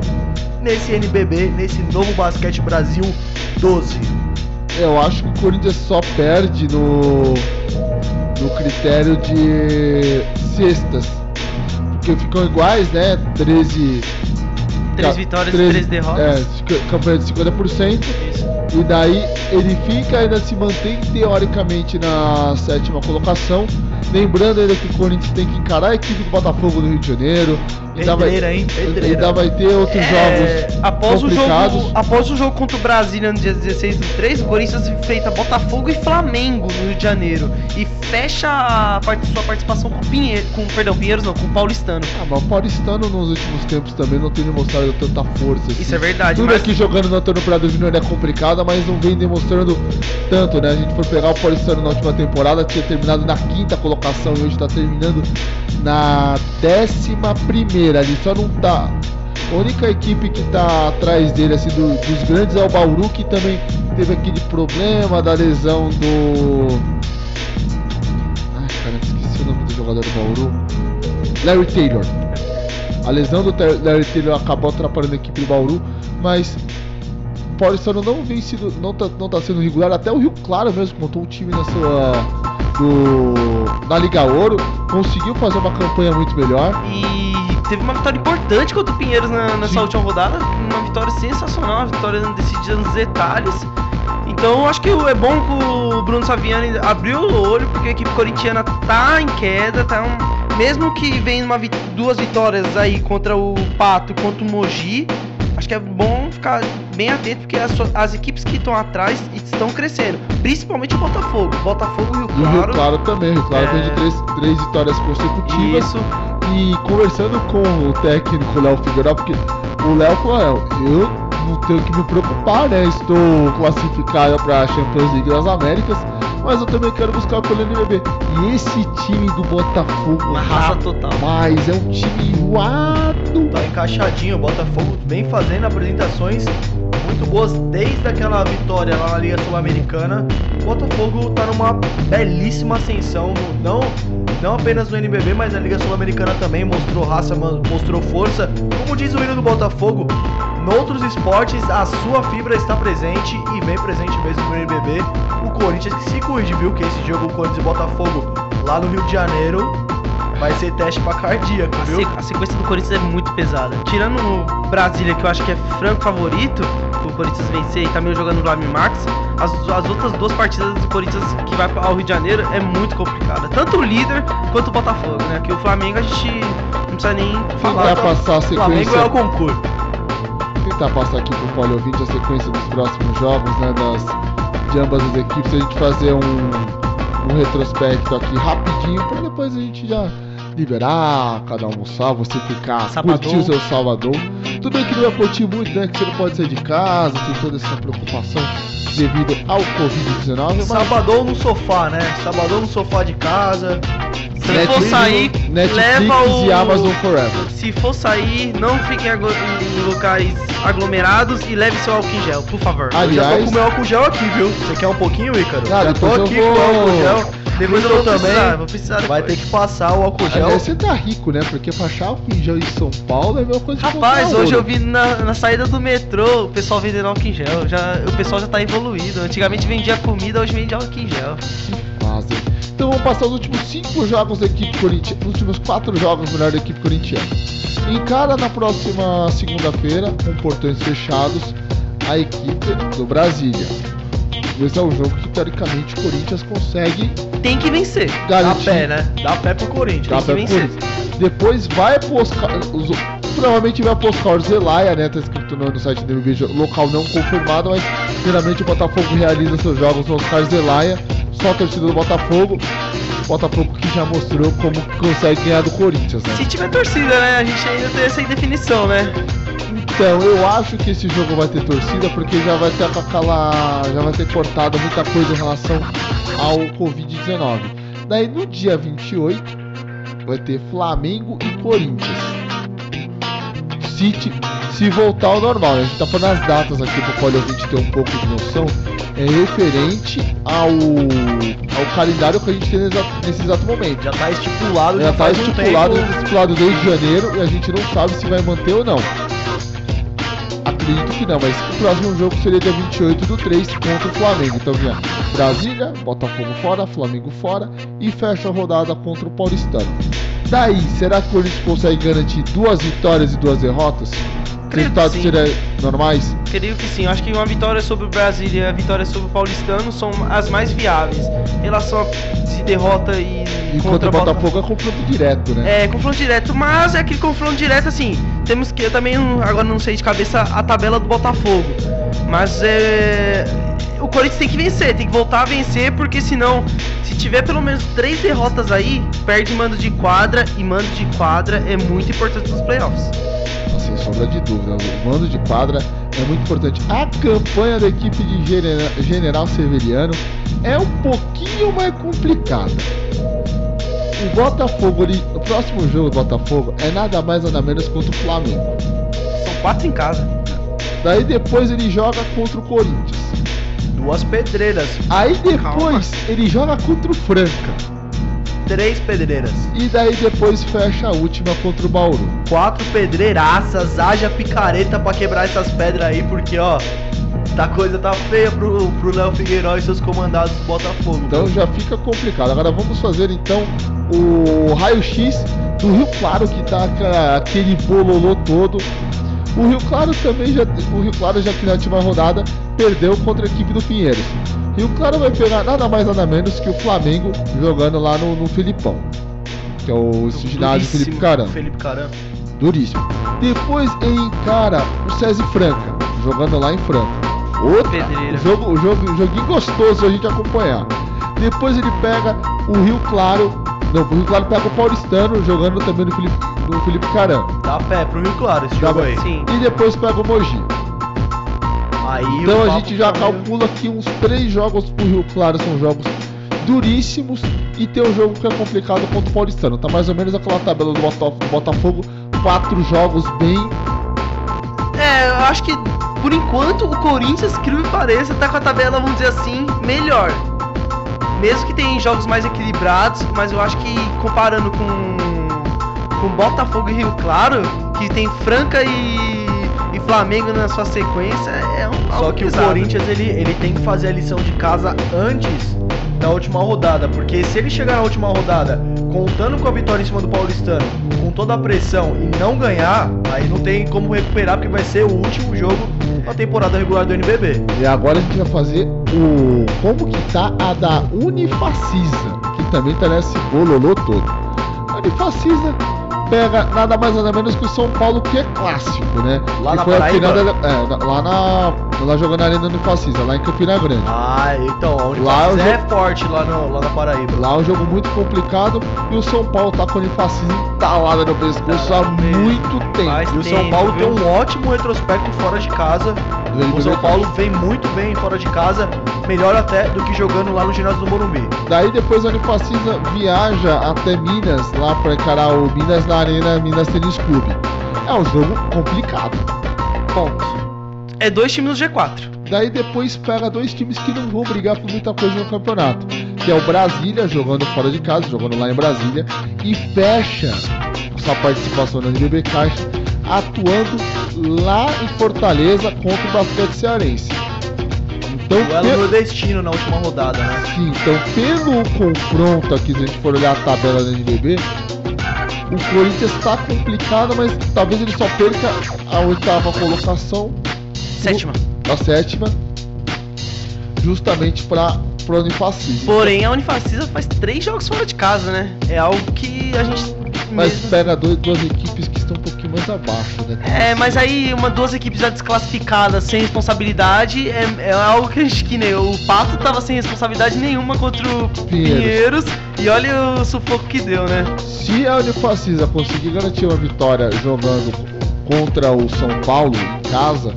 nesse NBB, nesse novo Basquete Brasil 12. Eu acho que o Corinthians só perde no, no critério de cestas. Porque ficam iguais, né? 13. Três ca- vitórias e três derrotas. É, campanha de 50%. Isso. E daí ele fica, ainda se mantém teoricamente na sétima colocação. Lembrando ainda que o Corinthians tem que encarar a equipe do Botafogo do Rio de Janeiro. Pedreira, hein? Pedreira. ainda vai ter outros É, jogos após o, jogo, após o jogo contra o Brasília no dia 16 do 3, o Corinthians enfrenta Botafogo e Flamengo no Rio de Janeiro. E fecha a part- sua participação com o Pinheiro, com, perdão, Pinheiros não, com o Paulistano. Ah, mas o Paulistano nos últimos tempos também não tem demonstrado tanta força. assim. Isso é verdade, Tudo mas aqui jogando no Antônio Prado Júnior é complicado, mas não vem demonstrando tanto, né? A gente for pegar o Paulistano na última temporada, tinha terminado na quinta colocação e hoje está terminando na décima primeira ali, só não tá. A única equipe que tá atrás dele, assim, do- dos grandes é o Bauru, que também teve aquele problema da lesão do. Ai, cara, esqueci o nome do jogador do Bauru. Larry Taylor. A lesão do Larry Taylor acabou atrapalhando a equipe do Bauru, mas Paulistano não vem sido, não tá, não tá sendo regular. Até o Rio Claro mesmo montou um time na sua do, na Liga Ouro, conseguiu fazer uma campanha muito melhor. E teve uma vitória importante contra o Pinheiros na- nessa Sim. última rodada. Uma vitória sensacional, uma vitória decidida nos detalhes. Então acho que é bom que o Bruno Saviani abriu o olho, porque a equipe corintiana tá em queda, tá um- mesmo que venha duas vitórias aí contra o Pato e contra o Mogi, acho que é bom ficar bem atento, porque as, as equipes que estão atrás estão crescendo, principalmente o Botafogo. Botafogo e o E o Rio Claro. Claro também. O Rio Claro É. vem de três, três vitórias consecutivas. Isso. E conversando com o técnico Léo Figueiredo, porque o Léo falou, "Léo, eu não tenho que me preocupar, né? Estou classificado para a Champions League das Américas, mas eu também quero buscar pelo NBB. E esse time do Botafogo, Uma raça total. rapaz, é um time enjoado. Tá encaixadinho, o Botafogo vem fazendo apresentações muito boas desde aquela vitória lá na Liga Sul-Americana. O Botafogo tá numa belíssima ascensão, não, não apenas no NBB, mas na Liga Sul-Americana também mostrou raça, mostrou força. Como diz o hino do Botafogo, noutros esportes a sua fibra está presente e bem presente mesmo no NBB. O Corinthians que se cuide, viu? Que esse jogo Corinthians e Botafogo lá no Rio de Janeiro vai ser teste pra cardíaco, A, viu? a sequência do Corinthians é muito pesada. Tirando o Brasília, que eu acho que é franco favorito pro Corinthians vencer e também jogando no Max, as, as outras duas partidas do Corinthians que vai ao Rio de Janeiro é muito complicada. Tanto o líder quanto o Botafogo, né? Que o Flamengo a gente não precisa nem falar. vai passar a Flamengo sequência? é o concurso. Tentar passar aqui pro Poli ouvinte a sequência dos próximos jogos, né, das, de ambas as equipes, a gente fazer um, um retrospecto aqui rapidinho, para depois a gente já liberar, cada um almoçar, você ficar, Sabadão. curtir o seu Salvador. Tudo bem que não vai curtir muito, né, que você não pode sair de casa, tem toda essa preocupação devido ao Covid-19, mas Sabadão no sofá, né? Sabadão no sofá de casa. Se Netflix, for sair, Netflix leva o. e Amazon Forever. Se for sair, não fiquem aglo- em locais aglomerados e leve seu álcool em gel, por favor. Ah, Eu já tô Aliás- com meu álcool gel aqui, viu? Você quer um pouquinho, Ícaro? Ah, já tô depois eu aqui vou- com o álcool gel. Depois eu vou também. precisar, vou precisar Vai ter que passar o álcool gel. Aliás, você tá rico, né? Porque pra achar álcool em gel em São Paulo é a mesma coisa de Rapaz, hoje eu vi na, na saída do metrô o pessoal vendendo álcool em gel. Já, o pessoal já tá evoluído. Antigamente vendia comida, hoje vende álcool em gel. Então vamos passar os últimos cinco jogos da equipe corintiana, os últimos quatro jogos melhor da equipe corintiana. Encara na próxima segunda-feira, com portões fechados, a equipe do Brasília. Esse é um jogo que teoricamente o Corinthians consegue Tem que vencer. Dá garantir. pé, né? Dá pé pro Corinthians. Dá que pra vencer. Corinthians. Depois vai pro Oscar. os- provavelmente vai pro Oscar Zelaya, né? Tá escrito no, no site do MB, local não confirmado, mas geralmente o Botafogo realiza seus jogos no Oscar Zelaya. Só a torcida do Botafogo. Botafogo que já mostrou como consegue ganhar do Corinthians, né? Se tiver torcida, né? A gente ainda tem essa indefinição, né? Então, eu acho que esse jogo vai ter torcida porque já vai ter aquela. já vai ter cortado muita coisa em relação ao Covid-19. Daí no dia 28 vai ter Flamengo e Corinthians. City, se voltar ao normal, né? a gente tá falando as datas aqui pro qual a gente ter um pouco de noção, é referente ao, ao calendário que a gente tem nesse exato- nesse exato momento. Já tá estipulado, Já tá um estipulado, tempo. estipulado desde janeiro e a gente não sabe se vai manter ou não. Acredito que não, mas o próximo jogo seria dia 28 do 3 contra o Flamengo. Então vinha Brasília, Botafogo fora, Flamengo fora e fecha a rodada contra o Paulistano. Daí, será que o Corinthians consegue garantir duas vitórias e duas derrotas? Resultados sim. seriam normais? Creio que sim. Acho que uma vitória sobre o Brasília e a vitória sobre o Paulistano são as mais viáveis. Em relação a se derrota e, E contra o Botafogo é confronto direto, né? É, confronto direto, mas é aquele confronto direto assim. Temos que eu também não- agora não sei de cabeça a tabela do Botafogo. Mas é. O Corinthians tem que vencer, tem que voltar a vencer, porque senão, se tiver pelo menos três derrotas aí, perde mando de quadra, e mando de quadra é muito importante nos playoffs. Sem sombra de dúvida, o mando de quadra é muito importante. A campanha da equipe de Genera- General Severiano é um pouquinho mais complicada. O Botafogo, o próximo jogo do Botafogo é nada mais nada menos contra o Flamengo. São quatro em casa. Daí depois ele joga contra o Corinthians. Duas pedreiras. Aí depois ele joga contra o Franca. Três pedreiras. E daí depois fecha a última contra o Bauru. Quatro pedreiraças, haja picareta pra quebrar essas pedras aí, porque ó, a coisa tá feia pro pro Léo Figueiredo e seus comandados do Botafogo. Então já fica complicado. Agora vamos fazer então o raio-x do Rio Claro, que tá aquele bololô todo. O Rio Claro também já. O Rio Claro já que na última rodada perdeu contra a equipe do Pinheiros. Rio Claro vai pegar nada mais nada menos que o Flamengo jogando lá no, no Filipão. Que é o ginásio Felipe Caramba. Felipe Caramba. Duríssimo. Depois ele encara o César Franca, jogando lá em Franca. Pedreira. jogo, o jogo, um joguinho gostoso a gente acompanhar. Depois ele pega o Rio Claro. Não, o Rio Claro pega o Paulistano, jogando também no Felipe, no Felipe Caramba. Dá pé pro Rio Claro esse jogo aí. Sim. E depois pega o Mogi. Aí Então o a gente já meio- calcula que uns três jogos pro Rio Claro são jogos duríssimos e tem um jogo que é complicado contra o Paulistano. Tá mais ou menos aquela tabela do Botafogo, quatro jogos bem É, eu acho que por enquanto o Corinthians, que me pareça, tá com a tabela, vamos dizer assim, melhor. Mesmo que tenha jogos mais equilibrados, mas eu acho que comparando com com Botafogo e Rio Claro, que tem Franca e, e Flamengo na sua sequência, é um Só que o pesado. Corinthians ele, ele tem que fazer a lição de casa antes da última rodada, porque se ele chegar na última rodada contando com a vitória em cima do Paulistano, com toda a pressão e não ganhar, aí não tem como recuperar porque vai ser o último jogo da temporada regular do NBB. E agora a gente vai fazer o como que tá a da Unifacisa, que também tá nesse bololô todo. A Unifacisa pega nada mais nada menos que o São Paulo, que é clássico, né? Lá que na foi Paraíba? final da- é, lá na lá jogando na Arena Unifacisa, lá em Campina Grande. Ah, então, a Lá eu é forte lá, no, lá na Paraíba. Lá é um jogo muito complicado e o São Paulo tá com a Unifacisa entalada no pescoço há Tá mesmo. muito tempo. Faz E o São Paulo tem viu? um ótimo retrospecto fora de casa. O São Paulo vem muito bem fora de casa, melhor até do que jogando lá no ginásio do Morumbi. Daí depois a Unifacisa viaja até Minas, lá para encarar o Minas na Arena Minas Tênis Clube. É um jogo complicado. Ponto. É dois times no G4. Daí depois pega dois times que não vão brigar por muita coisa no campeonato. Que é o Brasília, jogando fora de casa, jogando lá em Brasília. E fecha sua participação na NBB Caixa, atuando lá em Fortaleza contra o basquete cearense. Então, Duelo pe- nordestino na última rodada, né? Sim, então pelo confronto aqui, se a gente for olhar a tabela da NBB, o Corinthians está complicado, mas talvez ele só perca a oitava colocação, Sétima. a sétima, justamente para o Unifacisa. Porém, a Unifacisa faz três jogos fora de casa, né? É algo que a gente. Mas mesmo- pega dois, duas equipes que estão um pouquinho abaixo, né? É, mas aí uma duas equipes já desclassificadas sem responsabilidade é, é algo que a gente que nem o Pato tava sem responsabilidade nenhuma contra o Pinheiros. Pinheiros e olha o sufoco que deu, né? Se a Unifacisa conseguir garantir uma vitória jogando contra o São Paulo em casa,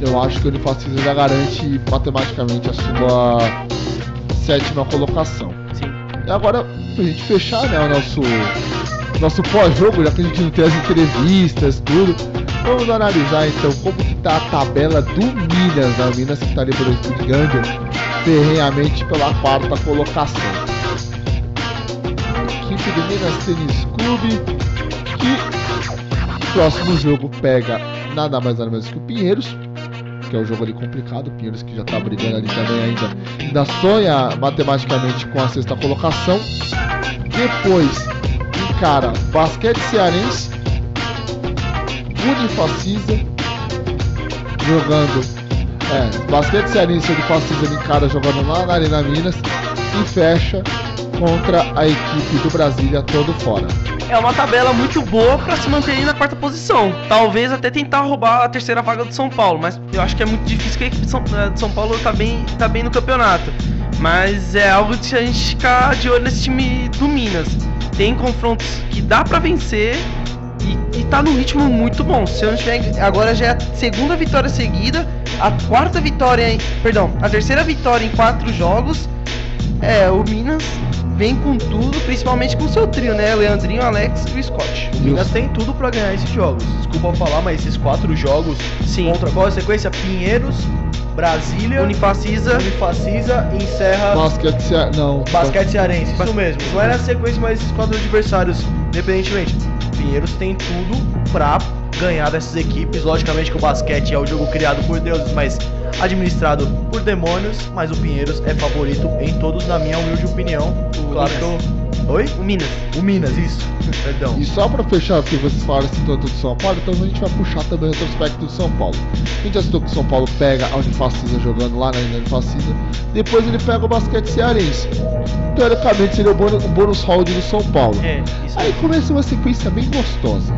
eu acho que a Unifacisa já garante matematicamente a sua sétima colocação. Sim. E agora, pra gente fechar né, o nosso, nosso pós-jogo, já que a gente não tem as entrevistas, tudo, vamos analisar então como que tá a tabela do Minas, né? O Minas que tá ali brigando ferrenhamente pela quarta colocação. Equipe do Minas Tênis Clube, que no próximo jogo pega nada mais nada menos que o Pinheiros, que é o jogo ali complicado, o Pinheiros que já tá brigando ali também ainda, ainda sonha matematicamente com a sexta colocação. Depois encara Basquete Cearense, Unifacisa, jogando. É, Basquete Cearense e Unifacisa ele encara jogando lá na Arena Minas e fecha contra a equipe do Brasília todo fora. É uma tabela muito boa pra se manter na quarta posição. Talvez até tentar roubar a terceira vaga do São Paulo, mas eu acho que é muito difícil que a equipe de São, eh, de São Paulo tá bem, tá bem no campeonato. Mas é algo de a gente ficar de olho nesse time do Minas. Tem confrontos que dá pra vencer e, e tá num ritmo muito bom. Se eu não tiver, agora já é a segunda vitória seguida, a quarta vitória, em, perdão, a terceira vitória em quatro jogos. É, o Minas vem com tudo, principalmente com o seu trio, né? Leandrinho, Alex e o Scott. O Minas tem tudo pra ganhar esses jogos. Desculpa falar, mas esses quatro jogos Sim. contra qual é a sequência? Pinheiros, Brasília, Unifacisa. Unifacisa e encerra Basquete Cea... Não. Basquete Cearense. Isso mesmo. Não era a sequência, mas esses quatro adversários, independentemente. Pinheiros tem tudo pra ganhar dessas equipes. Logicamente que o basquete é o jogo criado por deuses, mas administrado por demônios. Mas o Pinheiros é favorito em todos, na minha humilde opinião. O claro que eu... Oi? O Minas. O Minas, isso. *laughs* Perdão. E só pra fechar, porque vocês falaram assim tanto do São Paulo, então a gente vai puxar também o retrospecto do São Paulo. A gente já citou que o São Paulo pega a Unifacisa jogando lá na Unifacisa, depois ele pega o basquete cearense. Teoricamente seria o bônus, o bônus round do São Paulo. É, isso Aí começa uma sequência bem gostosa.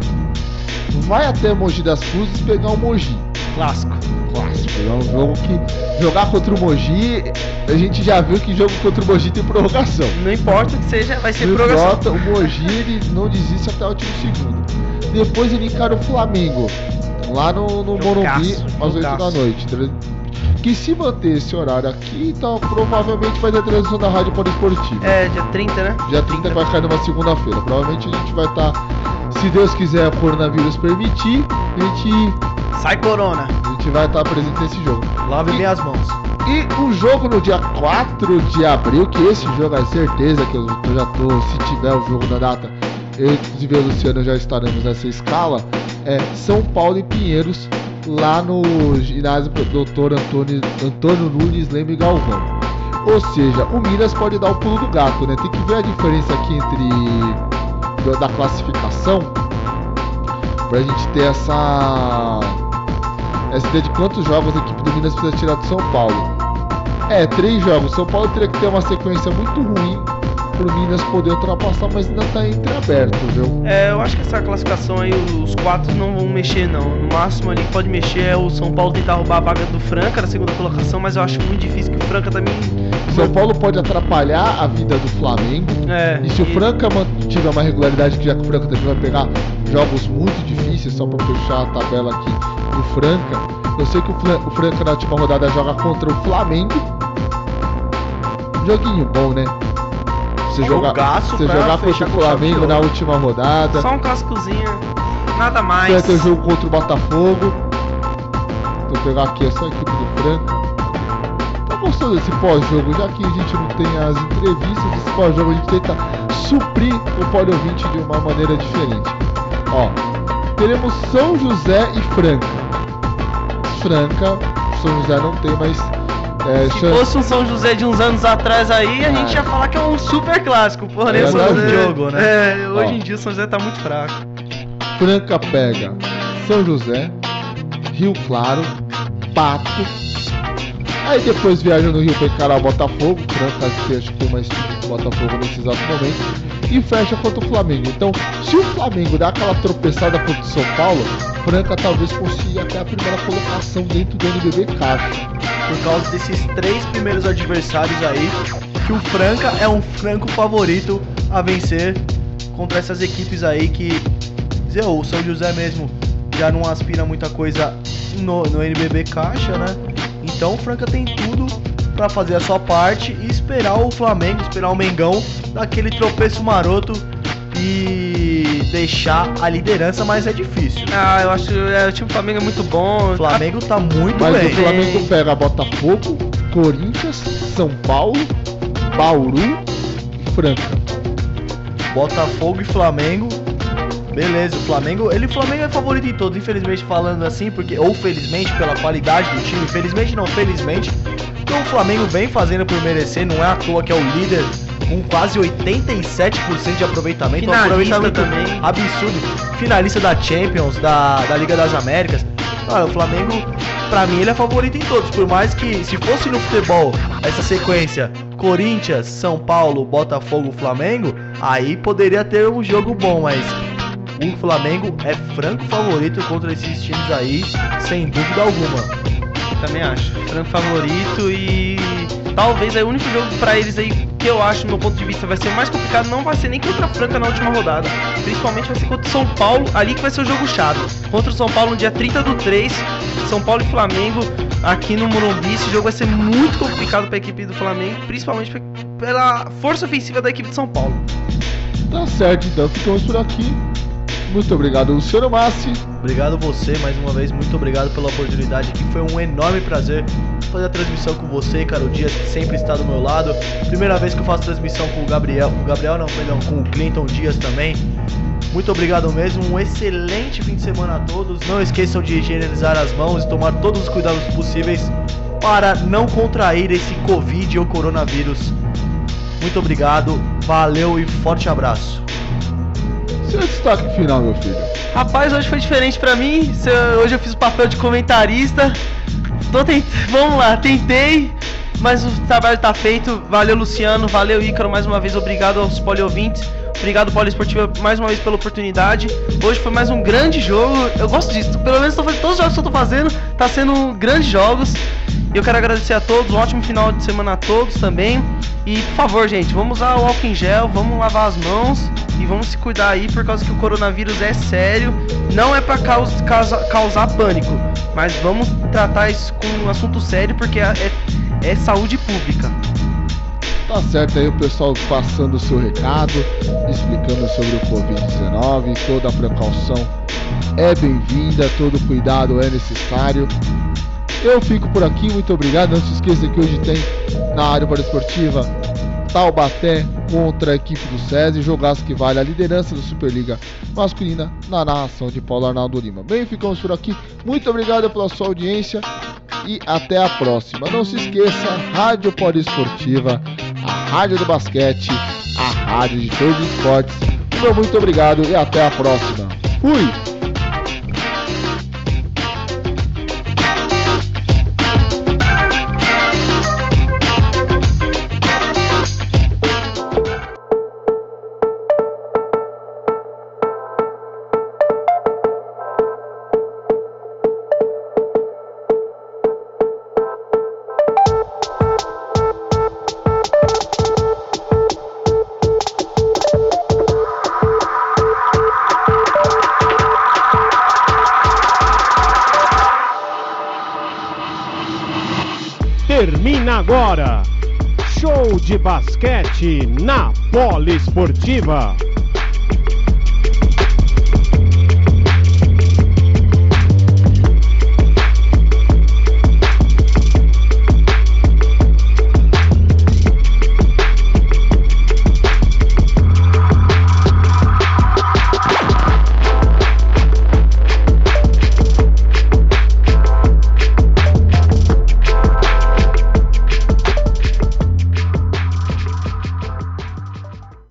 Vai até Mogi das Cruzes pegar o Mogi. clássico. Clássico, é um jogo que jogar contra o Mogi, a gente já viu que jogo contra o Mogi tem prorrogação. Não importa que seja, vai ser Não prorrogação. importa, o Mogi ele não desiste até o último segundo. Depois ele encara o Flamengo, lá no, no Morumbi, às 8 da noite. Que se manter esse horário aqui, então provavelmente vai ter transmissão da Rádio Poliesportiva. É, dia 30, né? Dia 30 que vai cair numa segunda-feira. Provavelmente a gente vai estar, se Deus quiser, o coronavírus permitir, a gente, Sai Corona. a gente vai estar presente nesse jogo. Lave bem as mãos. E o jogo no dia 4 de abril, que esse jogo é certeza que eu, eu já tô, se tiver o jogo na data, eu e o Luciano já estaremos nessa escala, é São Paulo e Pinheiros, lá no ginásio Dr. Antônio, Antônio Nunes Leme Galvão. Ou seja, o Minas pode dar o pulo do gato, né? Tem que ver a diferença aqui entre da- da classificação pra gente ter essa essa ideia de quantos jogos a equipe do Minas precisa tirar do São Paulo. É, três jogos. São Paulo teria que ter uma sequência muito ruim pro Minas poder ultrapassar, mas ainda tá entreaberto, viu? É, eu acho que essa classificação aí, os quatro não vão mexer não. No máximo ali que pode mexer é o São Paulo tentar roubar a vaga do Franca na segunda colocação, mas eu acho muito difícil que o Franca também. São Paulo pode atrapalhar a vida do Flamengo. É, E se o Franca mantiver uma regularidade, que já que o Franca também vai pegar jogos muito difíceis, só pra fechar a tabela aqui do Franca, eu sei que o, Fran- o Franca na última rodada joga contra o Flamengo. Joguinho bom, né? Você jogar, você jogar contra o Flamengo na última rodada. Só um clássicozinho, nada Você mais. vai ter jogo contra o Botafogo. Vou pegar aqui é só a equipe do Franca. Tá gostando desse pós-jogo, já que a gente não tem as entrevistas, esse pós-jogo a gente tenta suprir o pole ouvinte de uma maneira diferente. Ó, teremos São José e Franca. Franca, São José não tem mais é, Se fosse um São José de uns anos atrás aí, a Ah. gente ia falar que é um super clássico. Porém, É o São. José. Jogo, né? É, hoje Ó. em dia o São José tá muito fraco. Franca pega São José, Rio Claro, Pato. Aí depois viaja no Rio para encarar o Botafogo. Franca que acho que tem mais time que o Botafogo nesse exato momento. E fecha contra o Flamengo. Então, se o Flamengo dá aquela tropeçada contra o São Paulo, Franca talvez consiga até a primeira colocação dentro do NBB Caixa. Por causa desses três primeiros adversários aí, que o Franca é um franco favorito a vencer contra essas equipes aí que. O São José mesmo já não aspira muita coisa no, no NBB Caixa, né? Então o Franca tem tudo pra fazer a sua parte e esperar o Flamengo, esperar o Mengão daquele tropeço maroto e deixar a liderança, mas é difícil. Ah, eu acho é, o time do Flamengo é muito bom. O Flamengo tá muito Mas bem. o Flamengo pega Botafogo, Corinthians, São Paulo, Bauru e Franca. Botafogo e Flamengo. Beleza, o Flamengo, ele o Flamengo é favorito em todos, infelizmente falando assim, porque ou felizmente pela qualidade do time, felizmente não, felizmente, porque o Flamengo vem fazendo por merecer, não é à toa que é o líder com quase 87% de aproveitamento, um Finalista aproveitamento também. absurdo, finalista da Champions, da, da Liga das Américas. Cara, o Flamengo, pra mim, ele é favorito em todos, por mais que se fosse no futebol essa sequência Corinthians, São Paulo, Botafogo, Flamengo, aí poderia ter um jogo bom, mas o Flamengo é franco favorito contra esses times aí, sem dúvida alguma. Também acho. Franco favorito e talvez aí o único jogo pra eles aí que eu acho, do meu ponto de vista, vai ser mais complicado não vai ser nem contra a Franca na última rodada. Principalmente vai ser contra o São Paulo, ali que vai ser o jogo chave. Contra o São Paulo no dia 30 do 3, São Paulo e Flamengo aqui no Morumbi. Esse jogo vai ser muito complicado pra equipe do Flamengo, principalmente pe- pela força ofensiva da equipe de São Paulo. Tá certo, então ficamos por aqui. Muito obrigado, Luciano Massi. Obrigado você, mais uma vez, muito obrigado pela oportunidade aqui. Foi um enorme prazer fazer a transmissão com você, cara. O Dias que sempre está do meu lado. Primeira vez que eu faço transmissão com o Gabriel. Com o Gabriel não, perdão, com o Clinton Dias também. Muito obrigado mesmo, um excelente fim de semana a todos. Não esqueçam de higienizar as mãos e tomar todos os cuidados possíveis para não contrair esse Covid ou coronavírus. Muito obrigado, valeu e forte abraço. Seu destaque final, meu filho. Rapaz, hoje foi diferente pra mim. Hoje eu fiz o papel de comentarista. Tô tent... *laughs* Vamos lá, tentei, mas o trabalho tá feito. Valeu, Luciano. Valeu, Ícaro. Mais uma vez, obrigado aos poliovintes. Obrigado, Poliesportiva, mais uma vez pela oportunidade. Hoje foi mais um grande jogo. Eu gosto disso. Pelo menos todos os jogos que eu tô fazendo tá sendo grandes jogos. Eu quero agradecer a todos. Um ótimo final de semana a todos também. E por favor, gente, vamos usar o álcool em gel, vamos lavar as mãos e vamos se cuidar aí por causa que o coronavírus é sério. Não é pra caus- causa- causar pânico, mas vamos tratar isso com um assunto sério porque é, é- é saúde pública. Tá certo aí o pessoal passando o seu recado, explicando sobre o Covid-19, toda a precaução é bem-vinda, todo cuidado é necessário. Eu fico por aqui, muito obrigado. Não se esqueça que hoje tem na área esportiva Taubaté contra a equipe do SESI, jogaço que vale a liderança da Superliga Masculina na narração de Paulo Arnaldo Lima. Bem, ficamos por aqui. Muito obrigado pela sua audiência e até a próxima. Não se esqueça, Rádio Poliesportiva, a rádio do basquete, a rádio de todos os esportes. Meu muito obrigado e até a próxima. Fui! Basquete na Poliesportiva.